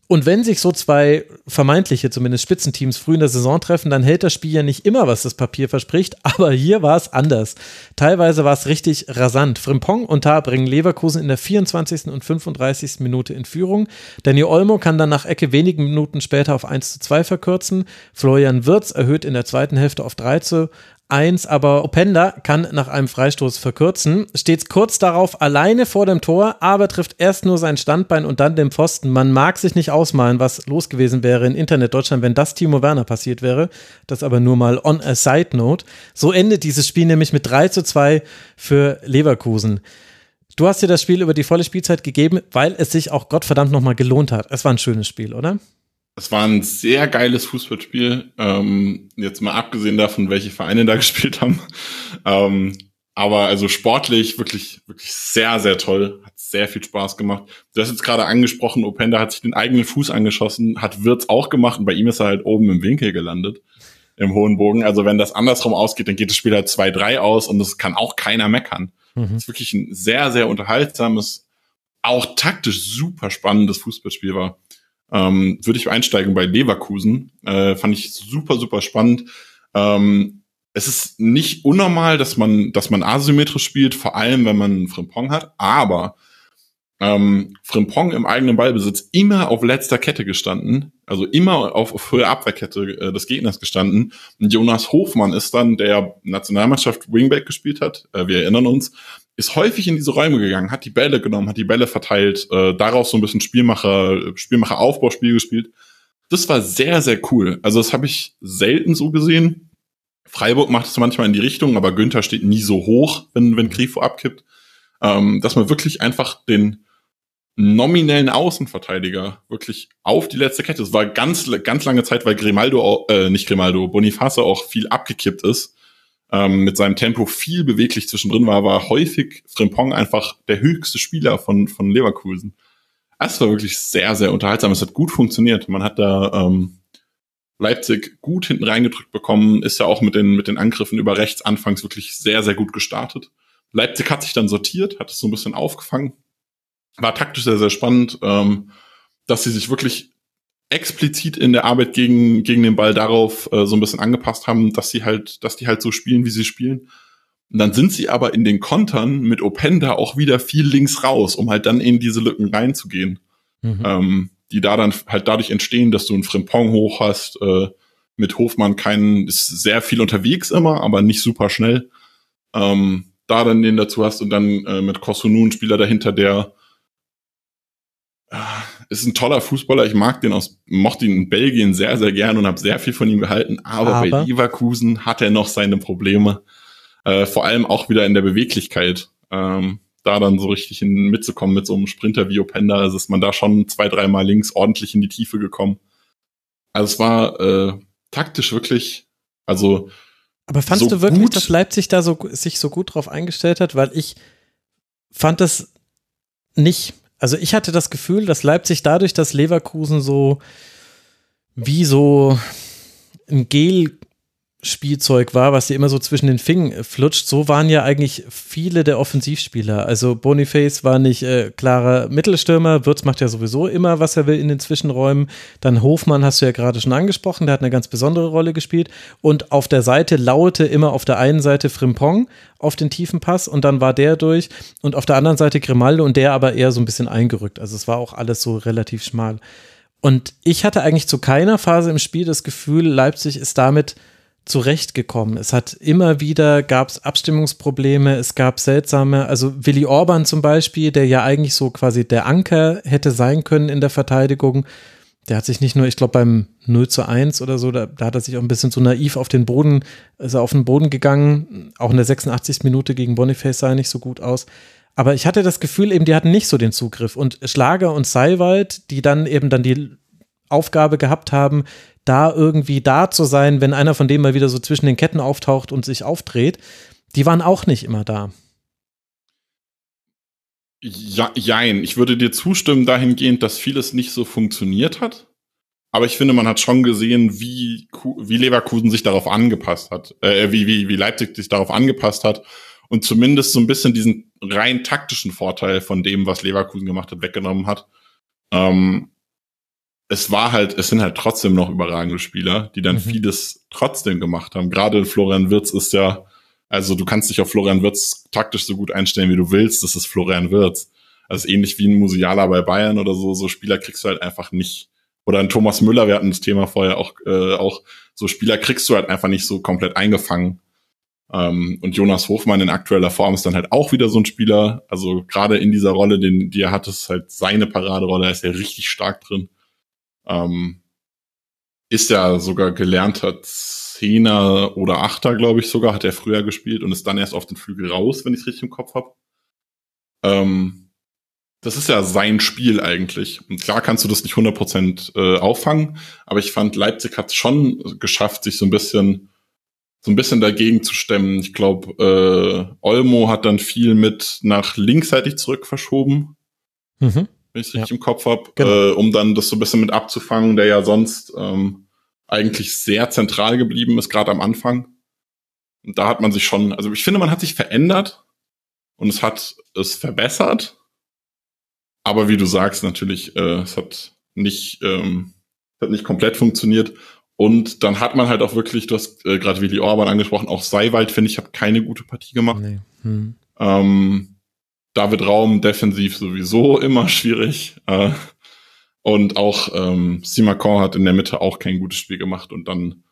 Und wenn sich so zwei vermeintliche, zumindest Spitzenteams früh in der Saison treffen, dann hält das Spiel ja nicht immer, was das Papier verspricht. Aber hier war es anders. Teilweise war es richtig rasant. Frimpong und Tar bringen Leverkusen in der 24. und 35. Minute in Führung. Danny Olmo kann dann nach Ecke wenigen Minuten später auf 1 zu 2 verkürzen. Florian Wirz erhöht in der zweiten Hälfte auf 3 zu 1, aber Openda kann nach einem Freistoß verkürzen, steht kurz darauf alleine vor dem Tor, aber trifft erst nur sein Standbein und dann den Pfosten. Man mag sich nicht ausmalen, was los gewesen wäre in Internet Deutschland, wenn das Timo Werner passiert wäre. Das aber nur mal on a side note. So endet dieses Spiel nämlich mit 3 zu 2 für Leverkusen. Du hast dir das Spiel über die volle Spielzeit gegeben, weil es sich auch Gottverdammt nochmal gelohnt hat. Es war ein schönes Spiel, oder? Es war ein sehr geiles Fußballspiel. Ähm, jetzt mal abgesehen davon, welche Vereine da gespielt haben. Ähm, aber also sportlich wirklich, wirklich sehr, sehr toll. Hat sehr viel Spaß gemacht. Du hast jetzt gerade angesprochen, Openda hat sich den eigenen Fuß angeschossen, hat Wirtz auch gemacht und bei ihm ist er halt oben im Winkel gelandet. Im hohen Bogen. Also wenn das andersrum ausgeht, dann geht das Spiel halt 2-3 aus und das kann auch keiner meckern. Mhm. Das ist wirklich ein sehr, sehr unterhaltsames, auch taktisch super spannendes Fußballspiel war ähm, würde ich einsteigen bei Leverkusen. Äh, fand ich super, super spannend. Ähm, es ist nicht unnormal, dass man, dass man asymmetrisch spielt, vor allem wenn man Frimpong hat, aber ähm, Frimpong im eigenen Ballbesitz immer auf letzter Kette gestanden, also immer auf, auf Höhe Abwehrkette äh, des Gegners gestanden. Und Jonas Hofmann ist dann, der Nationalmannschaft Wingback gespielt hat, äh, wir erinnern uns, ist häufig in diese Räume gegangen, hat die Bälle genommen, hat die Bälle verteilt, äh, daraus so ein bisschen Spielmacher, Spielmacher Aufbauspiel gespielt. Das war sehr, sehr cool. Also das habe ich selten so gesehen. Freiburg macht es manchmal in die Richtung, aber Günther steht nie so hoch, wenn, wenn Grifo abkippt. Ähm, dass man wirklich einfach den nominellen Außenverteidiger wirklich auf die letzte Kette. Es war ganz, ganz lange Zeit, weil Grimaldo, äh, nicht Grimaldo, Boniface auch viel abgekippt ist ähm, mit seinem Tempo viel beweglich zwischendrin war, war häufig Frimpong einfach der höchste Spieler von, von Leverkusen. Es war wirklich sehr, sehr unterhaltsam. Es hat gut funktioniert. Man hat da ähm, Leipzig gut hinten reingedrückt bekommen, ist ja auch mit den, mit den Angriffen über rechts anfangs wirklich sehr, sehr gut gestartet. Leipzig hat sich dann sortiert, hat es so ein bisschen aufgefangen. War taktisch sehr, sehr spannend, ähm, dass sie sich wirklich explizit in der Arbeit gegen, gegen den Ball darauf äh, so ein bisschen angepasst haben, dass sie halt, dass die halt so spielen, wie sie spielen. Und dann sind sie aber in den Kontern mit Openda auch wieder viel links raus, um halt dann in diese Lücken reinzugehen. Mhm. Ähm, die da dann halt dadurch entstehen, dass du einen Frimpong hoch hast, äh, mit Hofmann keinen, ist sehr viel unterwegs immer, aber nicht super schnell. ähm, da dann den dazu hast und dann äh, mit Kosunu einen Spieler dahinter, der äh, ist ein toller Fußballer. Ich mag den aus, mochte ihn in Belgien sehr, sehr gern und habe sehr viel von ihm gehalten. Aber, Aber? bei Leverkusen hat er noch seine Probleme. Äh, vor allem auch wieder in der Beweglichkeit. Ähm, da dann so richtig in, mitzukommen mit so einem Sprinter wie Openda, also ist man da schon zwei, dreimal links ordentlich in die Tiefe gekommen. Also es war äh, taktisch wirklich, also Aber fandst so du wirklich, gut- dass Leipzig da so sich so gut drauf eingestellt hat? Weil ich fand das nicht. Also ich hatte das Gefühl, dass Leipzig dadurch, dass Leverkusen so wie so ein Gel-Spielzeug war, was dir immer so zwischen den Fingern flutscht, so waren ja eigentlich viele der Offensivspieler. Also Boniface war nicht äh, klarer Mittelstürmer, Würz macht ja sowieso immer, was er will in den Zwischenräumen. Dann Hofmann hast du ja gerade schon angesprochen, der hat eine ganz besondere Rolle gespielt. Und auf der Seite lauerte immer auf der einen Seite Frimpong auf den tiefen Pass und dann war der durch und auf der anderen Seite Grimaldo und der aber eher so ein bisschen eingerückt. Also es war auch alles so relativ schmal. Und ich hatte eigentlich zu keiner Phase im Spiel das Gefühl, Leipzig ist damit zurechtgekommen. Es hat immer wieder, gab es Abstimmungsprobleme, es gab seltsame, also Willi Orban zum Beispiel, der ja eigentlich so quasi der Anker hätte sein können in der Verteidigung, der hat sich nicht nur, ich glaube beim 0 zu 1 oder so, da, da hat er sich auch ein bisschen so naiv auf den Boden, ist er auf den Boden gegangen, auch in der 86. Minute gegen Boniface sah er nicht so gut aus. Aber ich hatte das Gefühl eben, die hatten nicht so den Zugriff. Und Schlager und Seiwald, die dann eben dann die Aufgabe gehabt haben, da irgendwie da zu sein, wenn einer von denen mal wieder so zwischen den Ketten auftaucht und sich aufdreht, die waren auch nicht immer da. Ja, jein. Ich würde dir zustimmen dahingehend, dass vieles nicht so funktioniert hat. Aber ich finde, man hat schon gesehen, wie, wie Leverkusen sich darauf angepasst hat, äh, wie, wie, wie Leipzig sich darauf angepasst hat und zumindest so ein bisschen diesen rein taktischen Vorteil von dem, was Leverkusen gemacht hat, weggenommen hat. Ähm, es war halt, es sind halt trotzdem noch überragende Spieler, die dann Mhm. vieles trotzdem gemacht haben. Gerade Florian Wirtz ist ja, also du kannst dich auf Florian Wirtz taktisch so gut einstellen, wie du willst. Das ist Florian Wirtz. Also ähnlich wie ein Musiala bei Bayern oder so. So Spieler kriegst du halt einfach nicht. Oder ein Thomas Müller, wir hatten das Thema vorher auch, äh, auch so Spieler kriegst du halt einfach nicht so komplett eingefangen. Ähm, und Jonas Hofmann in aktueller Form ist dann halt auch wieder so ein Spieler. Also gerade in dieser Rolle, den, die er hat, ist halt seine Paraderolle, da ist er richtig stark drin. Ähm, ist ja sogar gelernter Zehner oder Achter, glaube ich sogar, hat er früher gespielt und ist dann erst auf den Flügel raus, wenn ich es richtig im Kopf habe. Ähm, das ist ja sein Spiel eigentlich. Und klar kannst du das nicht 100% äh, auffangen, aber ich fand, Leipzig hat schon geschafft, sich so ein bisschen so ein bisschen dagegen zu stemmen. Ich glaube, äh, Olmo hat dann viel mit nach linksseitig zurück verschoben Mhm. Wenn ich es Ja. richtig im Kopf habe, Genau. äh, um dann das so ein bisschen mit abzufangen, der ja sonst ähm, eigentlich sehr zentral geblieben ist, gerade am Anfang. Und da hat man sich schon, also ich finde, man hat sich verändert und es hat es verbessert. Aber wie du sagst, natürlich, äh, es hat nicht, ähm, hat nicht komplett funktioniert. Und dann hat man halt auch wirklich, du hast äh, gerade Willi Orban angesprochen, auch Seiwald, finde ich, hat keine gute Partie gemacht. Nee. Hm. Ähm, David Raum defensiv sowieso immer schwierig. Äh, und auch ähm, Simakon hat in der Mitte auch kein gutes Spiel gemacht und dann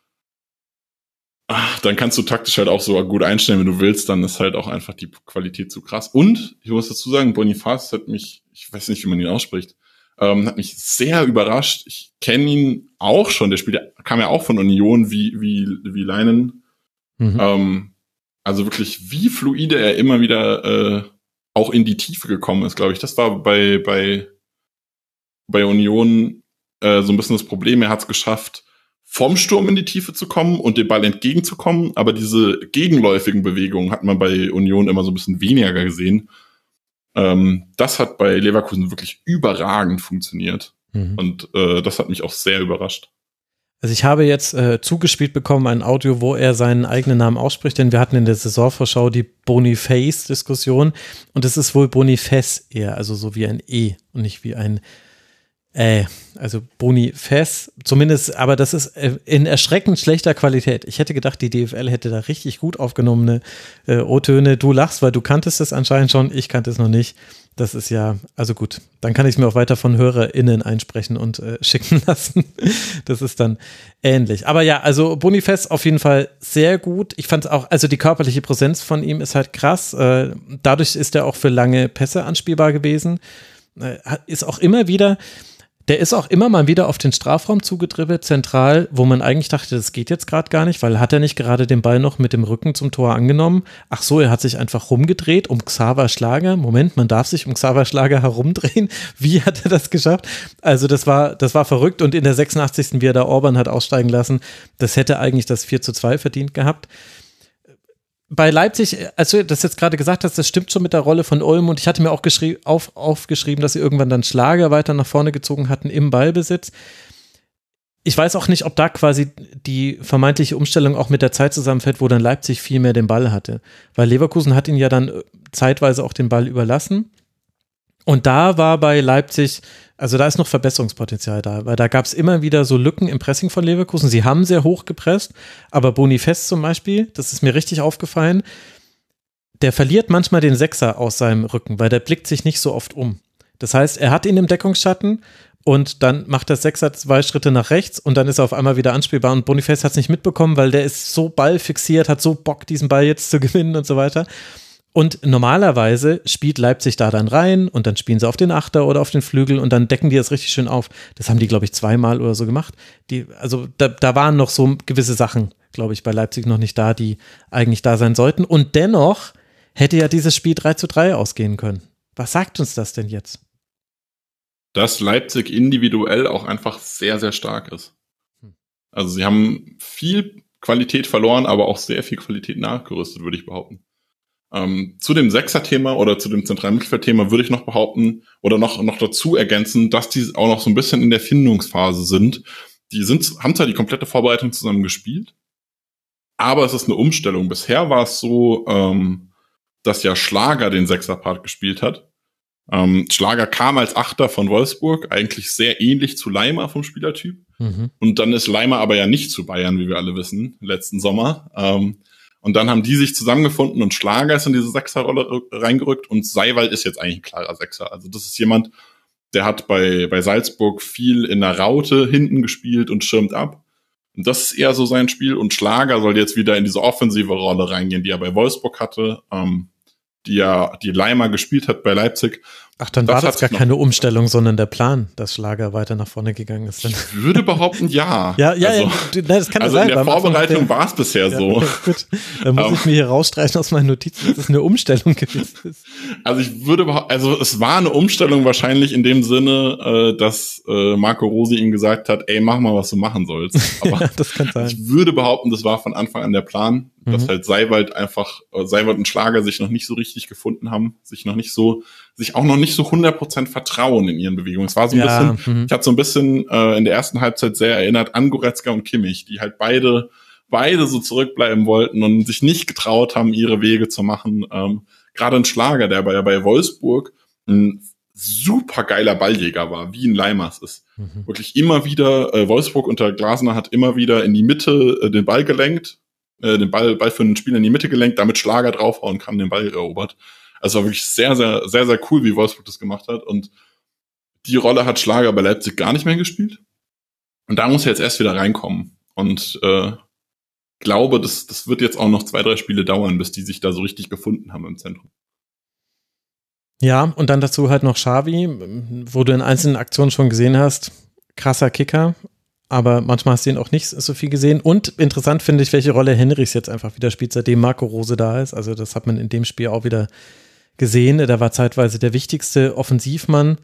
ach, dann kannst du taktisch halt auch so gut einstellen, wenn du willst, dann ist halt auch einfach die Qualität zu krass. Und ich muss dazu sagen, Boniface hat mich, ich weiß nicht, wie man ihn ausspricht, ähm, hat mich sehr überrascht. Ich kenne ihn auch schon, der spielt, kam ja auch von Union wie, wie, wie Leinen. Mhm. Ähm, also wirklich, wie fluide er immer wieder äh, auch in die Tiefe gekommen ist, glaube ich. Das war bei, bei, bei Union äh, so ein bisschen das Problem. Er hat es geschafft, vom Sturm in die Tiefe zu kommen und dem Ball entgegenzukommen, aber diese gegenläufigen Bewegungen hat man bei Union immer so ein bisschen weniger gesehen. Ähm, das hat bei Leverkusen wirklich überragend funktioniert. Mhm. Und äh, das hat mich auch sehr überrascht. Also ich habe jetzt äh, zugespielt bekommen ein Audio, wo er seinen eigenen Namen ausspricht, denn wir hatten in der Saisonvorschau die Boniface-Diskussion und es ist wohl Boniface eher, also so wie ein E und nicht wie ein äh, also Boniface, zumindest, aber das ist äh, in erschreckend schlechter Qualität. Ich hätte gedacht, die DFL hätte da richtig gut aufgenommene äh, O-Töne. Du lachst, weil du kanntest es anscheinend schon, ich kannte es noch nicht. Das ist ja, also gut, dann kann ich es mir auch weiter von HörerInnen einsprechen und äh, schicken lassen. Das ist dann ähnlich. Aber ja, also Bonifest auf jeden Fall sehr gut. Ich fand auch, also die körperliche Präsenz von ihm ist halt krass. Äh, dadurch ist er auch für lange Pässe anspielbar gewesen. Äh, ist auch immer wieder, der ist auch immer mal wieder auf den Strafraum zugedribbelt, zentral, wo man eigentlich dachte, das geht jetzt gerade gar nicht, weil hat er nicht gerade den Ball noch mit dem Rücken zum Tor angenommen? Ach so, er hat sich einfach rumgedreht um Xaver Schlager. Moment, man darf sich um Xaver Schlager herumdrehen. Wie hat er das geschafft? Also das war, das war verrückt und in der 86. wie er da Orban hat aussteigen lassen, das hätte eigentlich das 4 zu 2 verdient gehabt bei Leipzig, als du das jetzt gerade gesagt hast, das stimmt schon mit der Rolle von Ulm und ich hatte mir auch auf, aufgeschrieben, dass sie irgendwann dann Schlager weiter nach vorne gezogen hatten im Ballbesitz. Ich weiß auch nicht, ob da quasi die vermeintliche Umstellung auch mit der Zeit zusammenfällt, wo dann Leipzig viel mehr den Ball hatte. Weil Leverkusen hat ihn ja dann zeitweise auch den Ball überlassen. Und da war bei Leipzig also da ist noch Verbesserungspotenzial da, weil da gab es immer wieder so Lücken im Pressing von Leverkusen. Sie haben sehr hoch gepresst, aber Bonifest zum Beispiel, das ist mir richtig aufgefallen, der verliert manchmal den Sechser aus seinem Rücken, weil der blickt sich nicht so oft um. Das heißt, er hat ihn im Deckungsschatten und dann macht der Sechser zwei Schritte nach rechts und dann ist er auf einmal wieder anspielbar und Bonifest hat es nicht mitbekommen, weil der ist so ballfixiert, hat so Bock, diesen Ball jetzt zu gewinnen und so weiter. Und normalerweise spielt Leipzig da dann rein und dann spielen sie auf den Achter oder auf den Flügel und dann decken die das richtig schön auf. Das haben die, glaube ich, zweimal oder so gemacht. Die, also da, da waren noch so gewisse Sachen, glaube ich, bei Leipzig noch nicht da, die eigentlich da sein sollten. Und dennoch hätte ja dieses Spiel 3 zu 3 ausgehen können. Was sagt uns das denn jetzt? Dass Leipzig individuell auch einfach sehr, sehr stark ist. Hm. Also sie haben viel Qualität verloren, aber auch sehr viel Qualität nachgerüstet, würde ich behaupten. Ähm, zu dem Sechser-Thema oder zu dem zentralen Mittelfeld-Thema würde ich noch behaupten oder noch, noch dazu ergänzen, dass die auch noch so ein bisschen in der Findungsphase sind. Die sind, haben zwar die komplette Vorbereitung zusammen gespielt, aber es ist eine Umstellung. Bisher war es so, ähm, dass ja Schlager den Sechser-Part gespielt hat. Ähm, Schlager kam als Achter von Wolfsburg, eigentlich sehr ähnlich zu Leimer vom Spielertyp. Mhm. Und dann ist Leimer aber ja nicht zu Bayern, wie wir alle wissen, letzten Sommer. Ähm, und dann haben die sich zusammengefunden und Schlager ist in diese Sechserrolle reingerückt und Seiwald ist jetzt eigentlich ein klarer Sechser. Also das ist jemand, der hat bei, bei Salzburg viel in der Raute hinten gespielt und schirmt ab. Und das ist eher so sein Spiel. Und Schlager soll jetzt wieder in diese offensive Rolle reingehen, die er bei Wolfsburg hatte, ähm, die ja die Leimer gespielt hat bei Leipzig. Ach, dann das war das gar keine Umstellung, sondern der Plan, dass Schlager weiter nach vorne gegangen ist. Ich würde behaupten, ja. ja, ja, also, ja das kann also sein. in der Vorbereitung war es bisher ja, so. Gut, dann muss um, ich mir hier rausstreichen aus meinen Notizen, dass es eine Umstellung gewesen ist. Also ich würde, also es war eine Umstellung wahrscheinlich in dem Sinne, äh, dass äh, Marco Rosi ihm gesagt hat, ey, mach mal, was du machen sollst. Aber ja, das kann sein. ich würde behaupten, das war von Anfang an der Plan, mhm. dass halt Seiwald einfach, äh, Seiwald und Schlager sich noch nicht so richtig gefunden haben, sich noch nicht so sich auch noch nicht so 100% vertrauen in ihren Bewegungen. Es war so ein ja, bisschen, mhm. ich hatte so ein bisschen äh, in der ersten Halbzeit sehr erinnert an Goretzka und Kimmich, die halt beide beide so zurückbleiben wollten und sich nicht getraut haben, ihre Wege zu machen. Ähm, Gerade ein Schlager, der bei, bei Wolfsburg ein super geiler Balljäger war, wie ein Leimers ist. Mhm. Wirklich immer wieder, äh, Wolfsburg unter Glasner hat immer wieder in die Mitte äh, den Ball gelenkt, äh, den Ball, Ball für einen Spieler in die Mitte gelenkt, damit Schlager draufhauen kann, den Ball erobert. Also war wirklich sehr, sehr, sehr, sehr cool, wie Wolfsburg das gemacht hat. Und die Rolle hat Schlager bei Leipzig gar nicht mehr gespielt. Und da muss er jetzt erst wieder reinkommen. Und äh, glaube, das, das wird jetzt auch noch zwei, drei Spiele dauern, bis die sich da so richtig gefunden haben im Zentrum. Ja, und dann dazu halt noch Xavi, wo du in einzelnen Aktionen schon gesehen hast, krasser Kicker, aber manchmal hast du ihn auch nicht so viel gesehen. Und interessant finde ich, welche Rolle Henrichs jetzt einfach wieder spielt, seitdem Marco Rose da ist. Also das hat man in dem Spiel auch wieder gesehen. Der war zeitweise der wichtigste Offensivmann.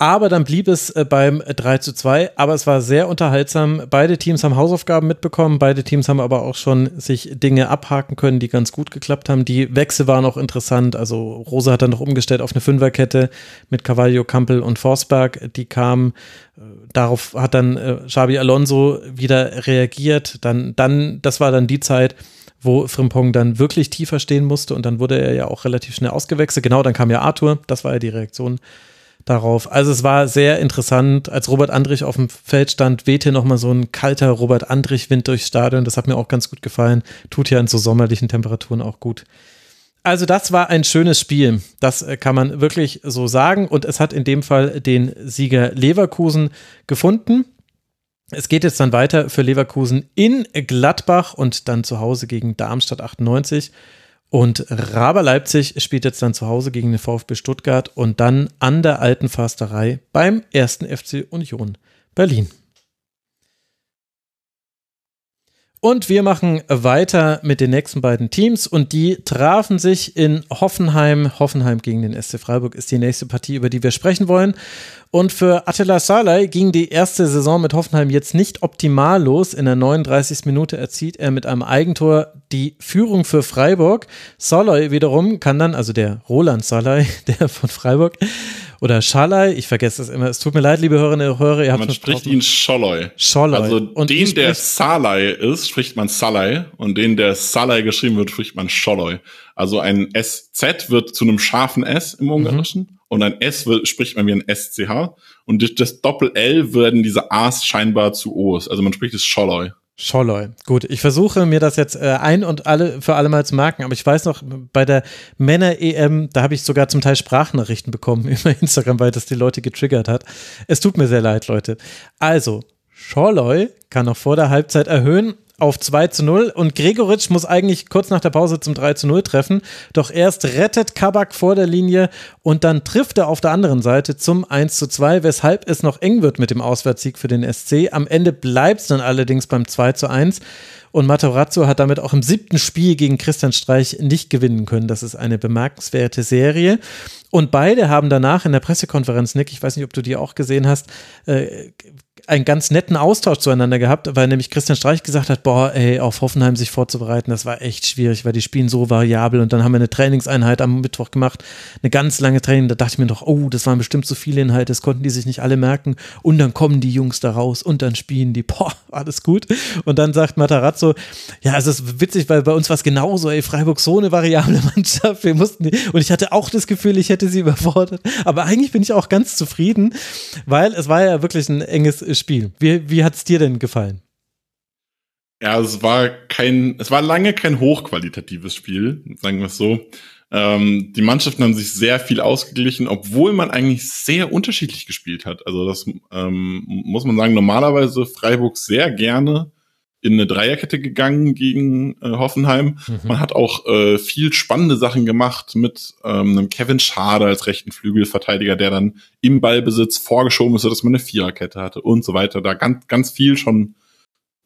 Aber dann blieb es äh, beim 3 zu 2. Aber es war sehr unterhaltsam. Beide Teams haben Hausaufgaben mitbekommen. Beide Teams haben aber auch schon sich Dinge abhaken können, die ganz gut geklappt haben. Die Wechsel waren auch interessant. Also Rosa hat dann noch umgestellt auf eine Fünferkette mit Cavallo, Kampel und Forsberg. Die kamen. Äh, darauf hat dann äh, Xabi Alonso wieder reagiert. Dann, dann, das war dann die Zeit, wo Frimpong dann wirklich tiefer stehen musste und dann wurde er ja auch relativ schnell ausgewechselt. Genau, dann kam ja Arthur, das war ja die Reaktion darauf. Also es war sehr interessant, als Robert Andrich auf dem Feld stand, wehte nochmal so ein kalter Robert Andrich-Wind durchs Stadion. Das hat mir auch ganz gut gefallen. Tut ja in so sommerlichen Temperaturen auch gut. Also das war ein schönes Spiel. Das äh, kann man wirklich so sagen. Und es hat in dem Fall den Sieger Leverkusen gefunden. Es geht jetzt dann weiter für Leverkusen in Gladbach und dann zu Hause gegen Darmstadt 98. Und Raber Leipzig spielt jetzt dann zu Hause gegen den VfB Stuttgart und dann an der alten Försterei beim ersten FC Union Berlin. Und wir machen weiter mit den nächsten beiden Teams und die trafen sich in Hoffenheim. Hoffenheim gegen den SC Freiburg ist die nächste Partie, über die wir sprechen wollen. Und für Attila Salai ging die erste Saison mit Hoffenheim jetzt nicht optimal los. In der 39. Minute erzielt er mit einem Eigentor die Führung für Freiburg. Salai wiederum kann dann, also der Roland Salai, der von Freiburg, oder Schalai, ich vergesse es immer. Es tut mir leid, liebe Hörerinnen und Hörer, ihr habt Man spricht ihn Scholloy. Scholloy. Also Und den, der Salai ist, spricht man Salai und den, der Salai geschrieben wird, spricht man Scholloy. Also ein SZ wird zu einem scharfen S im Ungarischen und ein S wird, spricht man wie ein SCH und durch das Doppel-L werden diese A's scheinbar zu O's. Also man spricht es Scholloy. Scholloy. Gut, ich versuche mir das jetzt äh, ein und alle für alle Mal zu merken, aber ich weiß noch, bei der Männer-EM, da habe ich sogar zum Teil Sprachnachrichten bekommen über Instagram, weil das die Leute getriggert hat. Es tut mir sehr leid, Leute. Also, Scholloy kann noch vor der Halbzeit erhöhen auf 2 zu 0 und Gregoritsch muss eigentlich kurz nach der Pause zum 3 zu 0 treffen, doch erst rettet Kabak vor der Linie und dann trifft er auf der anderen Seite zum 1 zu 2, weshalb es noch eng wird mit dem Auswärtssieg für den SC. Am Ende bleibt es dann allerdings beim 2 zu 1 und Matarazzo hat damit auch im siebten Spiel gegen Christian Streich nicht gewinnen können. Das ist eine bemerkenswerte Serie. Und beide haben danach in der Pressekonferenz, Nick, ich weiß nicht, ob du die auch gesehen hast, äh, einen ganz netten Austausch zueinander gehabt, weil nämlich Christian Streich gesagt hat, boah, ey, auf Hoffenheim sich vorzubereiten, das war echt schwierig, weil die spielen so variabel und dann haben wir eine Trainingseinheit am Mittwoch gemacht, eine ganz lange Training, da dachte ich mir doch, oh, das waren bestimmt so viele Inhalte, das konnten die sich nicht alle merken und dann kommen die Jungs da raus und dann spielen die, boah, alles gut. Und dann sagt Matarazzo, ja, es ist witzig, weil bei uns war es genauso, ey, Freiburg so eine variable Mannschaft, wir mussten die, und ich hatte auch das Gefühl, ich hätte sie überfordert, aber eigentlich bin ich auch ganz zufrieden, weil es war ja wirklich ein enges Spiel. Wie, wie hat es dir denn gefallen? Ja, es war kein, es war lange kein hochqualitatives Spiel, sagen wir es so. Ähm, die Mannschaften haben sich sehr viel ausgeglichen, obwohl man eigentlich sehr unterschiedlich gespielt hat. Also das ähm, muss man sagen, normalerweise Freiburg sehr gerne in eine Dreierkette gegangen gegen äh, Hoffenheim. Man hat auch äh, viel spannende Sachen gemacht mit ähm, einem Kevin Schade als rechten Flügelverteidiger, der dann im Ballbesitz vorgeschoben ist, sodass man eine Viererkette hatte und so weiter. Da ganz, ganz viel schon,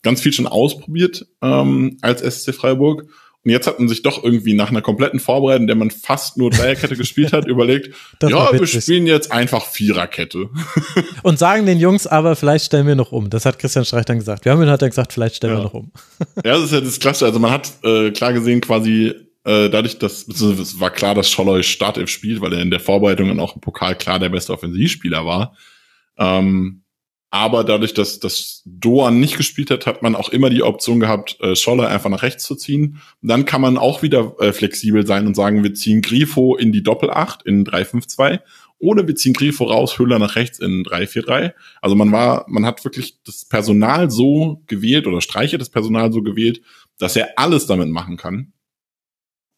ganz viel schon ausprobiert ähm, als SC Freiburg. Und jetzt hat man sich doch irgendwie nach einer kompletten Vorbereitung, in der man fast nur Dreierkette gespielt hat, überlegt, ja, wir spielen jetzt einfach Viererkette. Und sagen den Jungs aber, vielleicht stellen wir noch um. Das hat Christian Streich dann gesagt. Wir haben ihn hat er gesagt, vielleicht stellen wir Ja. noch um. Ja, das ist ja das Klasse. Also man hat äh, klar gesehen quasi äh, dadurch, dass es war klar, dass Scholloy Startelf spielt, weil er in der Vorbereitung dann auch im Pokal klar der beste Offensivspieler war. Ähm, aber dadurch, dass, dass Doan nicht gespielt hat, hat man auch immer die Option gehabt, äh, Scholler einfach nach rechts zu ziehen. Dann kann man auch wieder äh, flexibel sein und sagen, wir ziehen Grifo in die Doppelacht in 3-5-2 oder wir ziehen Grifo raus, Höhler nach rechts in 3-4-3. Also man war, man hat wirklich das Personal so gewählt oder Streiche das Personal so gewählt, dass er alles damit machen kann.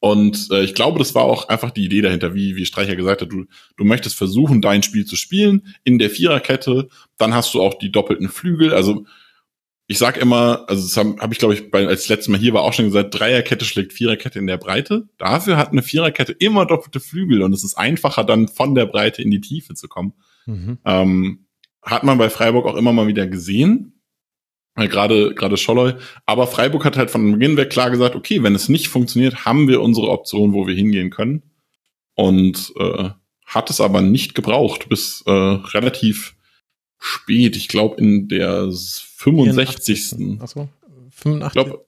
Und äh, ich glaube, das war auch einfach die Idee dahinter, wie, wie Streicher gesagt hat, du, du möchtest versuchen, dein Spiel zu spielen in der Viererkette, dann hast du auch die doppelten Flügel. Also ich sag immer, also das habe hab ich, glaube ich, bei, als letztes Mal hier war auch schon gesagt, Dreierkette schlägt Viererkette in der Breite. Dafür hat eine Viererkette immer doppelte Flügel und es ist einfacher, dann von der Breite in die Tiefe zu kommen. Mhm. Ähm, hat man bei Freiburg auch immer mal wieder gesehen. Weil Gerade gerade Scholloy. Aber Freiburg hat halt von Beginn weg klar gesagt, okay, wenn es nicht funktioniert, haben wir unsere Option, wo wir hingehen können. Und äh, hat es aber nicht gebraucht, bis äh, relativ spät. Ich glaube in der 65. Achso, Ich 85. glaube,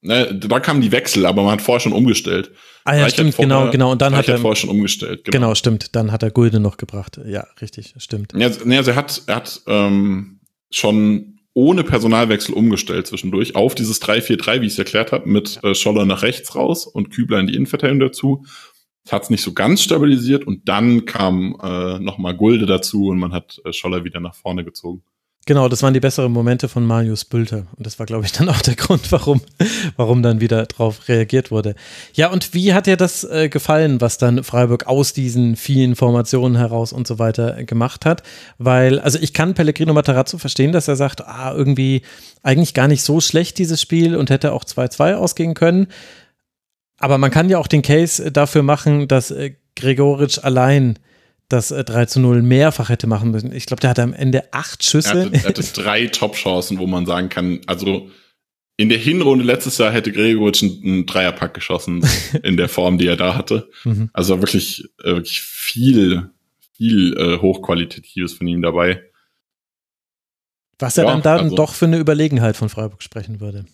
ne, da kamen die Wechsel, aber man hat vorher schon umgestellt. ah ja, stimmt, vorher- genau, genau. Und dann hat er, vorher schon umgestellt. genau, stimmt, dann hat er Gulde noch gebracht. Ja, richtig, stimmt. Ja, nee, also er hat, er hat ähm, schon ohne Personalwechsel umgestellt zwischendurch auf dieses 3-4-3, wie ich es erklärt habe, mit äh, Scholler nach rechts raus und Kübler in die Innenverteidigung dazu. Das hat es nicht so ganz stabilisiert und dann kam äh, nochmal Gulde dazu und man hat äh, Scholler wieder nach vorne gezogen. Genau, das waren die besseren Momente von Marius Bülter. Und das war, glaube ich, dann auch der Grund, warum, warum dann wieder drauf reagiert wurde. Ja, und wie hat dir das äh, gefallen, was dann Freiburg aus diesen vielen Formationen heraus und so weiter gemacht hat? Weil, also ich kann Pellegrino Matarazzo verstehen, dass er sagt, ah, irgendwie eigentlich gar nicht so schlecht dieses Spiel und hätte auch 2-2 ausgehen können. Aber man kann ja auch den Case dafür machen, dass äh, Gregoritsch allein das 3 äh, zu 0 mehrfach hätte machen müssen. Ich glaube, der hatte am Ende acht Schüsse. Er hatte, er hatte drei Top-Chancen, wo man sagen kann, also in der Hinrunde letztes Jahr hätte Gregoritsch einen, Dreierpack geschossen in der Form, die er da hatte. Mhm. Also wirklich, äh, wirklich viel, viel äh, Hochqualitatives von ihm dabei. Was er ja, dann, dann also, doch für eine Überlegenheit von Freiburg sprechen würde.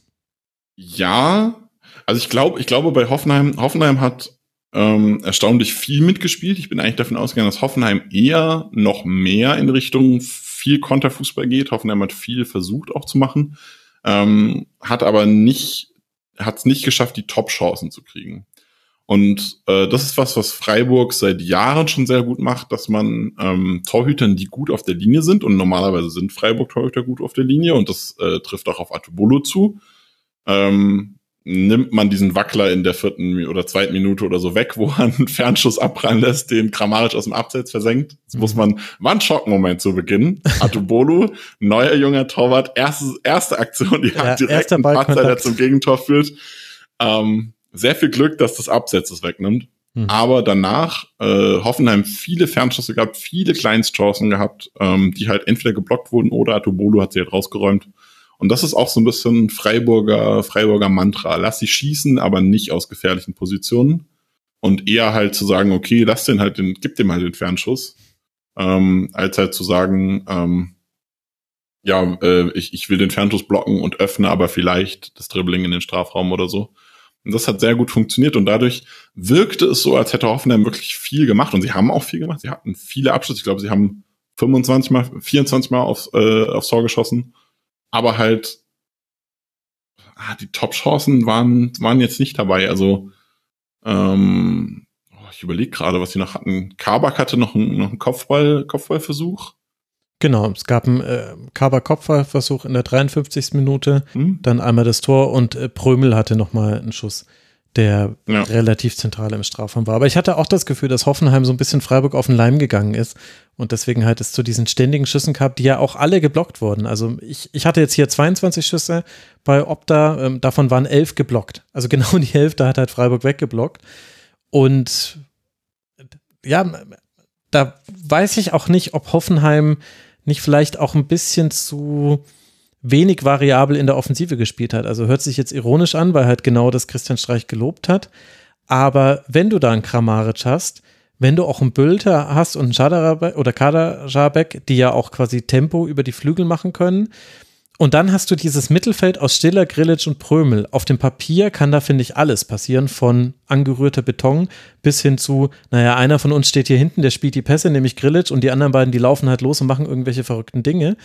Ja, also ich glaube, ich glaube bei Hoffenheim, Hoffenheim hat ähm, erstaunlich viel mitgespielt. Ich bin eigentlich davon ausgegangen, dass Hoffenheim eher noch mehr in Richtung viel Konterfußball geht. Hoffenheim hat viel versucht auch zu machen, ähm, hat aber nicht, hat es nicht geschafft, die Top-Chancen zu kriegen. Und äh, das ist was, was Freiburg seit Jahren schon sehr gut macht, dass man ähm, Torhütern, die gut auf der Linie sind, und normalerweise sind Freiburg-Torhüter gut auf der Linie, und das äh, trifft auch auf Atubolo zu, ähm, nimmt man diesen Wackler in der vierten oder zweiten Minute oder so weg, wo er einen Fernschuss abprallen lässt, den Kramaric aus dem Abseits versenkt. Mhm. muss man, war ein Schockmoment zu Beginn. Atubolu, neuer junger Torwart, erste, erste Aktion, die ja, hat direkt einen Patzer, der zum Gegentor führt. Ähm, sehr viel Glück, dass das Abseits es wegnimmt. Mhm. Aber danach äh, Hoffenheim viele Fernschüsse gehabt, viele Kleinstchancen gehabt, ähm, die halt entweder geblockt wurden oder Atubolu hat sie halt rausgeräumt. Und das ist auch so ein bisschen Freiburger, Freiburger Mantra. Lass sie schießen, aber nicht aus gefährlichen Positionen. Und eher halt zu sagen, okay, lass den halt den, gib dem halt den Fernschuss. Ähm, als halt zu sagen, ähm, ja, äh, ich, ich will den Fernschuss blocken und öffne aber vielleicht das Dribbling in den Strafraum oder so. Und das hat sehr gut funktioniert und dadurch wirkte es so, als hätte Hoffenheim wirklich viel gemacht und sie haben auch viel gemacht. Sie hatten viele Abschlüsse. Ich glaube, sie haben 25 mal, 24 mal aufs, äh, aufs Tor geschossen aber halt ah, die Top-Chancen waren, waren jetzt nicht dabei. Also ähm, oh, ich überlege gerade, was sie noch hatten. Kabak hatte noch einen, noch einen Kopfball, Kopfballversuch. Genau, es gab einen äh, Kabak-Kopfballversuch in der 53. Minute, hm? dann einmal das Tor und äh, Prömel hatte noch mal einen Schuss der ja. relativ zentral im Strafraum war. Aber ich hatte auch das Gefühl, dass Hoffenheim so ein bisschen Freiburg auf den Leim gegangen ist und deswegen halt es zu diesen ständigen Schüssen gab, die ja auch alle geblockt wurden. Also ich, ich hatte jetzt hier 22 Schüsse bei Opta, ähm, davon waren elf geblockt. Also genau die Hälfte hat halt Freiburg weggeblockt. Und ja, da weiß ich auch nicht, ob Hoffenheim nicht vielleicht auch ein bisschen zu wenig variabel in der Offensive gespielt hat. Also hört sich jetzt ironisch an, weil halt genau das Christian Streich gelobt hat. Aber wenn du da einen Kramaric hast, wenn du auch einen Bülter hast und einen Schadarabek oder Kaderabek, die ja auch quasi Tempo über die Flügel machen können, und dann hast du dieses Mittelfeld aus Stiller, Grillitsch und Prömel. Auf dem Papier kann da, finde ich, alles passieren, von angerührter Beton bis hin zu, naja, einer von uns steht hier hinten, der spielt die Pässe, nämlich Grillitsch, und die anderen beiden, die laufen halt los und machen irgendwelche verrückten Dinge.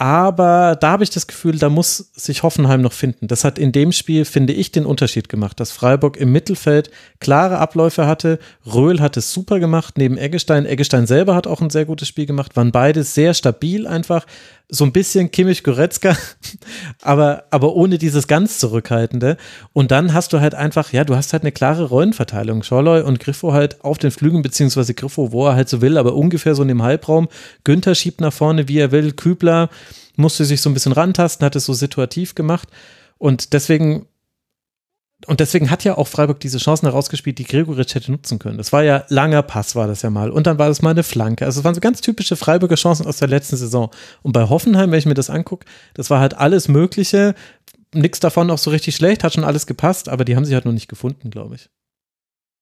Aber da habe ich das Gefühl, da muss sich Hoffenheim noch finden. Das hat in dem Spiel, finde ich, den Unterschied gemacht, dass Freiburg im Mittelfeld klare Abläufe hatte. Röhl hat es super gemacht, neben Eggestein. Eggestein selber hat auch ein sehr gutes Spiel gemacht, waren beide sehr stabil einfach so ein bisschen Kimmich Goretzka, aber, aber ohne dieses ganz Zurückhaltende. Und dann hast du halt einfach, ja, du hast halt eine klare Rollenverteilung. Schorloy und Griffo halt auf den Flügen, beziehungsweise Griffo, wo er halt so will, aber ungefähr so in dem Halbraum. Günther schiebt nach vorne, wie er will. Kübler musste sich so ein bisschen rantasten, hat es so situativ gemacht. Und deswegen und deswegen hat ja auch Freiburg diese Chancen herausgespielt, die Gregoritsch hätte nutzen können. Das war ja langer Pass, war das ja mal. Und dann war das mal eine Flanke. Also es waren so ganz typische Freiburger Chancen aus der letzten Saison. Und bei Hoffenheim, wenn ich mir das angucke, das war halt alles Mögliche. Nichts davon auch so richtig schlecht, hat schon alles gepasst, aber die haben sich halt noch nicht gefunden, glaube ich.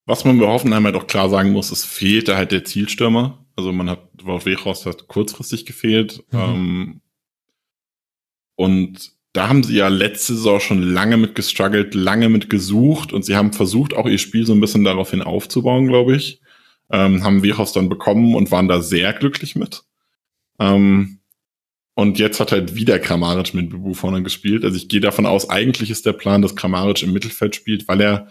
Was man bei Hoffenheim halt auch klar sagen muss, es fehlte halt der Zielstürmer. Also man hat, Wout Weghorst hat kurzfristig gefehlt. Mhm. Ähm, und da haben sie ja letzte Saison schon lange mit gestruggelt, lange mit gesucht und sie haben versucht, auch ihr Spiel so ein bisschen daraufhin aufzubauen, glaube ich. Ähm, haben Virus dann bekommen und waren da sehr glücklich mit. Ähm, und jetzt hat halt wieder Kramaric mit Bubu vorne gespielt. Also ich gehe davon aus, eigentlich ist der Plan, dass Kramaric im Mittelfeld spielt, weil er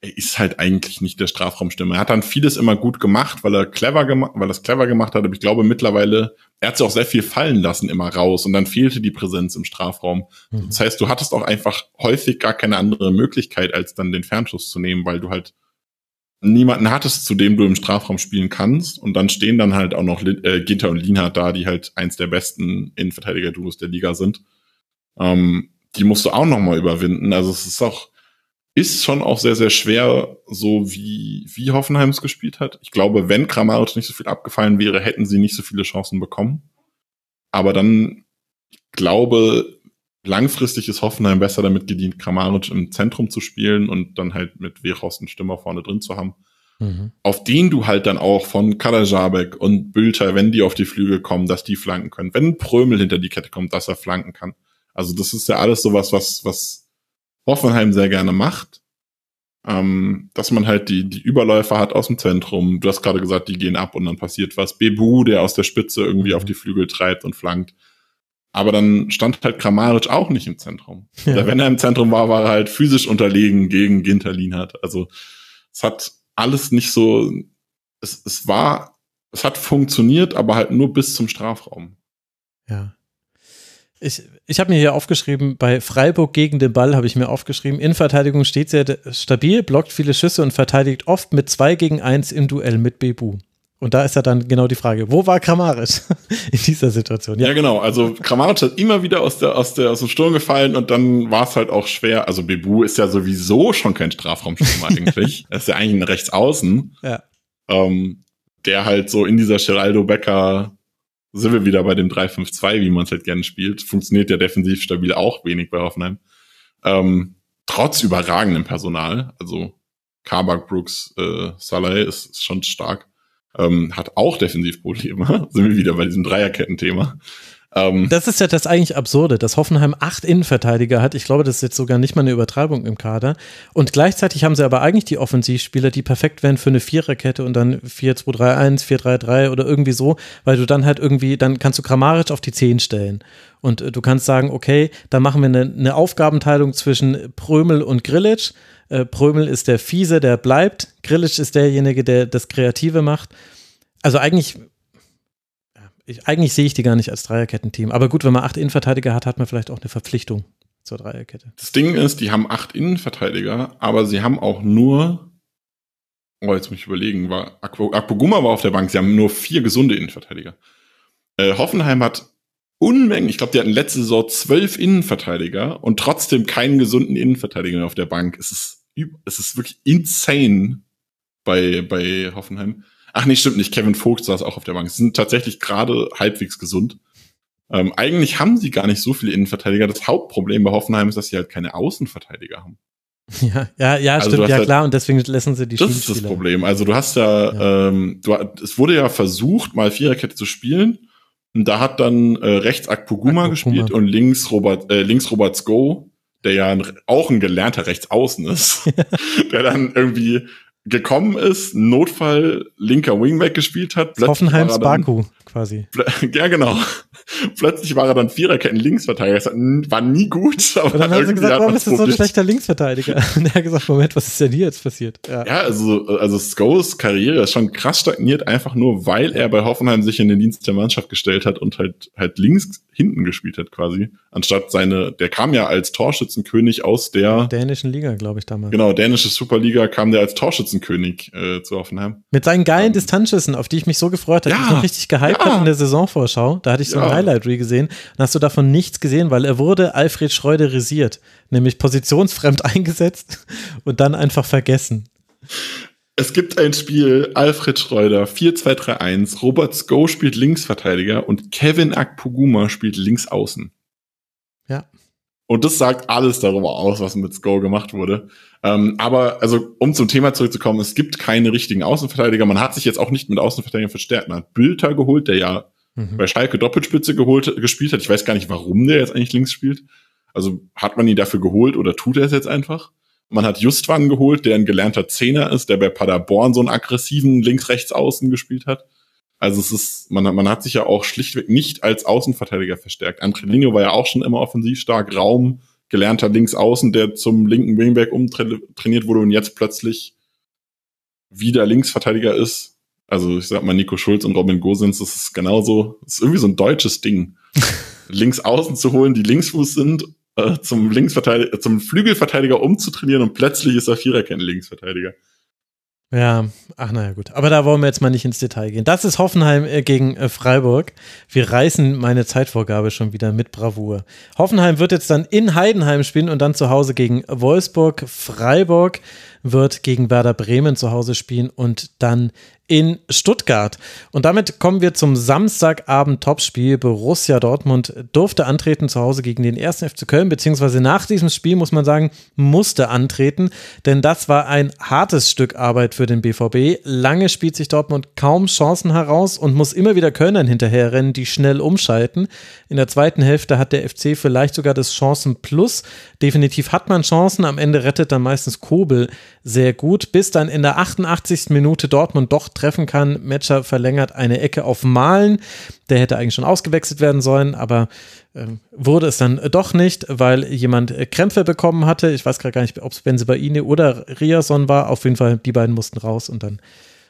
er ist halt eigentlich nicht der Strafraumstürmer. Er hat dann vieles immer gut gemacht, weil er clever gemacht, weil er es clever gemacht hat. Aber ich glaube mittlerweile, er hat sich auch sehr viel fallen lassen immer raus und dann fehlte die Präsenz im Strafraum. Mhm. Das heißt, du hattest auch einfach häufig gar keine andere Möglichkeit, als dann den Fernschuss zu nehmen, weil du halt niemanden hattest, zu dem du im Strafraum spielen kannst. Und dann stehen dann halt auch noch äh, Ginter und Lienhardt da, die halt eins der besten Innenverteidiger-Duos der Liga sind. Ähm, die musst du auch noch mal überwinden. Also es ist auch ist schon auch sehr, sehr schwer, so wie, wie Hoffenheim es gespielt hat. Ich glaube, wenn Kramaric nicht so viel abgefallen wäre, hätten sie nicht so viele Chancen bekommen. Aber dann, ich glaube, langfristig ist Hoffenheim besser damit gedient, Kramaric im Zentrum zu spielen und dann halt mit Wehorst einen Stürmer vorne drin zu haben. Mhm. Auf den du halt dann auch von Kadajabek und Bülter, wenn die auf die Flügel kommen, dass die flanken können. Wenn Prömel hinter die Kette kommt, dass er flanken kann. Also das ist ja alles sowas, was, was Hoffenheim sehr gerne macht. Ähm, dass man halt die, die Überläufer hat aus dem Zentrum. Du hast gerade gesagt, die gehen ab und dann passiert was. Bebu, der aus der Spitze irgendwie auf die Flügel treibt und flankt. Aber dann stand halt Kramaric auch nicht im Zentrum. Ja. Wenn er im Zentrum war, war er halt physisch unterlegen gegen Ginter Lienhardt. Also es hat alles nicht so, es, es war, es hat funktioniert, aber halt nur bis zum Strafraum. Ja. Ich, ich habe mir hier aufgeschrieben, bei Freiburg gegen den Ball habe ich mir aufgeschrieben, Innenverteidigung steht sehr stabil, blockt viele Schüsse und verteidigt oft mit 2 gegen 1 im Duell mit Bebu. Und da ist ja dann genau die Frage, wo war Kramaric in dieser Situation? Ja. ja, genau. Also Kramaric hat immer wieder aus der, aus der, aus dem Sturm gefallen und dann war es halt auch schwer. Also Bebu ist ja sowieso schon kein Strafraumstürmer eigentlich. Er ist ja eigentlich ein Rechtsaußen. Ja. Ähm, der halt so in dieser Geraldo Becker sind wir wieder bei dem 3-5-2, wie man es halt gerne spielt. Funktioniert ja defensiv stabil auch wenig bei Hoffenheim. Ähm, trotz überragendem Personal, also Kabak, Brooks, äh, Saleh ist, ist schon stark, ähm, hat auch Defensivprobleme. sind wir wieder bei diesem Dreierketten-Thema. Ähm, das ist ja das eigentlich Absurde, dass Hoffenheim acht Innenverteidiger hat. Ich glaube, das ist jetzt sogar nicht mal eine Übertreibung im Kader. Und gleichzeitig haben sie aber eigentlich die Offensivspieler, die perfekt wären für eine Viererkette und dann 4-2-3-1, 4-3-3 oder irgendwie so, weil du dann halt irgendwie, dann kannst du Kramaric auf die 10 stellen. Und äh, du kannst sagen, okay, da machen wir eine, eine Aufgabenteilung zwischen Prömel und Grillitsch. Äh, Prömel ist der Fiese, der bleibt. Grillitsch ist derjenige, der das Kreative macht. Also eigentlich ich, eigentlich sehe ich die gar nicht als Dreierkettenteam. Aber gut, wenn man acht Innenverteidiger hat, hat man vielleicht auch eine Verpflichtung zur Dreierkette. Das Ding ist, die haben acht Innenverteidiger, aber sie haben auch nur, oh, jetzt muss ich überlegen, war Akpoguma war auf der Bank, sie haben nur vier gesunde Innenverteidiger. Äh, Hoffenheim hat Unmengen, ich glaube, die hatten letzte Saison zwölf Innenverteidiger und trotzdem keinen gesunden Innenverteidiger auf der Bank. Es ist, es ist wirklich insane bei, bei Hoffenheim. Ach nee, stimmt nicht. Kevin Vogt saß auch auf der Bank. Sie sind tatsächlich gerade halbwegs gesund. Ähm, eigentlich haben sie gar nicht so viele Innenverteidiger. Das Hauptproblem bei Hoffenheim ist, dass sie halt keine Außenverteidiger haben. Ja, ja, ja, also stimmt, ja halt, klar, und deswegen lassen sie die Das ist das Problem. Also du hast ja, ja. Ähm, du, es wurde ja versucht, mal Viererkette zu spielen. Und da hat dann äh, rechts Akpoguma, Akpoguma gespielt und links Robert, äh, links Robert Sko, der ja ein, auch ein gelernter Rechtsaußen ist, der dann irgendwie gekommen ist, Notfall linker Wingback gespielt hat. Hoffenheims Baku quasi. Ja, genau. Plötzlich war er dann Viererketten Linksverteidiger. Das war nie gut. Aber und dann haben sie gesagt, warum ist das so ein schlechter Linksverteidiger? Und er hat gesagt, Moment, was ist denn hier jetzt passiert? Ja, ja also, also Skos Karriere ist schon krass stagniert, einfach nur, weil er bei Hoffenheim sich in den Dienst der Mannschaft gestellt hat und halt, halt links hinten gespielt hat quasi. Anstatt seine, der kam ja als Torschützenkönig aus der dänischen Liga, glaube ich, damals. Genau, dänische Superliga kam der als Torschützenkönig äh, zu Hoffenheim. Mit seinen geilen um, Distanzschüssen, auf die ich mich so gefreut habe, ja, ich noch richtig gehypt ja. habe in der Saisonvorschau. Da hatte ich so ja. ein Highlight-Reel gesehen und hast du davon nichts gesehen, weil er wurde Alfred Schreuderisiert, nämlich positionsfremd eingesetzt und dann einfach vergessen. Es gibt ein Spiel, Alfred Schreuder, 4-2-3-1, Robert Sko spielt Linksverteidiger und Kevin Akpoguma spielt Linksaußen. Und das sagt alles darüber aus, was mit Sko gemacht wurde. Ähm, aber, also, um zum Thema zurückzukommen, es gibt keine richtigen Außenverteidiger. Man hat sich jetzt auch nicht mit Außenverteidigern verstärkt. Man hat Bülter geholt, der ja mhm. bei Schalke Doppelspitze geholt, gespielt hat. Ich weiß gar nicht, warum der jetzt eigentlich links spielt. Also, hat man ihn dafür geholt oder tut er es jetzt einfach? Man hat Justwan geholt, der ein gelernter Zehner ist, der bei Paderborn so einen aggressiven Links-Rechts-Außen gespielt hat. Also es ist, man, man hat sich ja auch schlichtweg nicht als Außenverteidiger verstärkt. Angelino war ja auch schon immer offensiv stark. Raum gelernter Linksaußen, der zum linken Wingback umtrainiert wurde und jetzt plötzlich wieder Linksverteidiger ist. Also ich sag mal, Nico Schulz und Robin Gosens, das ist genauso, das ist irgendwie so ein deutsches Ding. Linksaußen zu holen, die Linksfuß sind, äh, zum Linksverteidiger, zum Flügelverteidiger umzutrainieren und plötzlich ist er Viererkern Linksverteidiger. Ja, ach naja, gut. Aber da wollen wir jetzt mal nicht ins Detail gehen. Das ist Hoffenheim äh, gegen äh, Freiburg. Wir reißen meine Zeitvorgabe schon wieder mit Bravour. Hoffenheim wird jetzt dann in Heidenheim spielen und dann zu Hause gegen Wolfsburg. Freiburg wird gegen Werder Bremen zu Hause spielen und dann in Stuttgart. Und damit kommen wir zum Samstagabend Topspiel. Borussia Dortmund durfte antreten zu Hause gegen den 1. FC Köln, beziehungsweise nach diesem Spiel muss man sagen, musste antreten, denn das war ein hartes Stück Arbeit für den BVB. Lange spielt sich Dortmund kaum Chancen heraus und muss immer wieder Kölnern hinterherrennen, die schnell umschalten. In der zweiten Hälfte hat der FC vielleicht sogar das Chancenplus. Definitiv hat man Chancen, am Ende rettet dann meistens Kobel sehr gut, bis dann in der 88. Minute Dortmund doch treffen kann. Matcher verlängert eine Ecke auf Malen. Der hätte eigentlich schon ausgewechselt werden sollen, aber äh, wurde es dann doch nicht, weil jemand äh, Krämpfe bekommen hatte. Ich weiß gerade gar nicht, ob es Benzebaini oder Riason war. Auf jeden Fall, die beiden mussten raus und dann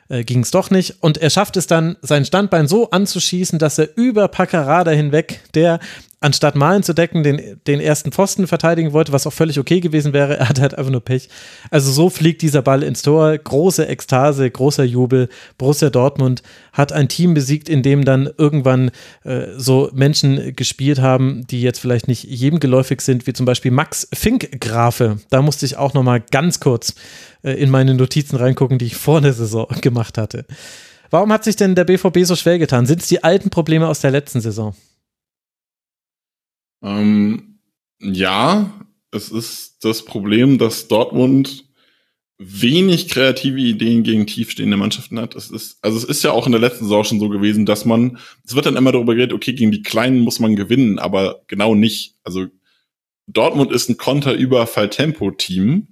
äh, ging es doch nicht. Und er schafft es dann, sein Standbein so anzuschießen, dass er über Paccarada hinweg, der anstatt Malen zu decken, den, den ersten Pfosten verteidigen wollte, was auch völlig okay gewesen wäre. Er hat halt einfach nur Pech. Also so fliegt dieser Ball ins Tor. Große Ekstase, großer Jubel. Borussia Dortmund hat ein Team besiegt, in dem dann irgendwann äh, so Menschen gespielt haben, die jetzt vielleicht nicht jedem geläufig sind, wie zum Beispiel Max Fink-Grafe. Da musste ich auch noch mal ganz kurz äh, in meine Notizen reingucken, die ich vor der Saison gemacht hatte. Warum hat sich denn der BVB so schwer getan? Sind es die alten Probleme aus der letzten Saison? Ähm, ja, es ist das Problem, dass Dortmund wenig kreative Ideen gegen tiefstehende Mannschaften hat. Es ist, also es ist ja auch in der letzten Saison schon so gewesen, dass man, es wird dann immer darüber geredet, okay, gegen die Kleinen muss man gewinnen, aber genau nicht. Also Dortmund ist ein Konterüberfall-Tempo-Team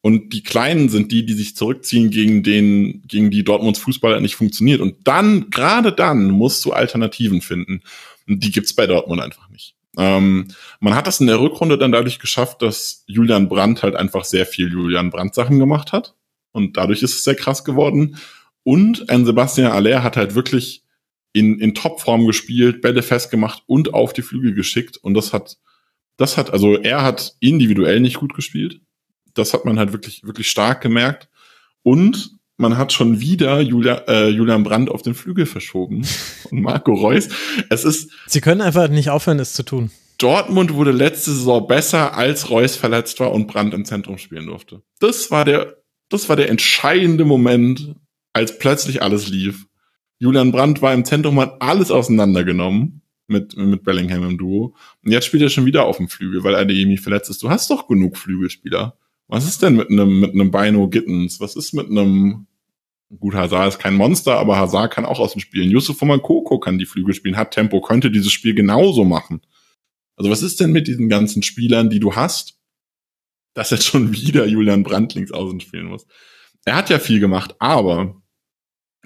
und die Kleinen sind die, die sich zurückziehen gegen den, gegen die Dortmunds Fußball nicht funktioniert. Und dann, gerade dann, musst du Alternativen finden. Und die gibt's bei Dortmund einfach nicht. Ähm, man hat das in der Rückrunde dann dadurch geschafft, dass Julian Brandt halt einfach sehr viel Julian Brandt Sachen gemacht hat. Und dadurch ist es sehr krass geworden. Und ein Sebastian Aller hat halt wirklich in, in Topform gespielt, Bälle festgemacht und auf die Flügel geschickt. Und das hat, das hat, also er hat individuell nicht gut gespielt. Das hat man halt wirklich, wirklich stark gemerkt. Und man hat schon wieder Julia, äh, Julian Brandt auf den Flügel verschoben und Marco Reus. Es ist. Sie können einfach nicht aufhören, es zu tun. Dortmund wurde letzte Saison besser, als Reus verletzt war und Brandt im Zentrum spielen durfte. Das war der, das war der entscheidende Moment, als plötzlich alles lief. Julian Brandt war im Zentrum, hat alles auseinandergenommen mit, mit Bellingham im Duo. Und jetzt spielt er schon wieder auf dem Flügel, weil Adeyemi verletzt ist. Du hast doch genug Flügelspieler. Was ist denn mit einem, mit einem Bino Gittens? Was ist mit einem, gut, Hazard ist kein Monster, aber Hazard kann auch aus dem Spielen. Yusuf Koko kann die Flügel spielen, hat Tempo, könnte dieses Spiel genauso machen. Also was ist denn mit diesen ganzen Spielern, die du hast, dass jetzt schon wieder Julian Brandt links außen spielen muss? Er hat ja viel gemacht, aber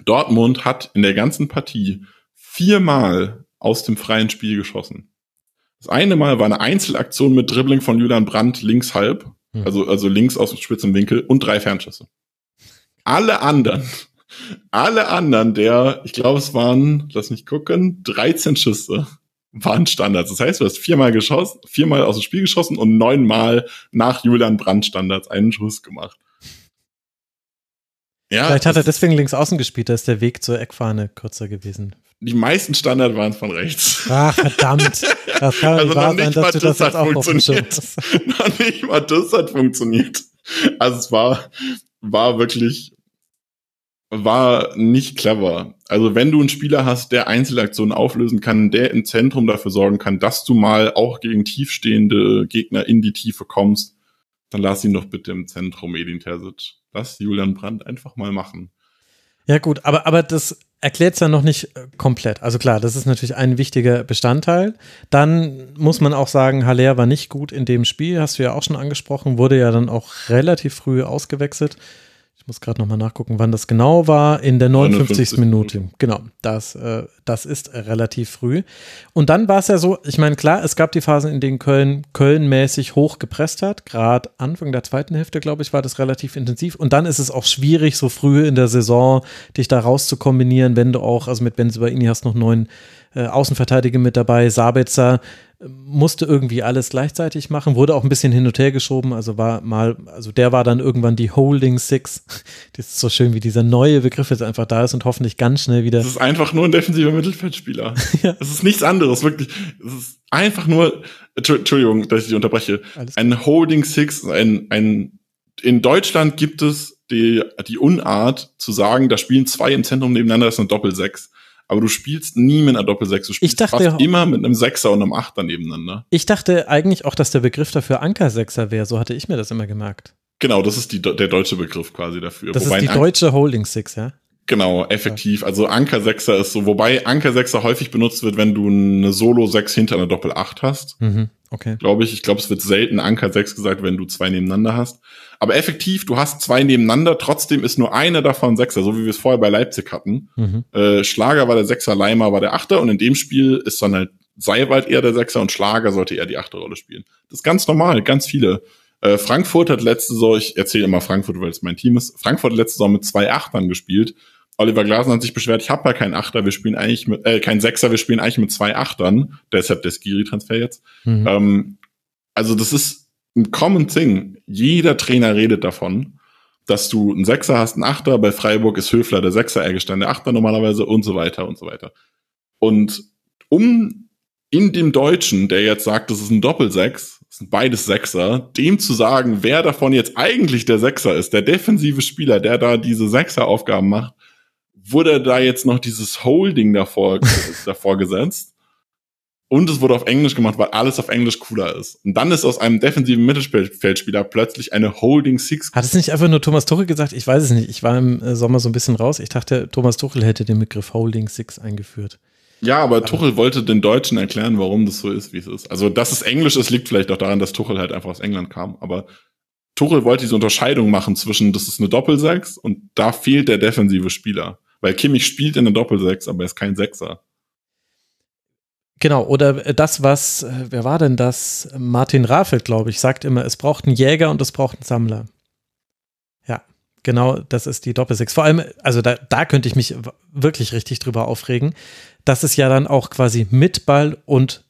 Dortmund hat in der ganzen Partie viermal aus dem freien Spiel geschossen. Das eine Mal war eine Einzelaktion mit Dribbling von Julian Brandt links halb, hm. Also, also links aus dem spitzen Winkel und drei Fernschüsse. Alle anderen, alle anderen der, ich glaube, es waren, lass mich gucken, 13 Schüsse waren Standards. Das heißt, du hast viermal geschossen, viermal aus dem Spiel geschossen und neunmal nach Julian Brandt Standards einen Schuss gemacht. Ja, Vielleicht hat er deswegen links außen gespielt, da ist der Weg zur Eckfahne kürzer gewesen. Die meisten Standard waren von rechts. Ach, verdammt. Das kann also noch nicht sein, mal das, das hat funktioniert. noch nicht mal das hat funktioniert. Also es war, war wirklich, war nicht clever. Also wenn du einen Spieler hast, der Einzelaktionen auflösen kann, der im Zentrum dafür sorgen kann, dass du mal auch gegen tiefstehende Gegner in die Tiefe kommst, dann lass ihn doch bitte im Zentrum, Edin Terzic. Lass Julian Brandt einfach mal machen. Ja gut, aber, aber das erklärt es ja noch nicht äh, komplett. Also klar, das ist natürlich ein wichtiger Bestandteil. Dann muss man auch sagen, Haller war nicht gut in dem Spiel, hast du ja auch schon angesprochen, wurde ja dann auch relativ früh ausgewechselt. Ich muss gerade nochmal nachgucken, wann das genau war. In der 59. 59. Minute. Genau, das, äh, das ist relativ früh. Und dann war es ja so, ich meine, klar, es gab die Phasen, in denen Köln Köln-mäßig hoch gepresst hat. Gerade Anfang der zweiten Hälfte, glaube ich, war das relativ intensiv. Und dann ist es auch schwierig, so früh in der Saison dich da raus zu kombinieren, wenn du auch, also mit Benzibaini hast noch neun äh, Außenverteidiger mit dabei, Sabitzer musste irgendwie alles gleichzeitig machen, wurde auch ein bisschen hin und her geschoben, also war mal, also der war dann irgendwann die Holding Six. Das ist so schön, wie dieser neue Begriff jetzt einfach da ist und hoffentlich ganz schnell wieder. Das ist einfach nur ein defensiver Mittelfeldspieler. Ja. Es ist nichts anderes, wirklich. Es ist einfach nur, Entschu- Entschuldigung, dass ich dich unterbreche. Ein Holding Six, ein, ein, in Deutschland gibt es die, die Unart zu sagen, da spielen zwei im Zentrum nebeneinander, das ist eine Doppel-Sechs. Aber du spielst nie mit einer Doppel-Sechs. Du spielst dachte- fast immer mit einem Sechser und einem Achter nebeneinander. Ich dachte eigentlich auch, dass der Begriff dafür Ankersechser wäre, so hatte ich mir das immer gemerkt. Genau, das ist die, der deutsche Begriff quasi dafür. Das Wobei ist die An- deutsche Holding Six, ja? Genau, effektiv. Also Anker Sechser ist so, wobei Anker Sechser häufig benutzt wird, wenn du eine Solo 6 hinter einer Doppel 8 hast. Mhm, okay. Glaube ich. Ich glaube, es wird selten Anker 6 gesagt, wenn du zwei nebeneinander hast. Aber effektiv, du hast zwei nebeneinander, trotzdem ist nur einer davon Sechser, so wie wir es vorher bei Leipzig hatten. Mhm. Äh, Schlager war der Sechser, Leimer war der Achter und in dem Spiel ist dann halt Seiwald eher der Sechser und Schlager sollte eher die achte Rolle spielen. Das ist ganz normal, ganz viele. Äh, Frankfurt hat letzte Saison, ich erzähle immer Frankfurt, weil es mein Team ist, Frankfurt hat letzte Saison mit zwei Achtern gespielt. Oliver Glasner hat sich beschwert, ich habe ja keinen Achter, wir spielen eigentlich mit, äh, kein Sechser, wir spielen eigentlich mit zwei Achtern. Deshalb der Skiri-Transfer jetzt. Mhm. Ähm, also das ist ein common thing. Jeder Trainer redet davon, dass du einen Sechser hast, einen Achter. Bei Freiburg ist Höfler der Sechser, Eggestein der Achter normalerweise und so weiter und so weiter. Und um in dem Deutschen, der jetzt sagt, das ist ein Doppelsechs, das sind beides Sechser, dem zu sagen, wer davon jetzt eigentlich der Sechser ist, der defensive Spieler, der da diese Sechser-Aufgaben macht, wurde da jetzt noch dieses Holding davor, davor gesetzt. Und es wurde auf Englisch gemacht, weil alles auf Englisch cooler ist. Und dann ist aus einem defensiven Mittelfeldspieler plötzlich eine Holding Six. Hat es nicht einfach nur Thomas Tuchel gesagt? Ich weiß es nicht. Ich war im äh, Sommer so ein bisschen raus. Ich dachte, Thomas Tuchel hätte den Begriff Holding Six eingeführt. Ja, aber Tuchel wollte den Deutschen erklären, warum das so ist, wie es ist. Also, dass es Englisch ist, liegt vielleicht auch daran, dass Tuchel halt einfach aus England kam. Aber Tuchel wollte diese Unterscheidung machen zwischen, das ist eine Doppelsechs und da fehlt der defensive Spieler. Weil Kimmich spielt in der Doppelsechs, aber er ist kein Sechser. Genau, oder äh, das, was, äh, wer war denn das? Martin Rafelt, glaube ich, sagt immer, es braucht einen Jäger und es braucht einen Sammler. Ja, genau, das ist die Doppelsechs. Vor allem, also da, da könnte ich mich wirklich richtig drüber aufregen, dass es ja dann auch quasi mit Ball und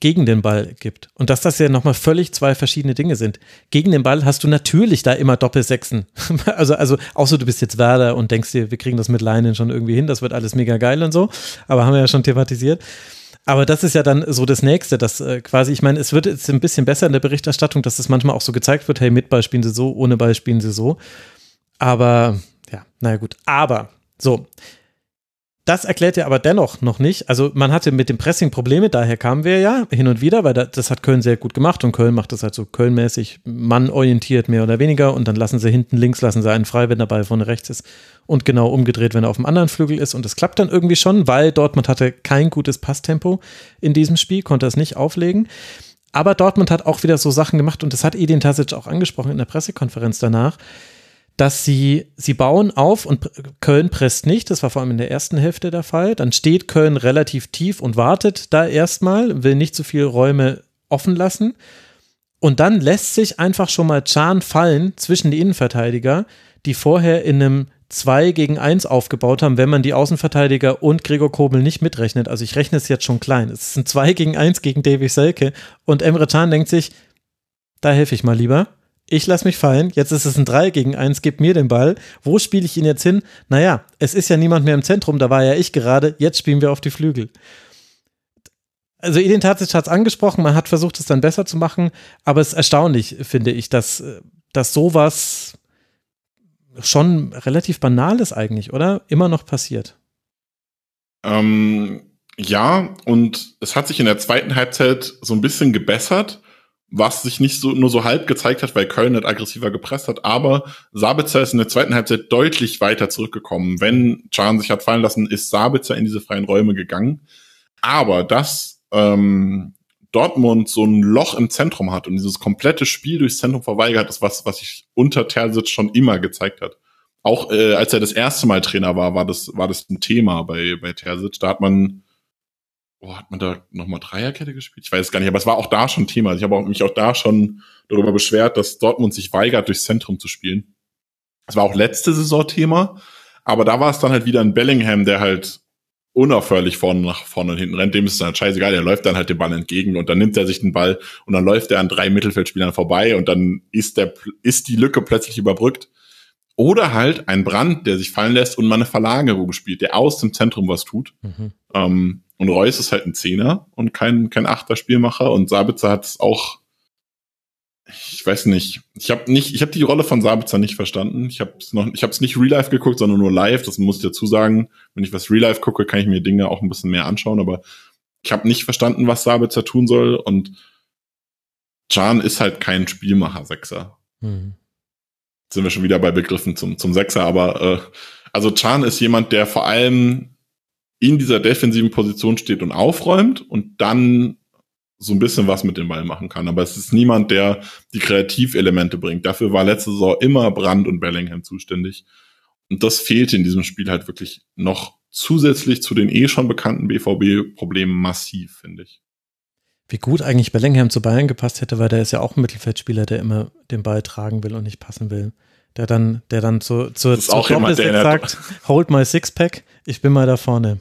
gegen den Ball gibt. Und dass das ja nochmal völlig zwei verschiedene Dinge sind. Gegen den Ball hast du natürlich da immer Doppelsechsen. also, also, außer du bist jetzt Werder und denkst dir, wir kriegen das mit Leinen schon irgendwie hin, das wird alles mega geil und so. Aber haben wir ja schon thematisiert. Aber das ist ja dann so das Nächste, dass äh, quasi, ich meine, es wird jetzt ein bisschen besser in der Berichterstattung, dass es manchmal auch so gezeigt wird, hey, mit Ball spielen sie so, ohne Ball spielen sie so. Aber, ja, naja gut. Aber, so. Das erklärt ja aber dennoch noch nicht. Also man hatte mit dem Pressing Probleme, daher kamen wir ja hin und wieder, weil da, das hat Köln sehr gut gemacht und Köln macht das halt so Kölnmäßig, mannorientiert mehr oder weniger und dann lassen sie hinten links, lassen sie einen frei, wenn der Ball vorne rechts ist und genau umgedreht, wenn er auf dem anderen Flügel ist und das klappt dann irgendwie schon, weil Dortmund hatte kein gutes Passtempo in diesem Spiel, konnte es nicht auflegen. Aber Dortmund hat auch wieder so Sachen gemacht und das hat Edin Tasic auch angesprochen in der Pressekonferenz danach, dass sie, sie bauen auf und Köln presst nicht. Das war vor allem in der ersten Hälfte der Fall. Dann steht Köln relativ tief und wartet da erstmal, will nicht zu viele Räume offen lassen. Und dann lässt sich einfach schon mal Chan fallen zwischen die Innenverteidiger, die vorher in einem 2 gegen 1 aufgebaut haben, wenn man die Außenverteidiger und Gregor Kobel nicht mitrechnet. Also ich rechne es jetzt schon klein. Es ist ein 2 gegen 1 gegen Davy Selke. Und Emre Can denkt sich, da helfe ich mal lieber ich lasse mich fallen, jetzt ist es ein 3 gegen 1, gib mir den Ball. Wo spiele ich ihn jetzt hin? Naja, es ist ja niemand mehr im Zentrum, da war ja ich gerade, jetzt spielen wir auf die Flügel. Also Edin Terzic hat es angesprochen, man hat versucht, es dann besser zu machen, aber es ist erstaunlich, finde ich, dass, dass sowas schon relativ banal ist eigentlich, oder? Immer noch passiert. Ähm, ja, und es hat sich in der zweiten Halbzeit so ein bisschen gebessert, was sich nicht so nur so halb gezeigt hat, weil Köln nicht aggressiver gepresst hat, aber Sabitzer ist in der zweiten Halbzeit deutlich weiter zurückgekommen. Wenn Can sich hat fallen lassen, ist Sabitzer in diese freien Räume gegangen. Aber dass ähm, Dortmund so ein Loch im Zentrum hat und dieses komplette Spiel durchs Zentrum verweigert, ist was, was sich unter Terzic schon immer gezeigt hat. auch äh, als er das erste Mal Trainer war, war das, war das ein Thema bei, bei Terzic. Da hat man, oh, hat man da nochmal Dreierkette gespielt? Ich weiß es gar nicht, aber es war auch da schon Thema. Ich habe mich auch da schon darüber beschwert, dass Dortmund sich weigert, durchs Zentrum zu spielen. Es war auch letzte Saison Thema, aber da war es dann halt wieder ein Bellingham, der halt unaufhörlich vorne nach vorne und hinten rennt, dem ist es dann halt scheißegal, der läuft dann halt den Ball entgegen und dann nimmt er sich den Ball und dann läuft er an drei Mittelfeldspielern vorbei und dann ist der, ist die Lücke plötzlich überbrückt. Oder halt ein Brand, der sich fallen lässt und mal eine Verlagerung spielt, der aus dem Zentrum was tut. Mhm. Ähm, und Reus ist halt ein Zehner und kein, kein Achter Spielmacher und Sabitzer hat es auch ich weiß nicht. Ich habe nicht, ich habe die Rolle von Sabitzer nicht verstanden. Ich habe es noch, ich habe es nicht Real Life geguckt, sondern nur live. Das muss ich dazu sagen. Wenn ich was Real Life gucke, kann ich mir Dinge auch ein bisschen mehr anschauen. Aber ich habe nicht verstanden, was Sabitzer tun soll. Und Can ist halt kein Spielmacher Sechser. Mhm. sind wir schon wieder bei Begriffen zum zum Sechser. Aber äh, also Can ist jemand, der vor allem in dieser defensiven Position steht und aufräumt und dann so ein bisschen was mit dem Ball machen kann. Aber es ist niemand, der die Kreativelemente bringt. Dafür war letzte Saison immer Brand und Bellingham zuständig. Und das fehlte in diesem Spiel halt wirklich noch zusätzlich zu den eh schon bekannten BVB-Problemen massiv, finde ich. Wie gut eigentlich Bellingham zu Bayern gepasst hätte, weil der ist ja auch ein Mittelfeldspieler, der immer den Ball tragen will und nicht passen will. Der dann, der dann zu, zu, zu auch jemand, der sagt, hold my Sixpack, ich bin mal da vorne.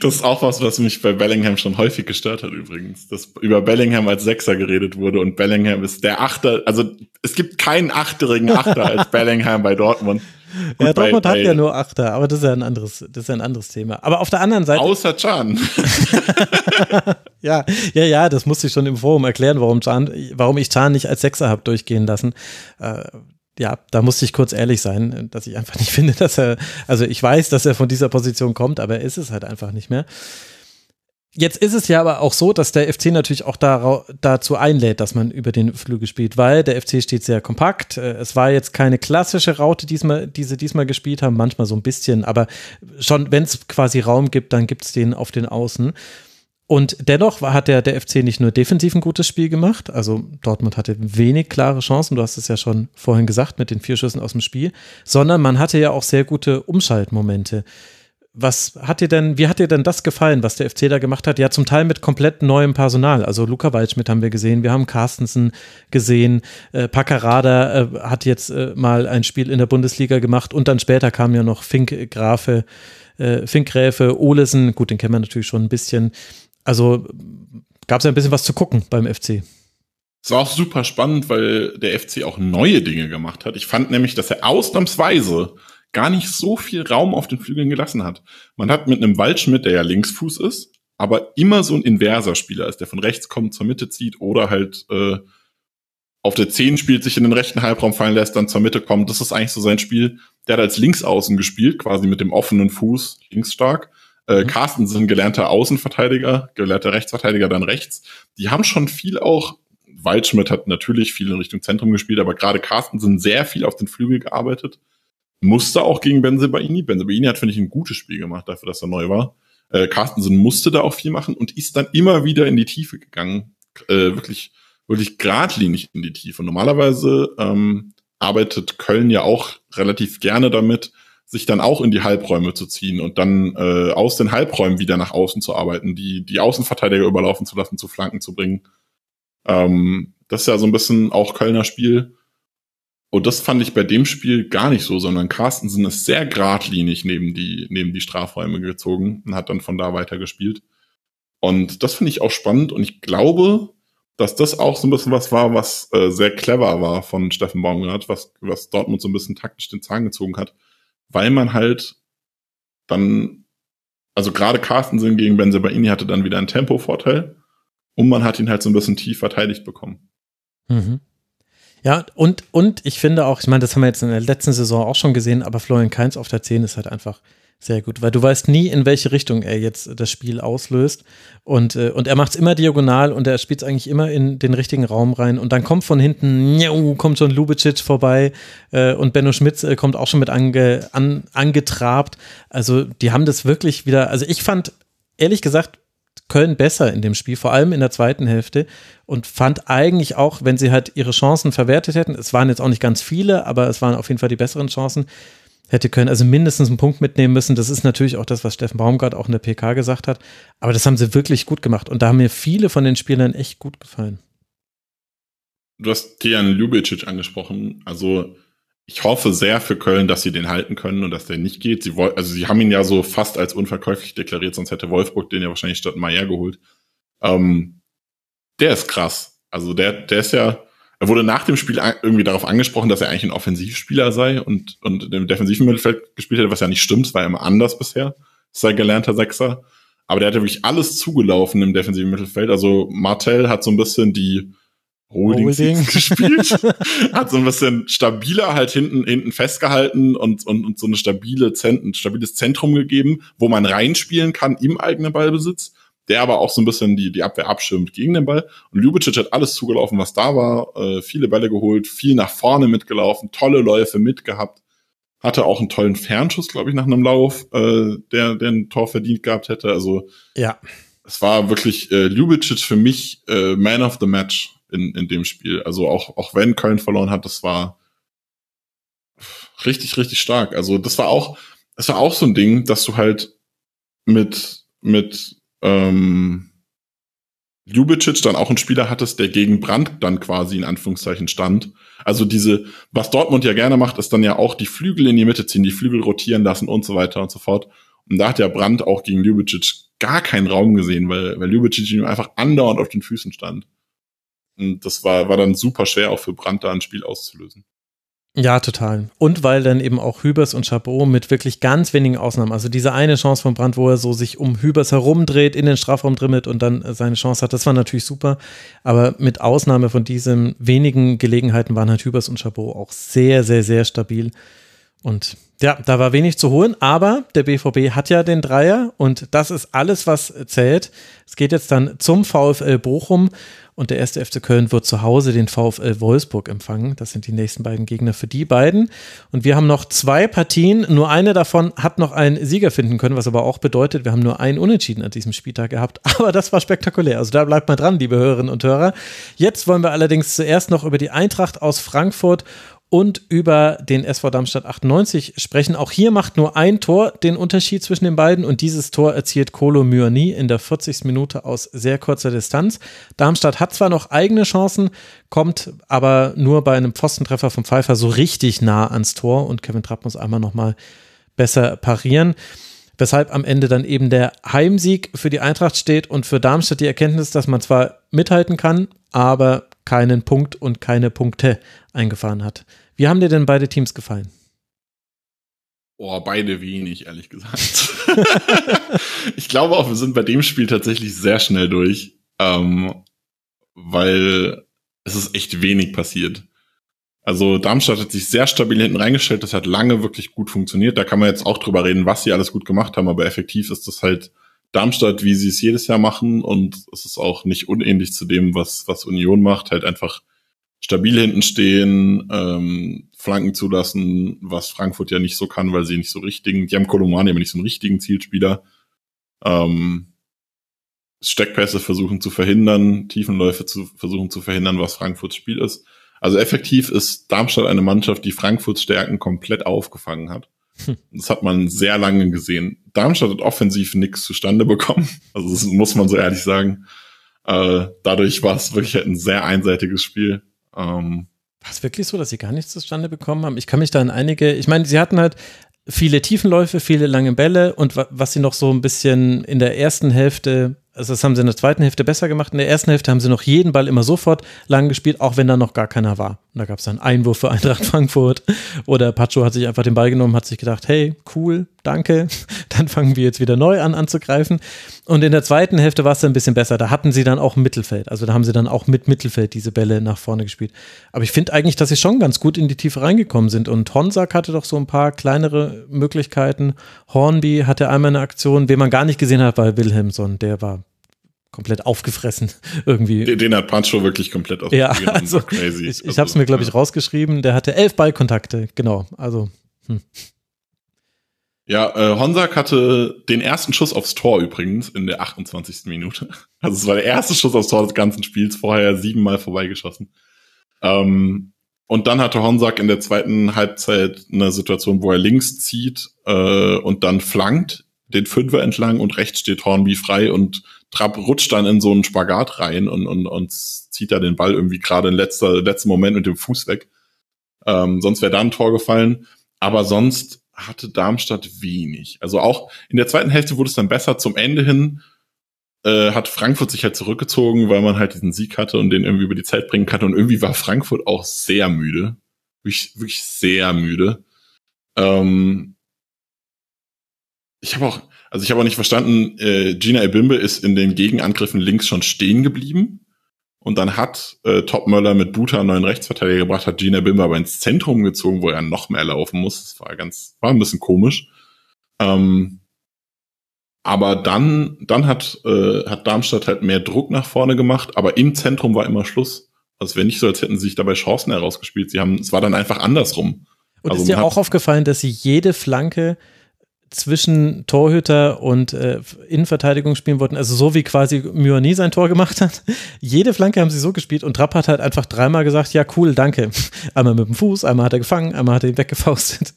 Das ist auch was, was mich bei Bellingham schon häufig gestört hat übrigens, dass über Bellingham als Sechser geredet wurde und Bellingham ist der Achter, also es gibt keinen achterigen Achter als Bellingham bei Dortmund. Und ja, Dortmund bei, hat ja nur Achter, aber das ist ja ein anderes, das ist ja ein anderes Thema. Aber auf der anderen Seite. Außer Can. ja, ja, ja, das musste ich schon im Forum erklären, warum Can, warum ich Can nicht als Sechser habe durchgehen lassen. Äh, ja, da musste ich kurz ehrlich sein, dass ich einfach nicht finde, dass er, also ich weiß, dass er von dieser Position kommt, aber er ist es halt einfach nicht mehr. Jetzt ist es ja aber auch so, dass der FC natürlich auch da, dazu einlädt, dass man über den Flügel spielt, weil der FC steht sehr kompakt. Äh, es war jetzt keine klassische Raute, die sie diesmal gespielt haben, manchmal so ein bisschen, aber schon, wenn es quasi Raum gibt, dann gibt es den auf den Außen. Und dennoch hat der, der FC nicht nur defensiv ein gutes Spiel gemacht, also Dortmund hatte wenig klare Chancen, du hast es ja schon vorhin gesagt mit den vier Schüssen aus dem Spiel, sondern man hatte ja auch sehr gute Umschaltmomente. Was hat dir denn, wie hat dir denn das gefallen, was der FC da gemacht hat? Ja, zum Teil mit komplett neuem Personal. Also Luca Waldschmidt haben wir gesehen, wir haben Carstensen gesehen, äh, Paccarada äh, hat jetzt äh, mal ein Spiel in der Bundesliga gemacht und dann später kam ja noch Fink Grafe, äh, Fink Gräfe, Olesen, gut, den kennen wir natürlich schon ein bisschen. Also gab es ja ein bisschen was zu gucken beim FC. Es war auch super spannend, weil der FC auch neue Dinge gemacht hat. Ich fand nämlich, dass er ausnahmsweise gar nicht so viel Raum auf den Flügeln gelassen hat. Man hat mit einem Waldschmidt, der ja Linksfuß ist, aber immer so ein inverser Spieler ist, der von rechts kommt, zur Mitte zieht oder halt äh, auf der 10 spielt, sich in den rechten Halbraum fallen lässt, dann zur Mitte kommt. Das ist eigentlich so sein Spiel. Der hat als Linksaußen gespielt, quasi mit dem offenen Fuß, linksstark. Äh, mhm. Carstensen, gelernter Außenverteidiger, gelernter Rechtsverteidiger, dann rechts. Die haben schon viel auch, Waldschmidt hat natürlich viel in Richtung Zentrum gespielt, aber gerade Carstensen sehr viel auf den Flügel gearbeitet. Musste auch gegen Benzebaini. Benzebaini hat, finde ich, ein gutes Spiel gemacht, dafür, dass er neu war. Äh, Carstensen musste da auch viel machen und ist dann immer wieder in die Tiefe gegangen. Äh, wirklich, wirklich geradlinig in die Tiefe. Normalerweise ähm, arbeitet Köln ja auch relativ gerne damit, sich dann auch in die Halbräume zu ziehen und dann äh, aus den Halbräumen wieder nach außen zu arbeiten, die, die Außenverteidiger überlaufen zu lassen, zu Flanken zu bringen. Ähm, das ist ja so ein bisschen auch Kölner Spiel. Und das fand ich bei dem Spiel gar nicht so, sondern Carstensen ist sehr geradlinig neben die, neben die Strafräume gezogen und hat dann von da weiter gespielt. Und das finde ich auch spannend und ich glaube, dass das auch so ein bisschen was war, was äh, sehr clever war von Steffen Baumgart, was, was Dortmund so ein bisschen taktisch den Zahn gezogen hat weil man halt dann, also gerade Carstensen gegen Benzebaini hatte dann wieder einen Tempovorteil und man hat ihn halt so ein bisschen tief verteidigt bekommen. Mhm. Ja, und, und ich finde auch, ich meine, das haben wir jetzt in der letzten Saison auch schon gesehen, aber Florian Kainz auf der 10 ist halt einfach sehr gut, weil du weißt nie, in welche Richtung er jetzt das Spiel auslöst. Und, äh, und er macht es immer diagonal und er spielt es eigentlich immer in den richtigen Raum rein. Und dann kommt von hinten, njau, kommt schon Lubicic vorbei äh, und Benno Schmitz äh, kommt auch schon mit ange, an, angetrabt. Also die haben das wirklich wieder, also ich fand, ehrlich gesagt, Köln besser in dem Spiel, vor allem in der zweiten Hälfte und fand eigentlich auch, wenn sie halt ihre Chancen verwertet hätten, es waren jetzt auch nicht ganz viele, aber es waren auf jeden Fall die besseren Chancen, hätte Köln also mindestens einen Punkt mitnehmen müssen. Das ist natürlich auch das, was Steffen Baumgart auch in der PK gesagt hat, aber das haben sie wirklich gut gemacht und da haben mir viele von den Spielern echt gut gefallen. Du hast Tijan Ljubicic angesprochen, also ich hoffe sehr für Köln, dass sie den halten können und dass der nicht geht. Sie wollen, also sie haben ihn ja so fast als unverkäuflich deklariert, sonst hätte Wolfsburg den ja wahrscheinlich statt Maier geholt. Ähm, der ist krass. Also der, der ist ja, er wurde nach dem Spiel irgendwie darauf angesprochen, dass er eigentlich ein Offensivspieler sei und, und im defensiven Mittelfeld gespielt hätte, was ja nicht stimmt, es war immer anders bisher. Sei gelernter Sechser. Aber der hatte wirklich alles zugelaufen im defensiven Mittelfeld. Also Martell hat so ein bisschen die, Holding, Holding. gespielt. hat so ein bisschen stabiler halt hinten, hinten festgehalten und, und, und so eine stabile Zent ein stabiles Zentrum gegeben, wo man reinspielen kann im eigenen Ballbesitz, der aber auch so ein bisschen die, die Abwehr abschirmt gegen den Ball. Und Ljubicic hat alles zugelaufen, was da war, äh, viele Bälle geholt, viel nach vorne mitgelaufen, tolle Läufe mitgehabt. Hatte auch einen tollen Fernschuss, glaube ich, nach einem Lauf, äh, der, der ein Tor verdient gehabt hätte. Also ja. es war wirklich äh, Ljubicic für mich äh, Man of the Match in, in dem Spiel. Also auch, auch wenn Köln verloren hat, das war richtig, richtig stark. Also das war auch, das war auch so ein Ding, dass du halt mit, mit ähm, Ljubicic dann auch einen Spieler hattest, der gegen Brandt dann quasi in Anführungszeichen stand. Also diese, was Dortmund ja gerne macht, ist dann ja auch die Flügel in die Mitte ziehen, die Flügel rotieren lassen und so weiter und so fort. Und da hat ja Brandt auch gegen Ljubicic gar keinen Raum gesehen, weil, weil Ljubicic ihm einfach andauernd auf den Füßen stand. Und das war, war dann super schwer auch für Brandt da ein Spiel auszulösen. Ja, total. Und weil dann eben auch Hübers und Chabot mit wirklich ganz wenigen Ausnahmen, also diese eine Chance von Brandt, wo er so sich um Hübers herumdreht, in den Strafraum drimmelt und dann seine Chance hat, das war natürlich super. Aber mit Ausnahme von diesen wenigen Gelegenheiten waren halt Hübers und Chabot auch sehr, sehr, sehr stabil. Und ja, da war wenig zu holen, aber der BVB hat ja den Dreier und das ist alles, was zählt. Es geht jetzt dann zum VfL Bochum und der erste FC Köln wird zu Hause den VfL Wolfsburg empfangen. Das sind die nächsten beiden Gegner für die beiden. Und wir haben noch zwei Partien. Nur eine davon hat noch einen Sieger finden können, was aber auch bedeutet, wir haben nur einen Unentschieden an diesem Spieltag gehabt. Aber das war spektakulär. Also da bleibt mal dran, liebe Hörerinnen und Hörer. Jetzt wollen wir allerdings zuerst noch über die Eintracht aus Frankfurt und über den SV Darmstadt 98 sprechen. Auch hier macht nur ein Tor den Unterschied zwischen den beiden und dieses Tor erzielt Kolo Myani in der 40. Minute aus sehr kurzer Distanz. Darmstadt hat zwar noch eigene Chancen, kommt aber nur bei einem Pfostentreffer vom Pfeiffer so richtig nah ans Tor und Kevin Trapp muss einmal nochmal besser parieren. Weshalb am Ende dann eben der Heimsieg für die Eintracht steht und für Darmstadt die Erkenntnis, dass man zwar mithalten kann, aber keinen Punkt und keine Punkte eingefahren hat. Wie haben dir denn beide Teams gefallen? Oh, beide wenig, ehrlich gesagt. ich glaube auch, wir sind bei dem Spiel tatsächlich sehr schnell durch, ähm, weil es ist echt wenig passiert. Also Darmstadt hat sich sehr stabil hinten reingestellt, das hat lange wirklich gut funktioniert. Da kann man jetzt auch drüber reden, was sie alles gut gemacht haben, aber effektiv ist das halt Darmstadt, wie sie es jedes Jahr machen und es ist auch nicht unähnlich zu dem, was, was Union macht, halt einfach stabil hinten stehen, ähm, Flanken zulassen, was Frankfurt ja nicht so kann, weil sie nicht so richtigen, die haben Kolomani aber nicht so einen richtigen Zielspieler. Ähm, Steckpässe versuchen zu verhindern, Tiefenläufe zu versuchen zu verhindern, was Frankfurts Spiel ist. Also effektiv ist Darmstadt eine Mannschaft, die Frankfurts Stärken komplett aufgefangen hat. Das hat man sehr lange gesehen. Darmstadt hat offensiv nichts zustande bekommen. Also das muss man so ehrlich sagen. Äh, dadurch war es wirklich ein sehr einseitiges Spiel. Ähm, war es wirklich so, dass sie gar nichts zustande bekommen haben? Ich kann mich da an einige, ich meine, sie hatten halt viele Tiefenläufe, viele lange Bälle und was sie noch so ein bisschen in der ersten Hälfte also das haben sie in der zweiten Hälfte besser gemacht. In der ersten Hälfte haben sie noch jeden Ball immer sofort lang gespielt, auch wenn da noch gar keiner war. Und da gab es dann Einwurf für Eintracht Frankfurt. Oder Pacho hat sich einfach den Ball genommen, hat sich gedacht, hey, cool, danke. Dann fangen wir jetzt wieder neu an anzugreifen. Und in der zweiten Hälfte war es dann ein bisschen besser. Da hatten sie dann auch Mittelfeld. Also da haben sie dann auch mit Mittelfeld diese Bälle nach vorne gespielt. Aber ich finde eigentlich, dass sie schon ganz gut in die Tiefe reingekommen sind. Und Honsack hatte doch so ein paar kleinere Möglichkeiten. Hornby hatte einmal eine Aktion, wen man gar nicht gesehen hat, war Wilhelmson. Der war komplett aufgefressen irgendwie. Den, den hat Pancho wirklich komplett aufgefressen. Ja, also crazy. ich, ich also, habe es mir, glaube ich, rausgeschrieben. Der hatte elf Ballkontakte, genau. Also, hm. Ja, äh, Honsak hatte den ersten Schuss aufs Tor übrigens in der 28. Minute. Also es war der erste Schuss aufs Tor des ganzen Spiels, vorher siebenmal vorbeigeschossen. Ähm, und dann hatte Honsak in der zweiten Halbzeit eine Situation, wo er links zieht äh, und dann flankt den Fünfer entlang und rechts steht Hornby frei und Trapp rutscht dann in so einen Spagat rein und, und, und zieht da den Ball irgendwie gerade in letzter, letzten Moment mit dem Fuß weg. Ähm, sonst wäre da ein Tor gefallen. Aber sonst hatte Darmstadt wenig. Also auch in der zweiten Hälfte wurde es dann besser. Zum Ende hin äh, hat Frankfurt sich halt zurückgezogen, weil man halt diesen Sieg hatte und den irgendwie über die Zeit bringen kann. Und irgendwie war Frankfurt auch sehr müde. Wirklich, wirklich sehr müde. Ähm, ich habe auch, also ich habe auch nicht verstanden, äh, Gina Ebimbe ist in den Gegenangriffen links schon stehen geblieben. Und dann hat äh, Topmöller mit Buta einen neuen Rechtsverteidiger gebracht, hat Gina Bimber aber ins Zentrum gezogen, wo er noch mehr laufen muss. Das war ganz, war ein bisschen komisch. Ähm, aber dann, dann hat, äh, hat Darmstadt halt mehr Druck nach vorne gemacht, aber im Zentrum war immer Schluss. Also es wäre nicht so, als hätten sie sich dabei Chancen herausgespielt. Sie haben, es war dann einfach andersrum. Und also ist dir auch aufgefallen, dass sie jede Flanke zwischen Torhüter und äh, Innenverteidigung spielen wollten, also so wie quasi Myoni sein Tor gemacht hat. Jede Flanke haben sie so gespielt und Trapp hat halt einfach dreimal gesagt, ja cool, danke. Einmal mit dem Fuß, einmal hat er gefangen, einmal hat er ihn weggefaustet.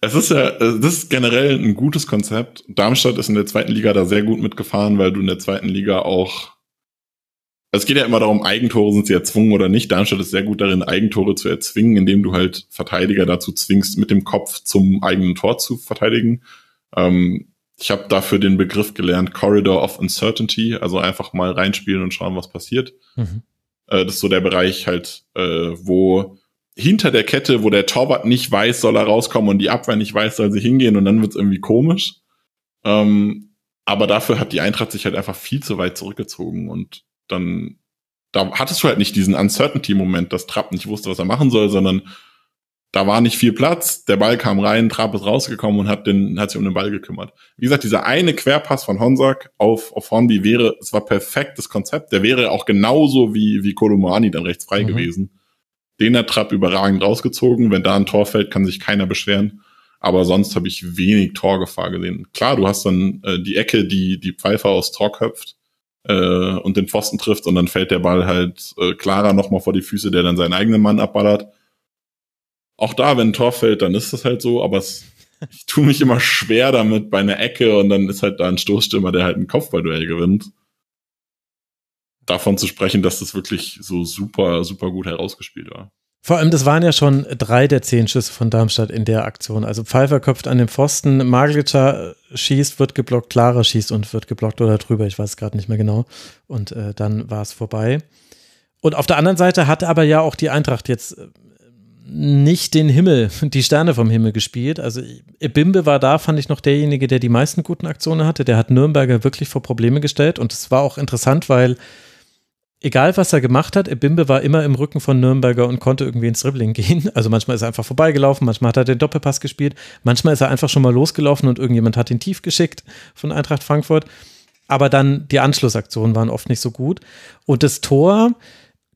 Es ist ja, äh, das ist generell ein gutes Konzept. Darmstadt ist in der zweiten Liga da sehr gut mitgefahren, weil du in der zweiten Liga auch es geht ja immer darum, Eigentore sind sie erzwungen oder nicht. Darmstadt ist sehr gut darin, Eigentore zu erzwingen, indem du halt Verteidiger dazu zwingst, mit dem Kopf zum eigenen Tor zu verteidigen. Ähm, ich habe dafür den Begriff gelernt, Corridor of Uncertainty, also einfach mal reinspielen und schauen, was passiert. Mhm. Äh, das ist so der Bereich halt, äh, wo hinter der Kette, wo der Torwart nicht weiß, soll er rauskommen und die Abwehr nicht weiß, soll sie hingehen und dann wird's irgendwie komisch. Ähm, aber dafür hat die Eintracht sich halt einfach viel zu weit zurückgezogen und dann da hattest du halt nicht diesen Uncertainty-Moment, dass Trapp nicht wusste, was er machen soll, sondern da war nicht viel Platz, der Ball kam rein, Trapp ist rausgekommen und hat, den, hat sich um den Ball gekümmert. Wie gesagt, dieser eine Querpass von Honsack auf, auf Hornby wäre, es war perfektes Konzept, der wäre auch genauso wie, wie Kolomani dann rechts frei mhm. gewesen. Den hat Trapp überragend rausgezogen, wenn da ein Tor fällt, kann sich keiner beschweren. Aber sonst habe ich wenig Torgefahr gesehen. Klar, du hast dann äh, die Ecke, die die Pfeifer aus Tor köpft äh, und den Pfosten trifft und dann fällt der Ball halt äh, klarer nochmal vor die Füße, der dann seinen eigenen Mann abballert. Auch da, wenn ein Tor fällt, dann ist das halt so, aber es, ich tue mich immer schwer damit bei einer Ecke und dann ist halt da ein Stoßstürmer, der halt ein Kopfballduell gewinnt. Davon zu sprechen, dass das wirklich so super, super gut herausgespielt war. Vor allem, das waren ja schon drei der zehn Schüsse von Darmstadt in der Aktion. Also Pfeiffer köpft an den Pfosten, Maglica schießt, wird geblockt, Clara schießt und wird geblockt oder drüber, ich weiß gerade nicht mehr genau. Und äh, dann war es vorbei. Und auf der anderen Seite hat aber ja auch die Eintracht jetzt äh, nicht den Himmel, die Sterne vom Himmel gespielt. Also Bimbe war da, fand ich noch derjenige, der die meisten guten Aktionen hatte. Der hat Nürnberger wirklich vor Probleme gestellt und es war auch interessant, weil egal was er gemacht hat, Ebimbe war immer im Rücken von Nürnberger und konnte irgendwie ins Dribbling gehen. Also manchmal ist er einfach vorbeigelaufen, manchmal hat er den Doppelpass gespielt, manchmal ist er einfach schon mal losgelaufen und irgendjemand hat ihn tief geschickt von Eintracht Frankfurt. Aber dann die Anschlussaktionen waren oft nicht so gut. Und das Tor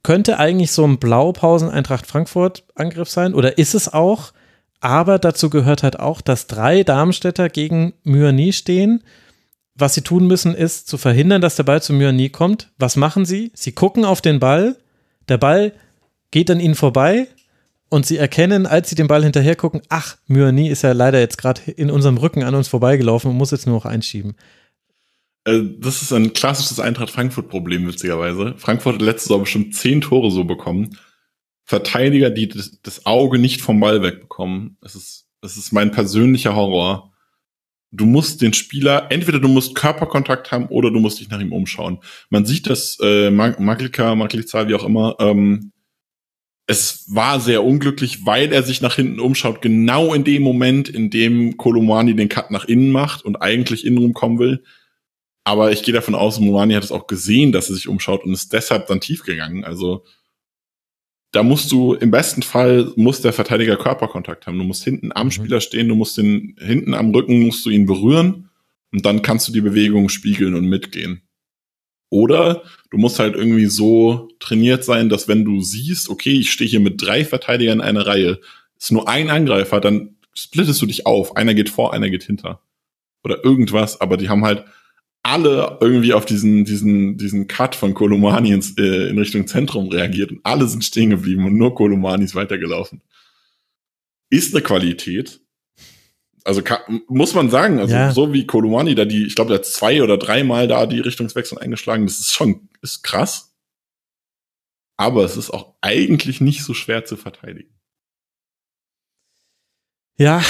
könnte eigentlich so ein Blaupausen-Eintracht Frankfurt-Angriff sein oder ist es auch. Aber dazu gehört halt auch, dass drei Darmstädter gegen Myani stehen was sie tun müssen, ist zu verhindern, dass der Ball zu Myani kommt. Was machen sie? Sie gucken auf den Ball, der Ball geht an ihnen vorbei und sie erkennen, als sie den Ball hinterher gucken, ach, Myani ist ja leider jetzt gerade in unserem Rücken an uns vorbeigelaufen und muss jetzt nur noch einschieben. Äh, das ist ein klassisches Eintracht Frankfurt-Problem, witzigerweise. Frankfurt hat letztes Jahr bestimmt zehn Tore so bekommen. Verteidiger, die das, das Auge nicht vom Ball wegbekommen. Es ist, es ist mein persönlicher Horror du musst den Spieler, entweder du musst Körperkontakt haben oder du musst dich nach ihm umschauen. Man sieht das, äh, Maglika, Maglica, wie auch immer, ähm, es war sehr unglücklich, weil er sich nach hinten umschaut, genau in dem Moment, in dem Kolomani den Cut nach innen macht und eigentlich innen kommen will. Aber ich gehe davon aus, Momani hat es auch gesehen, dass er sich umschaut und ist deshalb dann tief gegangen. Also da musst du im besten Fall muss der Verteidiger Körperkontakt haben. Du musst hinten am mhm. Spieler stehen, du musst den hinten am Rücken musst du ihn berühren und dann kannst du die Bewegung spiegeln und mitgehen. Oder du musst halt irgendwie so trainiert sein, dass wenn du siehst, okay, ich stehe hier mit drei Verteidigern in einer Reihe, ist nur ein Angreifer, dann splittest du dich auf. Einer geht vor, einer geht hinter. Oder irgendwas, aber die haben halt alle irgendwie auf diesen, diesen, diesen Cut von Kolomani ins, äh, in Richtung Zentrum reagiert und alle sind stehen geblieben und nur Kolomani ist weitergelaufen. Ist eine Qualität. Also kann, muss man sagen, also Ja. so wie Kolomani da die, ich glaube, der hat zwei oder dreimal da die Richtungswechsel eingeschlagen, das ist schon, ist krass. Aber es ist auch eigentlich nicht so schwer zu verteidigen. Ja,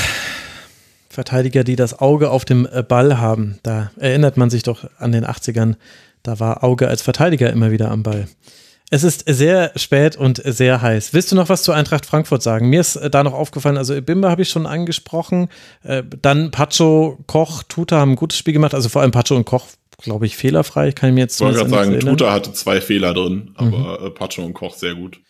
Verteidiger, die das Auge auf dem äh, Ball haben. Da erinnert man sich doch an den 80ern. Da war Auge als Verteidiger immer wieder am Ball. Es ist sehr spät und sehr heiß. Willst du noch was zu Eintracht Frankfurt sagen? Mir ist äh, da noch aufgefallen, also Bimba habe ich schon angesprochen. Äh, dann Pacho, Koch, Tuta haben ein gutes Spiel gemacht. Also vor allem Pacho und Koch, glaube ich, fehlerfrei. Ich kann mir jetzt Ich wollte gerade sagen, erinnern. Tuta hatte zwei Fehler drin, aber äh, Pacho und Koch sehr gut.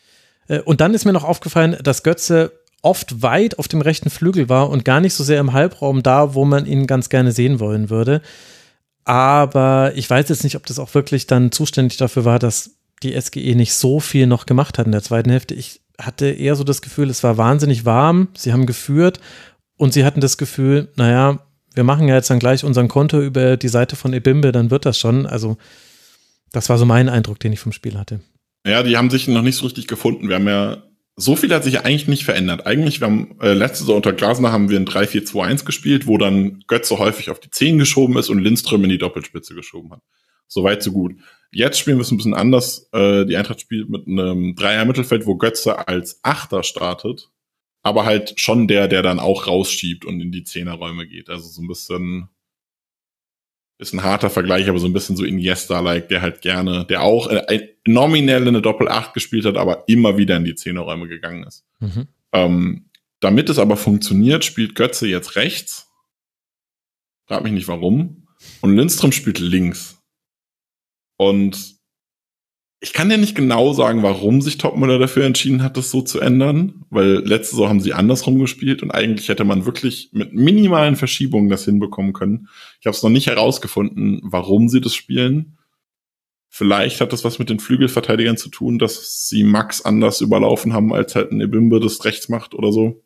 Und dann ist mir noch aufgefallen, dass Götze oft weit auf dem rechten Flügel war und gar nicht so sehr im Halbraum da, wo man ihn ganz gerne sehen wollen würde. Aber ich weiß jetzt nicht, ob das auch wirklich dann zuständig dafür war, dass die SGE nicht so viel noch gemacht hat in der zweiten Hälfte. Ich hatte eher so das Gefühl, es war wahnsinnig warm, sie haben geführt und sie hatten das Gefühl, naja, wir machen ja jetzt dann gleich unseren Konto über die Seite von Ebimbe, dann wird das schon. Also das war so mein Eindruck, den ich vom Spiel hatte. Ja, die haben sich noch nicht so richtig gefunden. Wir haben ja, so viel hat sich eigentlich nicht verändert. Eigentlich, wir haben, äh, letzte Saison unter Glasner haben wir ein 3-4-2-1 gespielt, wo dann Götze häufig auf die 10 geschoben ist und Lindström in die Doppelspitze geschoben hat. So weit, so gut. Jetzt spielen wir es ein bisschen anders. Äh, die Eintracht spielt mit einem Dreier-Mittelfeld, wo Götze als Achter startet, aber halt schon der, der dann auch rausschiebt und in die Zehnerräume geht. Also so ein bisschen, ist ein harter Vergleich, aber so ein bisschen so Iniesta-like, der halt gerne, der auch äh, nominell eine Doppel-8 gespielt hat, aber immer wieder in die Zehnerräume gegangen ist. Mhm. Ähm, damit es aber funktioniert, spielt Götze jetzt rechts. Frag mich nicht warum. Und Lindström spielt links. Und ich kann ja nicht genau sagen, warum sich Topmüller dafür entschieden hat, das so zu ändern, weil letzte Saison haben sie andersrum gespielt und eigentlich hätte man wirklich mit minimalen Verschiebungen das hinbekommen können. Ich habe es noch nicht herausgefunden, warum sie das spielen. Vielleicht hat das was mit den Flügelverteidigern zu tun, dass sie Max anders überlaufen haben, als halt ein Ebimbe das rechts macht oder so.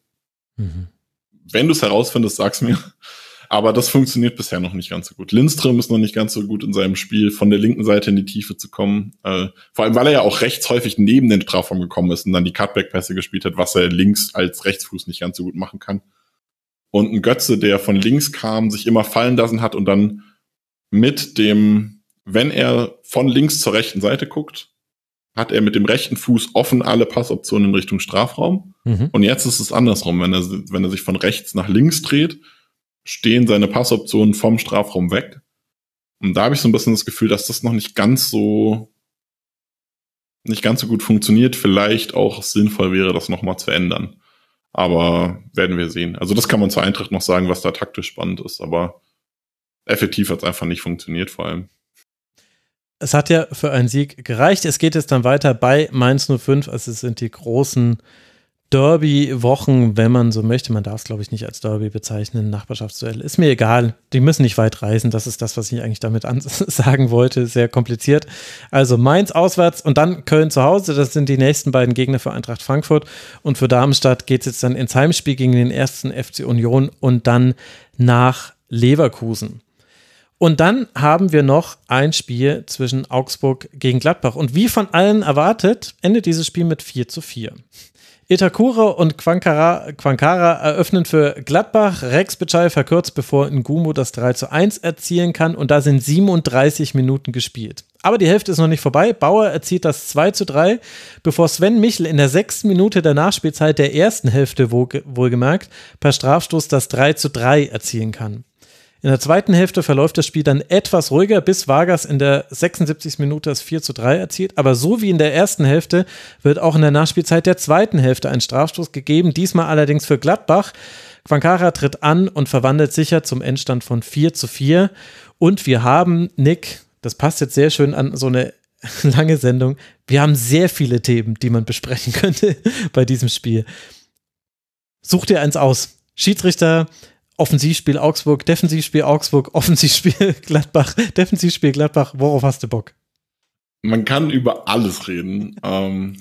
Mhm. Wenn du es herausfindest, sag's mir. Aber das funktioniert bisher noch nicht ganz so gut. Lindström ist noch nicht ganz so gut in seinem Spiel, von der linken Seite in die Tiefe zu kommen. Äh, vor allem, weil er ja auch rechts häufig neben den Strafraum gekommen ist und dann die Cutback-Pässe gespielt hat, was er links als Rechtsfuß nicht ganz so gut machen kann. Und ein Götze, der von links kam, sich immer fallen lassen hat und dann mit dem, wenn er von links zur rechten Seite guckt, hat er mit dem rechten Fuß offen alle Passoptionen in Richtung Strafraum. Mhm. Und jetzt ist es andersrum. Wenn er, wenn er sich von rechts nach links dreht, stehen seine Passoptionen vom Strafraum weg. Und da habe ich so ein bisschen das Gefühl, dass das noch nicht ganz so nicht ganz so gut funktioniert. Vielleicht auch sinnvoll wäre, das nochmal zu ändern. Aber werden wir sehen. Also das kann man zur Eintracht noch sagen, was da taktisch spannend ist. Aber effektiv hat es einfach nicht funktioniert vor allem. Es hat ja für einen Sieg gereicht. Es geht jetzt dann weiter bei Mainz 05. Also es sind die großen Derby-Wochen, wenn man so möchte. Man darf es, glaube ich, nicht als Derby bezeichnen. Nachbarschaftsduell ist mir egal. Die müssen nicht weit reisen. Das ist das, was ich eigentlich damit sagen wollte. Sehr kompliziert. Also Mainz auswärts und dann Köln zu Hause. Das sind die nächsten beiden Gegner für Eintracht Frankfurt. Und für Darmstadt geht es jetzt dann ins Heimspiel gegen den ersten FC Union und dann nach Leverkusen. Und dann haben wir noch ein Spiel zwischen Augsburg gegen Gladbach. Und wie von allen erwartet, endet dieses Spiel mit 4 zu 4. Itakura und Quankara, Quankara eröffnen für Gladbach. Rex Bitschei verkürzt, bevor Ngumu das 3 zu 1 erzielen kann. Und da sind 37 Minuten gespielt. Aber die Hälfte ist noch nicht vorbei. Bauer erzielt das 2 zu 3, bevor Sven Michel in der sechsten Minute der Nachspielzeit der ersten Hälfte wohlgemerkt per Strafstoß das 3 zu 3 erzielen kann. In der zweiten Hälfte verläuft das Spiel dann etwas ruhiger, bis Vargas in der 76. Minute das 4 zu 3 erzielt. Aber so wie in der ersten Hälfte wird auch in der Nachspielzeit der zweiten Hälfte ein Strafstoß gegeben, diesmal allerdings für Gladbach. Quankara tritt an und verwandelt sicher zum Endstand von 4 zu 4. Und wir haben, Nick, das passt jetzt sehr schön an so eine lange Sendung, wir haben sehr viele Themen, die man besprechen könnte bei diesem Spiel. Such dir eins aus. Schiedsrichter, Offensivspiel Augsburg, Defensivspiel Augsburg, Offensivspiel Gladbach, Defensivspiel Gladbach, worauf hast du Bock? Man kann über alles reden. ähm,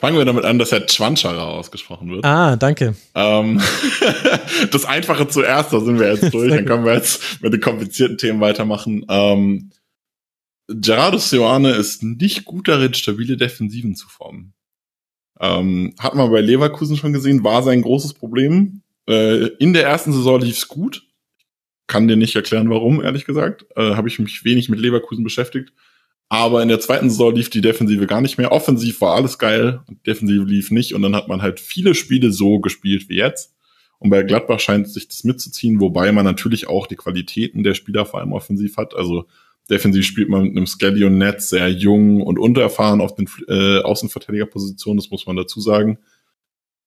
Fangen wir damit an, dass Herr Schwanschara ausgesprochen wird. Ah, danke. Ähm, das Einfache zuerst, da sind wir jetzt durch. Dann können wir jetzt mit den komplizierten Themen weitermachen. Ähm, Gerardo Seoane ist nicht gut darin, stabile Defensiven zu formen. Ähm, hat man bei Leverkusen schon gesehen, war sein großes Problem. Äh, in der ersten Saison lief's gut. Kann dir nicht erklären, warum, ehrlich gesagt. Äh, Habe ich mich wenig mit Leverkusen beschäftigt. Aber in der zweiten Saison lief die Defensive gar nicht mehr. Offensiv war alles geil, Defensive lief nicht. Und dann hat man halt viele Spiele so gespielt wie jetzt. Und bei Gladbach scheint sich das mitzuziehen, wobei man natürlich auch die Qualitäten der Spieler vor allem offensiv hat. Also defensiv spielt man mit einem Skelly und Netz sehr jung und untererfahren auf den äh, Außenverteidigerpositionen, das muss man dazu sagen.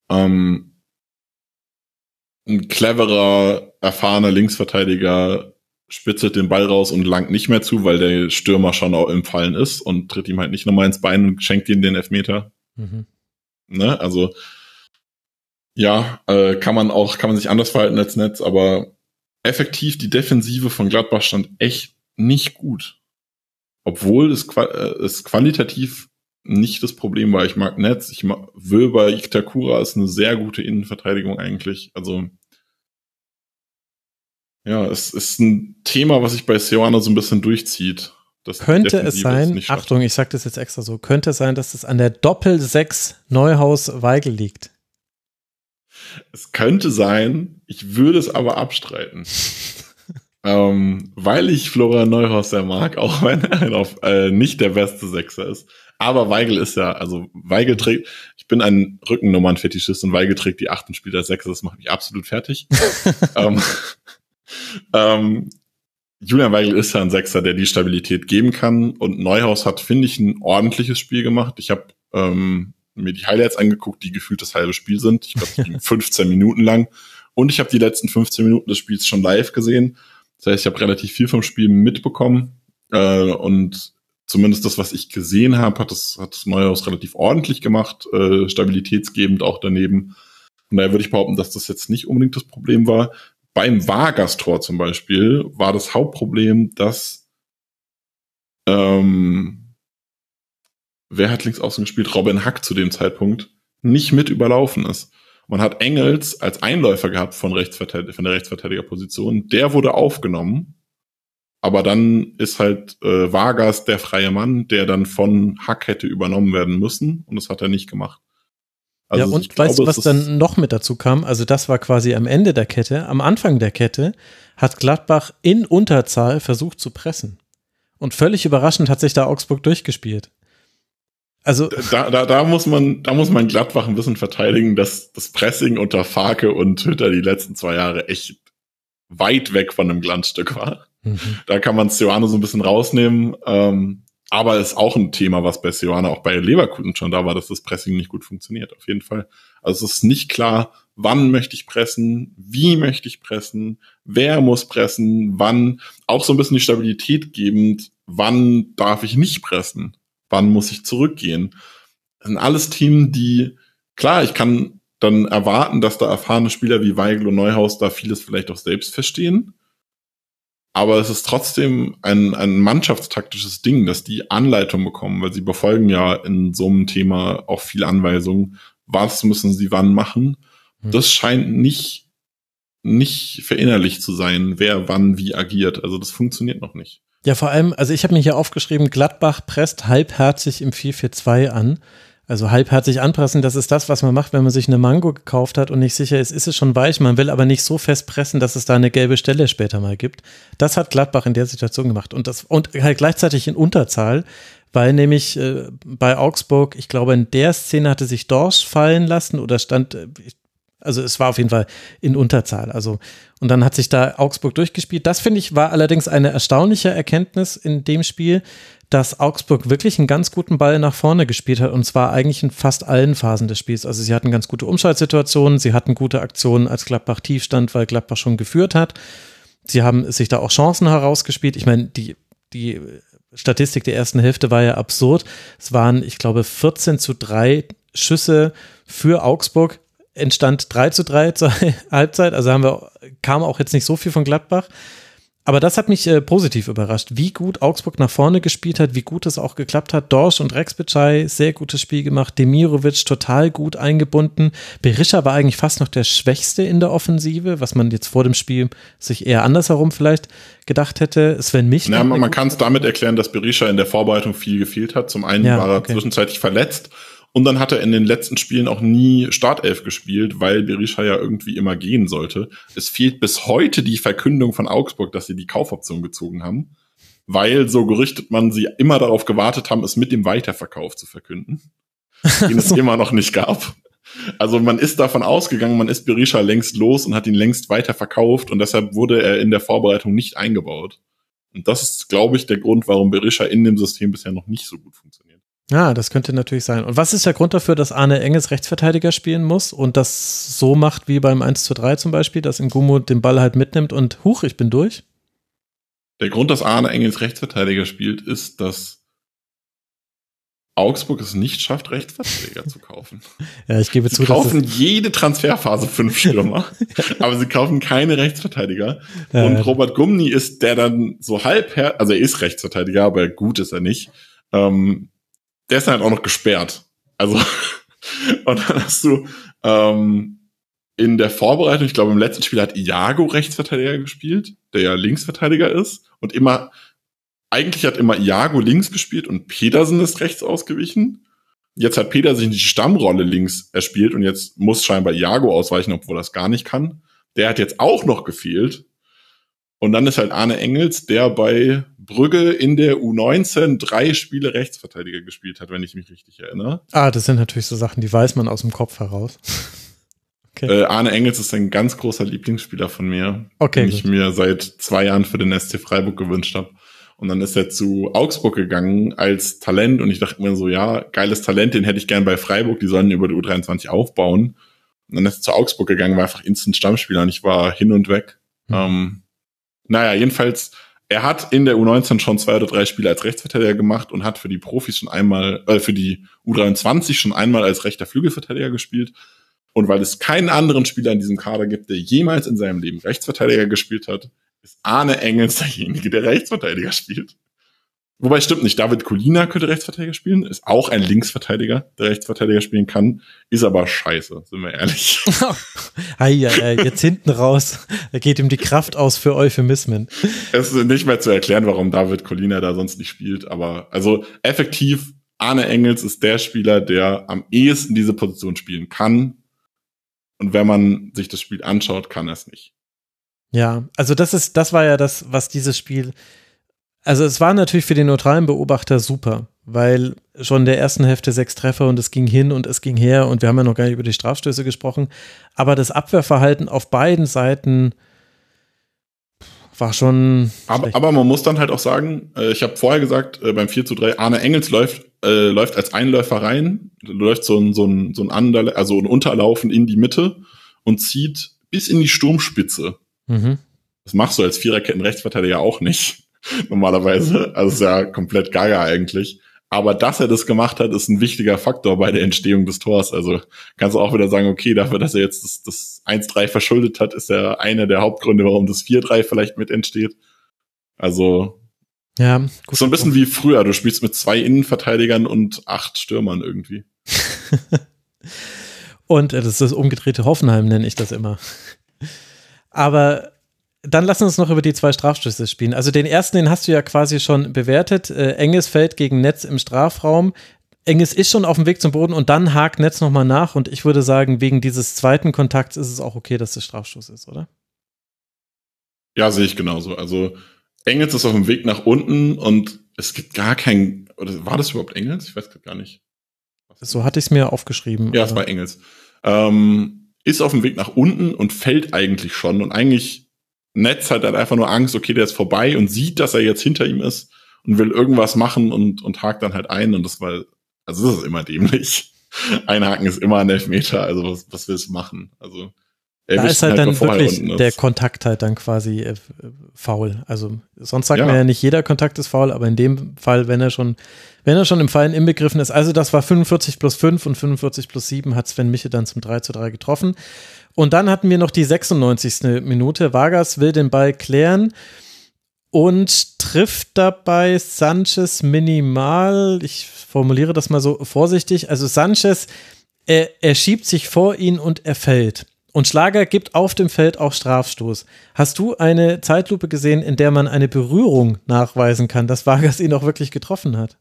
Ähm, ein cleverer, erfahrener Linksverteidiger spitzelt den Ball raus und langt nicht mehr zu, weil der Stürmer schon auch im Fallen ist und tritt ihm halt nicht nochmal ins Bein und schenkt ihm den Elfmeter. Mhm. Ne? Also ja, äh, kann man auch, kann man sich anders verhalten als Netz, aber effektiv die Defensive von Gladbach stand echt nicht gut. Obwohl es, äh, es qualitativ nicht das Problem war. Ich mag Netz, ich mag Wöber, Itakura ist eine sehr gute Innenverteidigung eigentlich. Also ja, es ist ein Thema, was sich bei Seoane so ein bisschen durchzieht. könnte es sein, Achtung, ich sage das jetzt extra so, könnte es sein, dass es an der Doppel-6 Neuhaus-Weigel liegt? Es könnte sein, ich würde es aber abstreiten. ähm, weil ich Florian Neuhaus sehr mag, auch wenn er auf, äh, nicht der beste Sechser ist. Aber Weigel ist ja, also Weigel trägt, ich bin ein Rückennummern-Fetischist und Weigel trägt die achten Spieler Sechser, das macht mich absolut fertig. ähm, ähm, Julian Weigel ist ja ein Sechser, der die Stabilität geben kann. Und Neuhaus hat, finde ich, ein ordentliches Spiel gemacht. Ich habe ähm, mir die Highlights angeguckt, die gefühlt das halbe Spiel sind. Ich glaube, 15 Minuten lang. Und ich habe die letzten 15 Minuten des Spiels schon live gesehen. Das heißt, ich habe relativ viel vom Spiel mitbekommen. Äh, und zumindest das, was ich gesehen habe, hat das, hat das Neuhaus relativ ordentlich gemacht, äh, stabilitätsgebend auch daneben. Von daher würde ich behaupten, dass das jetzt nicht unbedingt das Problem war. Beim Vargas-Tor zum Beispiel war das Hauptproblem, dass ähm, wer hat links außen gespielt? Robin Hack zu dem Zeitpunkt nicht mit überlaufen ist. Man hat Engels als Einläufer gehabt von, Rechtsverteidiger, von der Rechtsverteidigerposition. Der wurde aufgenommen. Aber dann ist halt äh, Vargas der freie Mann, der dann von Hack hätte übernommen werden müssen. Und das hat er nicht gemacht. Also ja, und weißt du, was dann noch mit dazu kam? Also das war quasi am Ende der Kette. Am Anfang der Kette hat Gladbach in Unterzahl versucht zu pressen. Und völlig überraschend hat sich da Augsburg durchgespielt. Also da, da, da muss man, da muss man Gladbach ein bisschen verteidigen, dass das Pressing unter Farke und Hütter die letzten zwei Jahre echt weit weg von einem Glanzstück war. Mhm. Da kann man Sioane so ein bisschen rausnehmen. Ähm, aber ist auch ein Thema, was bei Seoane auch bei Leverkusen schon da war, dass das Pressing nicht gut funktioniert, auf jeden Fall. Also es ist nicht klar, wann möchte ich pressen, wie möchte ich pressen, wer muss pressen, wann, auch so ein bisschen die Stabilität gebend, wann darf ich nicht pressen, wann muss ich zurückgehen. Das sind alles Themen, die, klar, ich kann dann erwarten, dass da erfahrene Spieler wie Weigel und Neuhaus da vieles vielleicht auch selbst verstehen aber es ist trotzdem ein, ein mannschaftstaktisches Ding, dass die Anleitung bekommen, weil sie befolgen ja in so einem Thema auch viele Anweisungen. Was müssen sie wann machen? Hm. Das scheint nicht, nicht verinnerlicht zu sein, wer wann wie agiert. Also das funktioniert noch nicht. Ja, vor allem, also ich habe mir hier aufgeschrieben, Gladbach presst halbherzig im 4-4-2 an. Also halbherzig anpressen, das ist das, was man macht, wenn man sich eine Mango gekauft hat und nicht sicher ist, ist es schon weich. Man will aber nicht so fest pressen, dass es da eine gelbe Stelle später mal gibt. Das hat Gladbach in der Situation gemacht und das und halt gleichzeitig in Unterzahl, weil nämlich äh, bei Augsburg, ich glaube, in der Szene hatte sich Dorsch fallen lassen oder stand, äh, also es war auf jeden Fall in Unterzahl. Also und dann hat sich da Augsburg durchgespielt. Das finde ich war allerdings eine erstaunliche Erkenntnis in dem Spiel, dass Augsburg wirklich einen ganz guten Ball nach vorne gespielt hat und zwar eigentlich in fast allen Phasen des Spiels. Also sie hatten ganz gute Umschaltsituationen, sie hatten gute Aktionen, als Gladbach tief stand, weil Gladbach schon geführt hat. Sie haben sich da auch Chancen herausgespielt. Ich meine, die, die Statistik der ersten Hälfte war ja absurd. Es waren, ich glaube, 14 zu 3 Schüsse für Augsburg. Entstand 3 zu 3 zur Halbzeit. Also haben wir, kam auch jetzt nicht so viel von Gladbach. Aber das hat mich äh, positiv überrascht, wie gut Augsburg nach vorne gespielt hat, wie gut es auch geklappt hat. Dorsch und Rex Bitschei, sehr gutes Spiel gemacht. Demirovic total gut eingebunden. Berisha war eigentlich fast noch der Schwächste in der Offensive, was man jetzt vor dem Spiel sich eher andersherum vielleicht gedacht hätte. Sven Mich. Ja, man, man kann es damit erklären, dass Berisha in der Vorbereitung viel gefehlt hat. Zum einen ja, war er okay. zwischenzeitlich verletzt und dann hat er in den letzten Spielen auch nie Startelf gespielt, weil Berisha ja irgendwie immer gehen sollte. Es fehlt bis heute die Verkündung von Augsburg, dass sie die Kaufoption gezogen haben, weil so gerichtet man sie immer darauf gewartet haben, es mit dem Weiterverkauf zu verkünden, den es immer noch nicht gab. Also man ist davon ausgegangen, man ist Berisha längst los und hat ihn längst weiterverkauft und deshalb wurde er in der Vorbereitung nicht eingebaut. Und das ist, glaube ich, der Grund, warum Berisha in dem System bisher noch nicht so gut funktioniert. Ja, das könnte natürlich sein. Und was ist der Grund dafür, dass Arne Enges Rechtsverteidiger spielen muss und das so macht wie beim 1 zu 3 zum Beispiel, dass Ngumu den Ball halt mitnimmt und huch, ich bin durch? Der Grund, dass Arne Engels Rechtsverteidiger spielt, ist, dass Augsburg es nicht schafft, Rechtsverteidiger zu kaufen. Ja, ich gebe sie zu. Sie kaufen jede Transferphase fünf Stürmer, aber sie kaufen keine Rechtsverteidiger. Ja, und Robert Gumni ist der dann so halb her, also er ist Rechtsverteidiger, aber gut ist er nicht. Ähm, der ist halt auch noch gesperrt. Also, und dann hast du ähm, in der Vorbereitung, ich glaube im letzten Spiel hat Iago Rechtsverteidiger gespielt, der ja Linksverteidiger ist und immer, eigentlich hat immer Iago links gespielt und Petersen ist rechts ausgewichen. Jetzt hat Petersen die Stammrolle links erspielt und jetzt muss scheinbar Iago ausweichen, obwohl er das gar nicht kann. Der hat jetzt auch noch gefehlt. Und dann ist halt Arne Engels, der bei Brügge in der U19 drei Spiele Rechtsverteidiger gespielt hat, wenn ich mich richtig erinnere. Ah, das sind natürlich so Sachen, die weiß man aus dem Kopf heraus. okay. äh, Arne Engels ist ein ganz großer Lieblingsspieler von mir, okay, den gut. ich mir seit zwei Jahren für den SC Freiburg gewünscht habe. Und dann ist er zu Augsburg gegangen als Talent und ich dachte mir so, ja, geiles Talent, den hätte ich gern bei Freiburg, die sollen über die U23 aufbauen. Und dann ist er zu Augsburg gegangen, war einfach instant Stammspieler und ich war hin und weg. Mhm. Ähm, naja, jedenfalls er hat in der U19 schon zwei oder drei Spiele als Rechtsverteidiger gemacht und hat für die Profis schon einmal, äh, für die U23 schon einmal als rechter Flügelverteidiger gespielt. Und weil es keinen anderen Spieler in diesem Kader gibt, der jemals in seinem Leben Rechtsverteidiger gespielt hat, ist Arne Engels derjenige, der Rechtsverteidiger spielt. Wobei stimmt nicht, David Colina könnte Rechtsverteidiger spielen, ist auch ein Linksverteidiger, der Rechtsverteidiger spielen kann, ist aber scheiße, sind wir ehrlich. ei, ei, ei, jetzt hinten raus, da geht ihm die Kraft aus für Euphemismen. Es ist nicht mehr zu erklären, warum David Colina da sonst nicht spielt, aber also effektiv, Arne Engels ist der Spieler, der am ehesten diese Position spielen kann. Und wenn man sich das Spiel anschaut, kann er es nicht. Ja, also das ist, das war ja das, was dieses Spiel also es war natürlich für den neutralen Beobachter super, weil schon in der ersten Hälfte sechs Treffer und es ging hin und es ging her und wir haben ja noch gar nicht über die Strafstöße gesprochen, aber das Abwehrverhalten auf beiden Seiten war schon. Aber, aber, man muss dann halt auch sagen, äh, ich habe vorher gesagt, äh, beim 4 zu 3, Arne Engels läuft, äh, läuft als Einläufer rein, läuft so ein, so ein, so ein, Ander, also ein Unterlaufen in die Mitte und zieht bis in die Sturmspitze. Mhm. Das machst du als Viererketten-Rechtsverteidiger auch nicht. normalerweise. Also ist ja komplett gaga eigentlich. Aber dass er das gemacht hat, ist ein wichtiger Faktor bei der Entstehung des Tors. Also kannst du auch wieder sagen, okay, dafür, dass er jetzt das, das 1-3 verschuldet hat, ist er einer der Hauptgründe, warum das 4-3 vielleicht mit entsteht. Also ja, gut so ein bisschen wie früher. Du spielst mit zwei Innenverteidigern und acht Stürmern irgendwie. und äh, das ist das umgedrehte Hoffenheim, nenne ich das immer. Aber dann lass uns noch über die zwei Strafstöße spielen. Also den ersten, den hast du ja quasi schon bewertet. Äh, Enges fällt gegen Netz im Strafraum. Enges ist schon auf dem Weg zum Boden und dann hakt Netz nochmal nach. Und ich würde sagen, wegen dieses zweiten Kontakts ist es auch okay, dass es Strafstoß ist, oder? Ja, sehe ich genauso. Also Engels ist auf dem Weg nach unten und es gibt gar kein. Oder war das überhaupt Engels? Ich weiß gar nicht. So hatte ich es mir aufgeschrieben. Ja, es war Engels. Ähm, ist auf dem Weg nach unten und fällt eigentlich schon. Und eigentlich Netz hat halt einfach nur Angst, okay, der ist vorbei und sieht, dass er jetzt hinter ihm ist und will irgendwas machen und, und hakt dann halt ein und das war, also das ist immer dämlich. Einhaken ist immer ein Elfmeter, also was, was willst du machen? Also da ist halt, halt dann wirklich der Kontakt halt dann quasi äh, faul. Also sonst sagt ja. man ja nicht, jeder Kontakt ist faul, aber in dem Fall, wenn er schon, wenn er schon im Fallen inbegriffen ist, also das war 45 plus 5 und 45 plus 7 hat Sven Miche dann zum 3 zu 3 getroffen. Und dann hatten wir noch die 96. Minute. Vargas will den Ball klären. und trifft dabei Sanchez minimal. Ich formuliere das mal so vorsichtig. Also Sanchez, er, er schiebt sich vor ihn und er fällt. Und Schlager gibt auf dem Feld auch Strafstoß. Hast du eine Zeitlupe gesehen, in der man eine Berührung nachweisen kann, dass Vargas ihn auch wirklich getroffen hat?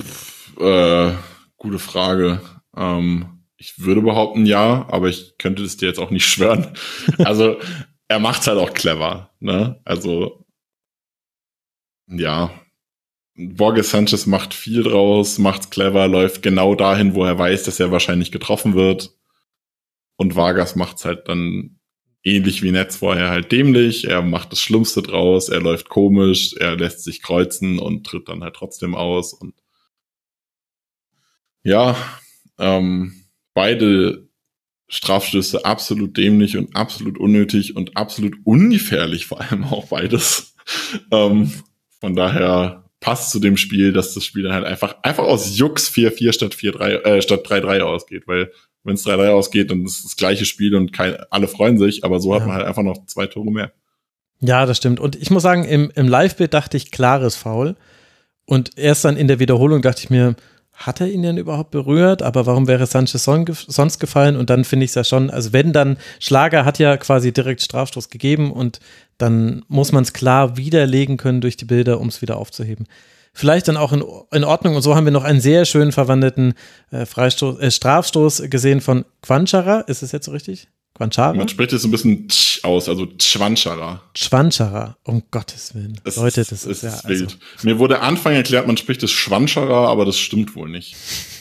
Pff, äh, gute Frage. Ähm, ich würde behaupten ja, aber ich könnte es dir jetzt auch nicht schwören. Also er macht's halt auch clever, ne? Also ja, Borges Sanchez macht viel draus, macht's clever, läuft genau dahin, wo er weiß, dass er wahrscheinlich getroffen wird. Und Vargas macht's halt dann ähnlich wie Netz vorher halt dämlich. Er macht das Schlimmste draus, er läuft komisch, er lässt sich kreuzen und tritt dann halt trotzdem aus. Und ja, ähm, beide Strafstöße absolut dämlich und absolut unnötig und absolut ungefährlich, vor allem auch beides. ähm, von daher passt zu dem Spiel, dass das Spiel dann halt einfach, einfach aus Jux 4-4 statt 4-3, äh, statt 3-3 ausgeht, weil wenn es 3-3 ausgeht, dann ist es das gleiche Spiel und kein, alle freuen sich, aber so hat man halt einfach noch zwei Tore mehr. Ja, das stimmt. Und ich muss sagen, im, im Live-Bild dachte ich, klares Foul. Und erst dann in der Wiederholung dachte ich mir, hat er ihn denn überhaupt berührt? Aber warum wäre Sanchez sonst gefallen? Und dann finde ich es ja schon, also wenn dann, Schlager hat ja quasi direkt Strafstoß gegeben und dann muss man es klar widerlegen können durch die Bilder, um es wieder aufzuheben. Vielleicht dann auch in, in Ordnung. Und so haben wir noch einen sehr schön verwandelten äh, Freistoß, äh, Strafstoß gesehen von Quanchara. Ist es jetzt so richtig? Quanchara? Man spricht es ein bisschen tsch aus, also Schwanchara. Schwanchara, um Gottes Willen. Es Leute, das ist, ist, ja. Also wild. Mir wurde Anfang erklärt, man spricht es Schwanchara, aber das stimmt wohl nicht.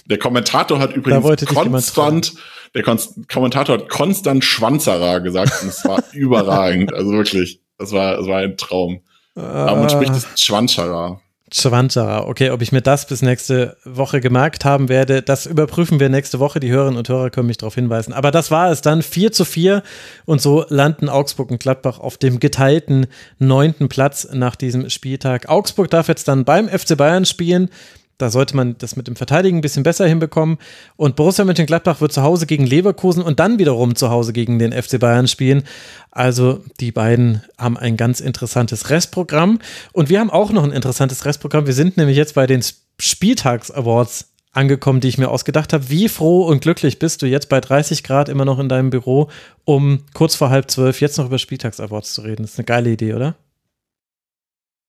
Der Kommentator hat übrigens konstant, der Kon Kommentator hat konstant Schwanzara gesagt und es war überragend. Also wirklich, das war, das war ein Traum. Aber man spricht es Schwanchara. Schwanzara. Okay, ob ich mir das bis nächste Woche gemerkt haben werde, das überprüfen wir nächste Woche. Die Hörerinnen und Hörer können mich darauf hinweisen. Aber das war es dann 4 zu 4 und so landen Augsburg und Gladbach auf dem geteilten neunten Platz nach diesem Spieltag. Augsburg darf jetzt dann beim FC Bayern spielen. Da sollte man das mit dem Verteidigen ein bisschen besser hinbekommen. Und Borussia Mönchengladbach wird zu Hause gegen Leverkusen und dann wiederum zu Hause gegen den FC Bayern spielen. Also die beiden haben ein ganz interessantes Restprogramm. Und wir haben auch noch ein interessantes Restprogramm. Wir sind nämlich jetzt bei den Spieltags-Awards angekommen, die ich mir ausgedacht habe. Wie froh und glücklich bist du jetzt bei 30 Grad immer noch in deinem Büro, um kurz vor halb zwölf jetzt noch über Spieltags-Awards zu reden? Das ist eine geile Idee, oder?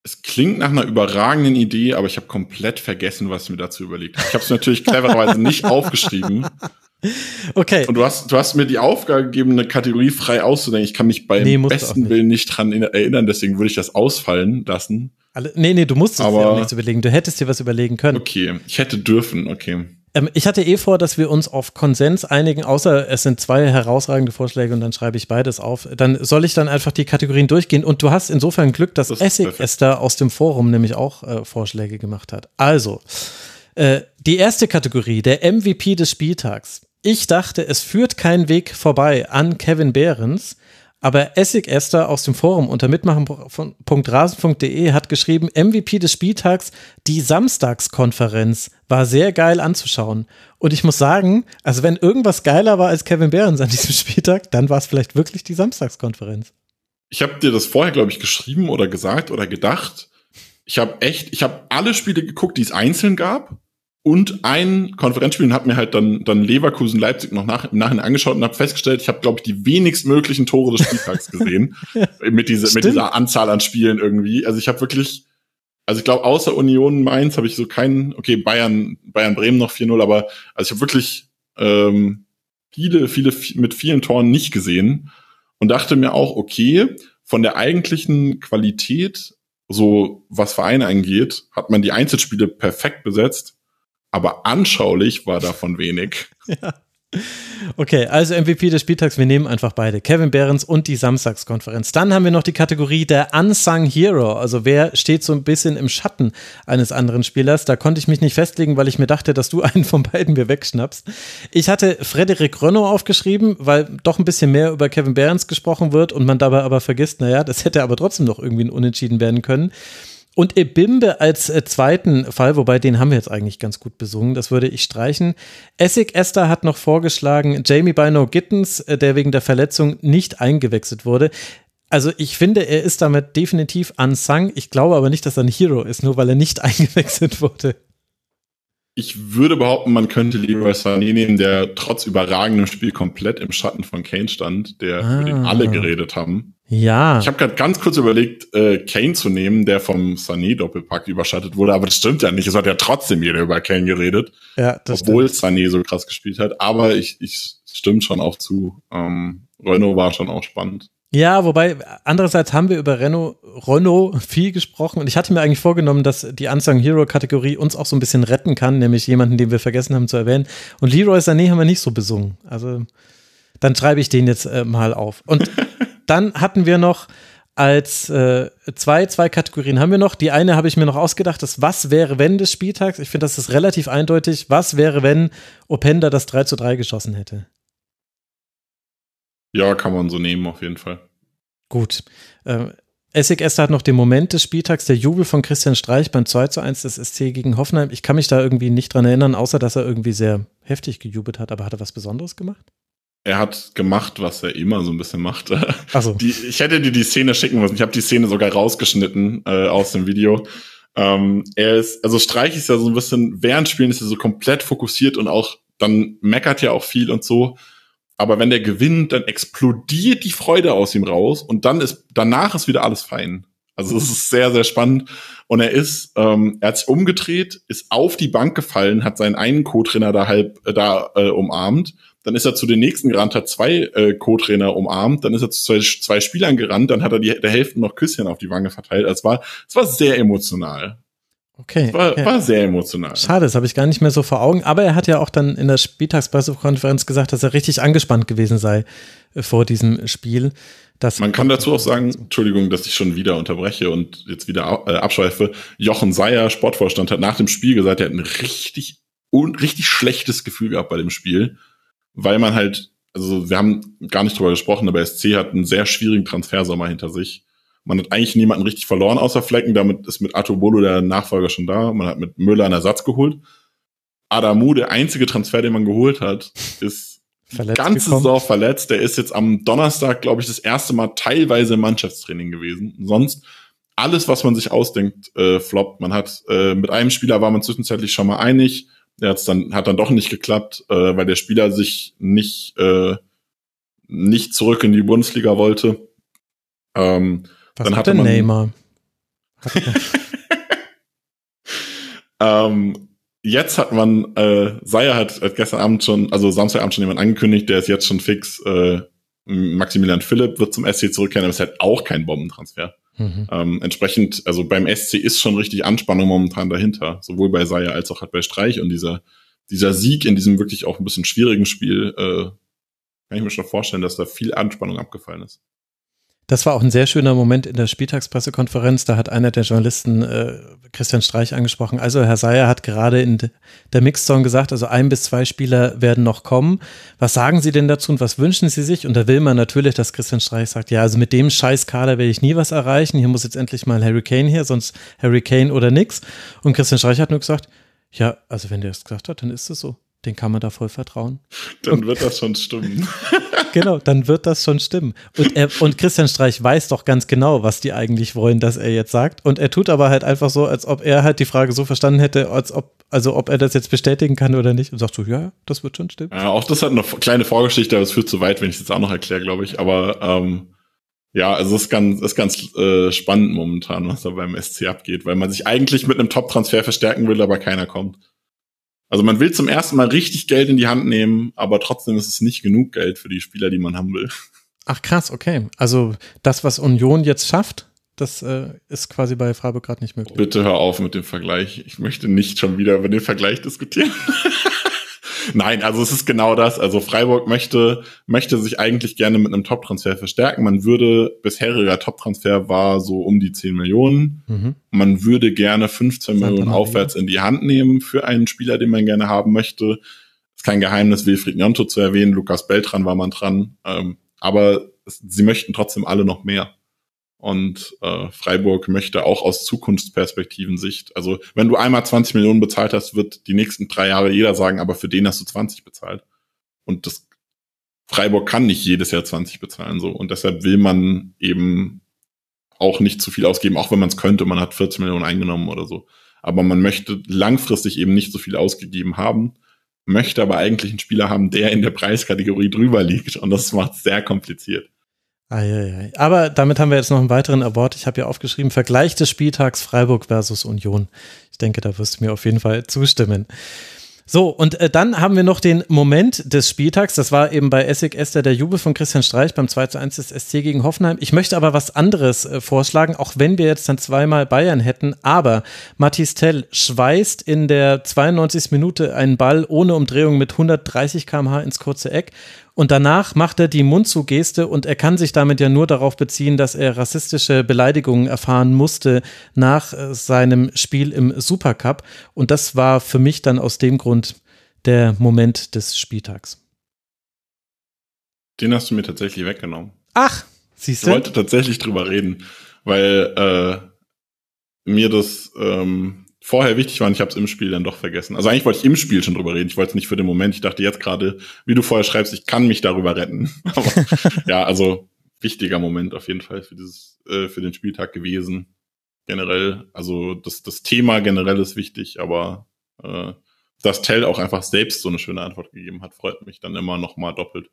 Es klingt nach einer überragenden Idee, aber ich habe komplett vergessen, was ich mir dazu überlegt habe. Ich habe es natürlich clevererweise nicht aufgeschrieben. Okay. Und du hast, du hast mir die Aufgabe gegeben, eine Kategorie frei auszudenken. Ich kann mich beim nee, besten. Willen nicht dran erinnern, deswegen würde ich das ausfallen lassen. Alle, nee, nee, du musstest aber, dir auch nichts überlegen. Du hättest dir was überlegen können. Okay, ich hätte dürfen, okay. Ähm, ich hatte eh vor, dass wir uns auf Konsens einigen, außer es sind zwei herausragende Vorschläge und dann schreibe ich beides auf. Dann soll ich dann einfach die Kategorien durchgehen und du hast insofern Glück, dass das Essig Esther aus dem Forum nämlich auch äh, Vorschläge gemacht hat. Also, äh, die erste Kategorie, der MVP des Spieltags. Ich dachte, es führt kein Weg vorbei an Kevin Behrens. Aber Essig Esther aus dem Forum unter mitmachen.rasen.de hat geschrieben, MVP des Spieltags, die Samstagskonferenz war sehr geil anzuschauen. Und ich muss sagen, also wenn irgendwas geiler war als Kevin Behrens an diesem Spieltag, dann war es vielleicht wirklich die Samstagskonferenz. Ich habe dir das vorher, glaube ich, geschrieben oder gesagt oder gedacht. Ich habe echt, ich habe alle Spiele geguckt, die es einzeln gab und ein Konferenzspiel und habe mir halt dann, dann Leverkusen Leipzig noch nach, im Nachhinein angeschaut und habe festgestellt, ich habe, glaube ich, die wenigstmöglichen Tore des Spieltags gesehen. mit, dieser mit dieser Anzahl an Spielen irgendwie. Also ich habe wirklich, also ich glaube, außer Union Mainz habe ich so keinen, okay, Bayern, Bayern Bremen noch 4-0, aber also ich habe wirklich ähm, viele, viele mit vielen Toren nicht gesehen und dachte mir auch, okay, von der eigentlichen Qualität, so was Vereine angeht, hat man die Einzelspiele perfekt besetzt aber anschaulich war davon wenig. Ja. Okay, also MVP des Spieltags, wir nehmen einfach beide. Kevin Behrens und die Samstagskonferenz. Dann haben wir noch die Kategorie der Unsung Hero. Also wer steht so ein bisschen im Schatten eines anderen Spielers? Da konnte ich mich nicht festlegen, weil ich mir dachte, dass du einen von beiden mir wegschnappst. Ich hatte Frederik Renault aufgeschrieben, weil doch ein bisschen mehr über Kevin Behrens gesprochen wird und man dabei aber vergisst, naja, das hätte aber trotzdem noch irgendwie ein Unentschieden werden können. Und Ebimbe als äh, zweiten Fall, wobei den haben wir jetzt eigentlich ganz gut besungen, das würde ich streichen. Essig Esther hat noch vorgeschlagen, Jamie Bino Gittens, äh, der wegen der Verletzung nicht eingewechselt wurde. also ich finde, er ist damit definitiv unsung. Ich glaube aber nicht, dass er ein Hero ist, nur weil er nicht eingewechselt wurde. Ich würde behaupten, man könnte Leroy Sané nehmen, der trotz überragendem Spiel komplett im Schatten von Kane stand, der Ah. über den alle geredet haben. Ja. Ich habe gerade ganz kurz überlegt, äh, Kane zu nehmen, der vom Sané-Doppelpack überschattet wurde, aber das stimmt ja nicht. Es hat ja trotzdem jeder über Kane geredet, ja, das obwohl Sané so krass gespielt hat. Aber ich, ich stimmt schon auch zu. Ähm, Renault war schon auch spannend. Ja, wobei, andererseits haben wir über Renault, Renault viel gesprochen und ich hatte mir eigentlich vorgenommen, dass die Unsung Hero Kategorie uns auch so ein bisschen retten kann, nämlich jemanden, den wir vergessen haben zu erwähnen. Und Leroy Sané haben wir nicht so besungen. Also dann schreibe ich den jetzt äh, mal auf. Und dann hatten wir noch als äh, zwei, zwei Kategorien haben wir noch. Die eine habe ich mir noch ausgedacht, das Was wäre, wenn des Spieltags. Ich finde, das ist relativ eindeutig. Was wäre, wenn Openda das 3 zu 3 geschossen hätte? Ja, kann man so nehmen auf jeden Fall. Gut. Äh, Essig Esther hat noch den Moment des Spieltags, der Jubel von Christian Streich beim 2 zu 1 des SC gegen Hoffenheim. Ich kann mich da irgendwie nicht dran erinnern, außer dass er irgendwie sehr heftig gejubelt hat. Aber hat er was Besonderes gemacht? Er hat gemacht, was er immer so ein bisschen macht. Die, ich hätte dir die Szene schicken müssen. Ich habe die Szene sogar rausgeschnitten äh, aus dem Video. Ähm, er ist, also Streich ist ja so ein bisschen, während Spielen ist er so komplett fokussiert und auch, dann meckert ja auch viel und so. Aber wenn der gewinnt, dann explodiert die Freude aus ihm raus und dann ist, danach ist wieder alles fein. Also es ist sehr, sehr spannend. Und er ist, ähm, er hat sich umgedreht, ist auf die Bank gefallen, hat seinen einen Co-Trainer da halb äh, da äh, umarmt. Dann ist er zu den nächsten gerannt, hat zwei äh, Co-Trainer umarmt. Dann ist er zu zwei, zwei Spielern gerannt. Dann hat er die, der Hälfte noch Küsschen auf die Wange verteilt. Also es war, es war sehr emotional. Okay. War, okay. war sehr emotional. Schade, das habe ich gar nicht mehr so vor Augen. Aber er hat ja auch dann in der Spieltagspressekonferenz gesagt, dass er richtig angespannt gewesen sei äh, vor diesem Spiel. Das Man kann dazu auch sagen, Entschuldigung, dass ich schon wieder unterbreche und jetzt wieder äh, abschweife. Jochen Seyer, Sportvorstand, hat nach dem Spiel gesagt, er hat ein richtig, un richtig schlechtes Gefühl gehabt bei dem Spiel, weil man halt, also wir haben gar nicht drüber gesprochen, aber SC hat einen sehr schwierigen Transfersommer hinter sich. Man hat eigentlich niemanden richtig verloren außer Flecken, damit ist mit Arto Bolo der Nachfolger schon da. Man hat mit Müller einen Ersatz geholt. Adamu, der einzige Transfer, den man geholt hat, ist verletzt ganze gekommen. Saison verletzt. Der ist jetzt am Donnerstag, glaube ich, das erste Mal teilweise im Mannschaftstraining gewesen. Sonst alles, was man sich ausdenkt, äh, floppt. Man hat äh, mit einem Spieler war man zwischenzeitlich schon mal einig. Der hat's dann hat dann doch nicht geklappt, äh, weil der Spieler sich nicht äh, nicht zurück in die Bundesliga wollte. Ähm, Was dann hat hatte man- Neymar? Er- Ähm, jetzt hat man, äh, Seyer hat, hat gestern Abend schon, also Samstagabend schon jemand angekündigt, der ist jetzt schon fix. Äh, Maximilian Philipp wird zum SC zurückkehren, aber es ist halt auch kein Bombentransfer. Mhm. Ähm, entsprechend, also beim SC ist schon richtig Anspannung momentan dahinter, sowohl bei Seyer als auch halt bei Streich und dieser, dieser Sieg in diesem wirklich auch ein bisschen schwierigen Spiel, äh, kann ich mir schon vorstellen, dass da viel Anspannung abgefallen ist. Das war auch ein sehr schöner Moment in der Spieltagspressekonferenz. Da hat einer der Journalisten äh, Christian Streich angesprochen. Also Herr Seyer hat gerade in de- der Mixzone gesagt, also ein bis zwei Spieler werden noch kommen. Was sagen Sie denn dazu und was wünschen Sie sich? Und da will man natürlich, dass Christian Streich sagt, ja, also mit dem Scheißkader werde ich nie was erreichen. Hier muss jetzt endlich mal Harry Kane her, sonst Harry Kane oder nix. Und Christian Streich hat nur gesagt, ja, also wenn der es gesagt hat, dann ist es so. Den kann man da voll vertrauen. Dann wird das schon stimmen. Genau, dann wird das schon stimmen. Und, er, und Christian Streich weiß doch ganz genau, was die eigentlich wollen, dass er jetzt sagt. Und er tut aber halt einfach so, als ob er halt die Frage so verstanden hätte, als ob, also ob er das jetzt bestätigen kann oder nicht. Und sagt so, ja, das wird schon stimmen. Ja, auch das hat eine kleine Vorgeschichte, aber es führt zu weit, wenn ich es jetzt auch noch erkläre, glaube ich. Aber ähm, ja, also es ist ganz, ist ganz äh, spannend momentan, was da beim SC abgeht, weil man sich eigentlich mit einem Top-Transfer verstärken will, aber keiner kommt. Also man will zum ersten Mal richtig Geld in die Hand nehmen, aber trotzdem ist es nicht genug Geld für die Spieler, die man haben will. Ach krass, okay. Also das, was Union jetzt schafft, das äh, ist quasi bei Freiburg gerade nicht möglich. Bitte hör auf mit dem Vergleich. Ich möchte nicht schon wieder über den Vergleich diskutieren. Nein, also es ist genau das. Also Freiburg möchte, möchte sich eigentlich gerne mit einem Top-Transfer verstärken. Man würde, bisheriger Top-Transfer war so um die 10 Millionen. Mhm. Man würde gerne 15 Santa Millionen aufwärts in die Hand nehmen für einen Spieler, den man gerne haben möchte. Ist kein Geheimnis, Wilfried Njonto zu erwähnen. Lukas Beltran war man dran. Ähm, aber sie möchten trotzdem alle noch mehr. Und äh, Freiburg möchte auch aus Zukunftsperspektiven Sicht, also wenn du einmal 20 Millionen bezahlt hast, wird die nächsten drei Jahre jeder sagen, aber für den hast du 20 bezahlt. Und das Freiburg kann nicht jedes Jahr 20 bezahlen so und deshalb will man eben auch nicht zu viel ausgeben, auch wenn man es könnte. Man hat 14 Millionen eingenommen oder so. Aber man möchte langfristig eben nicht so viel ausgegeben haben, möchte aber eigentlich einen Spieler haben, der in der Preiskategorie drüber liegt und das macht sehr kompliziert. Eieiei. Aber damit haben wir jetzt noch einen weiteren Award. Ich habe ja aufgeschrieben, Vergleich des Spieltags Freiburg versus Union. Ich denke, da wirst du mir auf jeden Fall zustimmen. So, und äh, dann haben wir noch den Moment des Spieltags. Das war eben bei Essig Esther der Jubel von Christian Streich beim 2 zu 1 des SC gegen Hoffenheim. Ich möchte aber was anderes äh, vorschlagen, auch wenn wir jetzt dann zweimal Bayern hätten. Aber Mathis Tell schweißt in der 92. Minute einen Ball ohne Umdrehung mit 130 km/h ins kurze Eck und danach macht er die Mundzugeste und er kann sich damit ja nur darauf beziehen, dass er rassistische Beleidigungen erfahren musste nach äh, seinem Spiel im Supercup. Und das war für mich dann aus dem Grund der Moment des Spieltags. Den hast du mir tatsächlich weggenommen. Ach, siehst du? Ich wollte tatsächlich drüber reden, weil äh, mir das ähm, vorher wichtig war und ich habe es im Spiel dann doch vergessen. Also eigentlich wollte ich im Spiel schon drüber reden. Ich wollte es nicht für den Moment. Ich dachte jetzt gerade, wie du vorher schreibst, ich kann mich darüber retten. Aber ja, also wichtiger Moment auf jeden Fall für dieses, äh, für den Spieltag gewesen. Generell, also das, das Thema generell ist wichtig, aber äh, dass Tell auch einfach selbst so eine schöne Antwort gegeben hat, freut mich dann immer noch mal doppelt.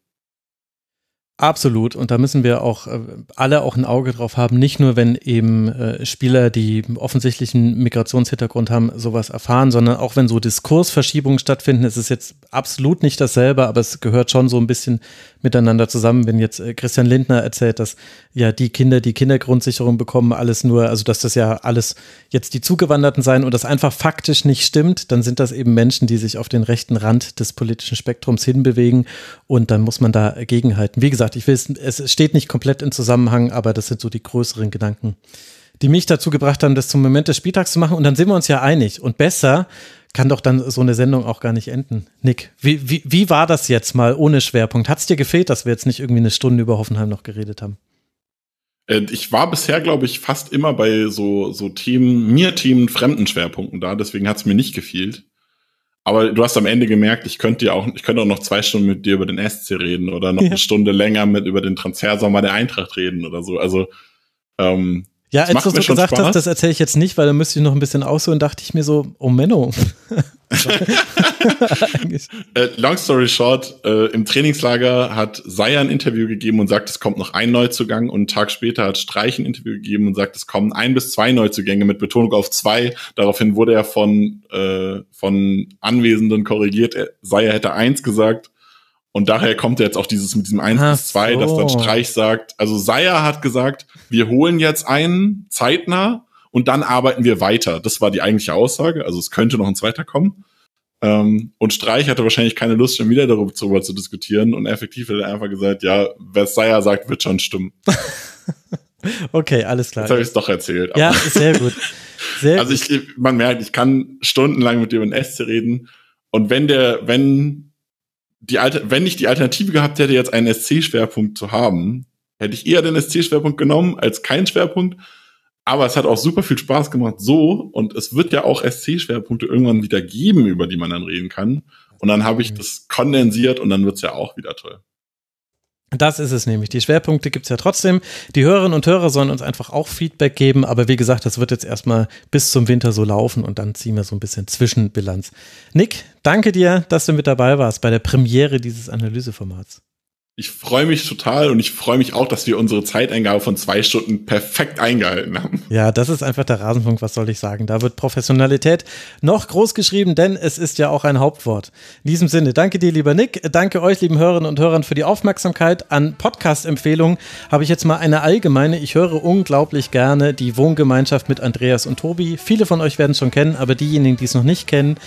Absolut. Und da müssen wir auch äh, alle auch ein Auge drauf haben, nicht nur, wenn eben äh, Spieler, die offensichtlichen Migrationshintergrund haben, sowas erfahren, sondern auch wenn so Diskursverschiebungen stattfinden. Es ist jetzt absolut nicht dasselbe, aber es gehört schon so ein bisschen miteinander zusammen. Wenn jetzt äh, Christian Lindner erzählt, dass ja die Kinder, die Kindergrundsicherung bekommen, alles nur, also dass das ja alles jetzt die Zugewanderten seien und das einfach faktisch nicht stimmt, dann sind das eben Menschen, die sich auf den rechten Rand des politischen Spektrums hinbewegen und dann muss man da gegenhalten. Wie gesagt, ich will es, es steht nicht komplett in Zusammenhang, aber das sind so die größeren Gedanken, die mich dazu gebracht haben, das zum Moment des Spieltags zu machen. Und dann sind wir uns ja einig. Und besser kann doch dann so eine Sendung auch gar nicht enden. Nick, wie, wie, wie war das jetzt mal ohne Schwerpunkt? Hat es dir gefehlt, dass wir jetzt nicht irgendwie eine Stunde über Hoffenheim noch geredet haben? Äh, ich war bisher, glaube ich, fast immer bei so, so Themen, mir Themen, fremden Schwerpunkten da, deswegen hat es mir nicht gefehlt. Aber du hast am Ende gemerkt, ich könnte ja auch, ich könnte auch noch zwei Stunden mit dir über den SC reden oder noch ja. eine Stunde länger mit über den Transfersommer der Eintracht reden oder so. Also ähm, ja, als du so gesagt Spaß. hast, das erzähle ich jetzt nicht, weil da müsste ich noch ein bisschen ausholen, dachte ich mir so, oh Menno. äh, long story short, äh, im Trainingslager hat Seier ein Interview gegeben und sagt, es kommt noch ein Neuzugang und einen Tag später hat Streich ein Interview gegeben und sagt, es kommen ein bis zwei Neuzugänge mit Betonung auf zwei. Daraufhin wurde er von, äh, von Anwesenden korrigiert. Seier hätte eins gesagt. Und daher kommt jetzt auch dieses mit diesem 1 Ach bis 2, so. dass dann Streich sagt, also Seier hat gesagt, wir holen jetzt einen zeitnah und dann arbeiten wir weiter. Das war die eigentliche Aussage. Also es könnte noch ein zweiter kommen. Ähm, und Streich hatte wahrscheinlich keine Lust, schon wieder darüber zu, zu diskutieren. Und effektiv hat er einfach gesagt, ja, wer Seier sagt, wird schon stimmen. okay, alles klar. Jetzt habe ich es doch erzählt. Ja, sehr gut. Sehr also ich, man merkt, ich kann stundenlang mit dir über den SC reden. Und wenn der, wenn die Alter, wenn ich die Alternative gehabt hätte, jetzt einen SC-Schwerpunkt zu haben, hätte ich eher den SC-Schwerpunkt genommen als keinen Schwerpunkt. Aber es hat auch super viel Spaß gemacht so und es wird ja auch SC-Schwerpunkte irgendwann wieder geben, über die man dann reden kann. Und dann habe ich mhm. das kondensiert und dann wird's ja auch wieder toll. Das ist es nämlich. Die Schwerpunkte gibt es ja trotzdem. Die Hörerinnen und Hörer sollen uns einfach auch Feedback geben, aber wie gesagt, das wird jetzt erstmal bis zum Winter so laufen und dann ziehen wir so ein bisschen Zwischenbilanz. Nick, danke dir, dass du mit dabei warst bei der Premiere dieses Analyseformats. Ich freue mich total und ich freue mich auch, dass wir unsere Zeiteingabe von zwei Stunden perfekt eingehalten haben. Ja, das ist einfach der Rasenfunk, was soll ich sagen. Da wird Professionalität noch groß geschrieben, denn es ist ja auch ein Hauptwort. In diesem Sinne, danke dir, lieber Nick. Danke euch, lieben Hörerinnen und Hörern, für die Aufmerksamkeit. An Podcast-Empfehlungen habe ich jetzt mal eine allgemeine. Ich höre unglaublich gerne die Wohngemeinschaft mit Andreas und Tobi. Viele von euch werden es schon kennen, aber diejenigen, die es noch nicht kennen,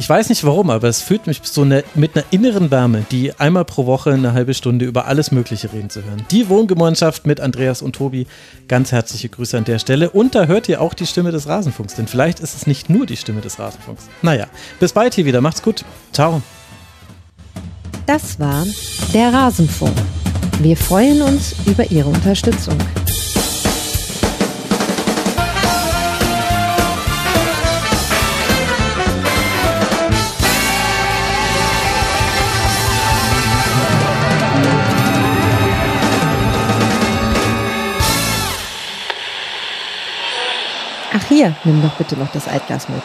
ich weiß nicht warum, aber es fühlt mich so eine, mit einer inneren Wärme, die einmal pro Woche eine halbe Stunde über alles Mögliche reden zu hören. Die Wohngemeinschaft mit Andreas und Tobi. Ganz herzliche Grüße an der Stelle. Und da hört ihr auch die Stimme des Rasenfunks, denn vielleicht ist es nicht nur die Stimme des Rasenfunks. Naja, bis bald hier wieder. Macht's gut. Ciao. Das war der Rasenfunk. Wir freuen uns über Ihre Unterstützung. Hier, nimm doch bitte noch das Altglas mit.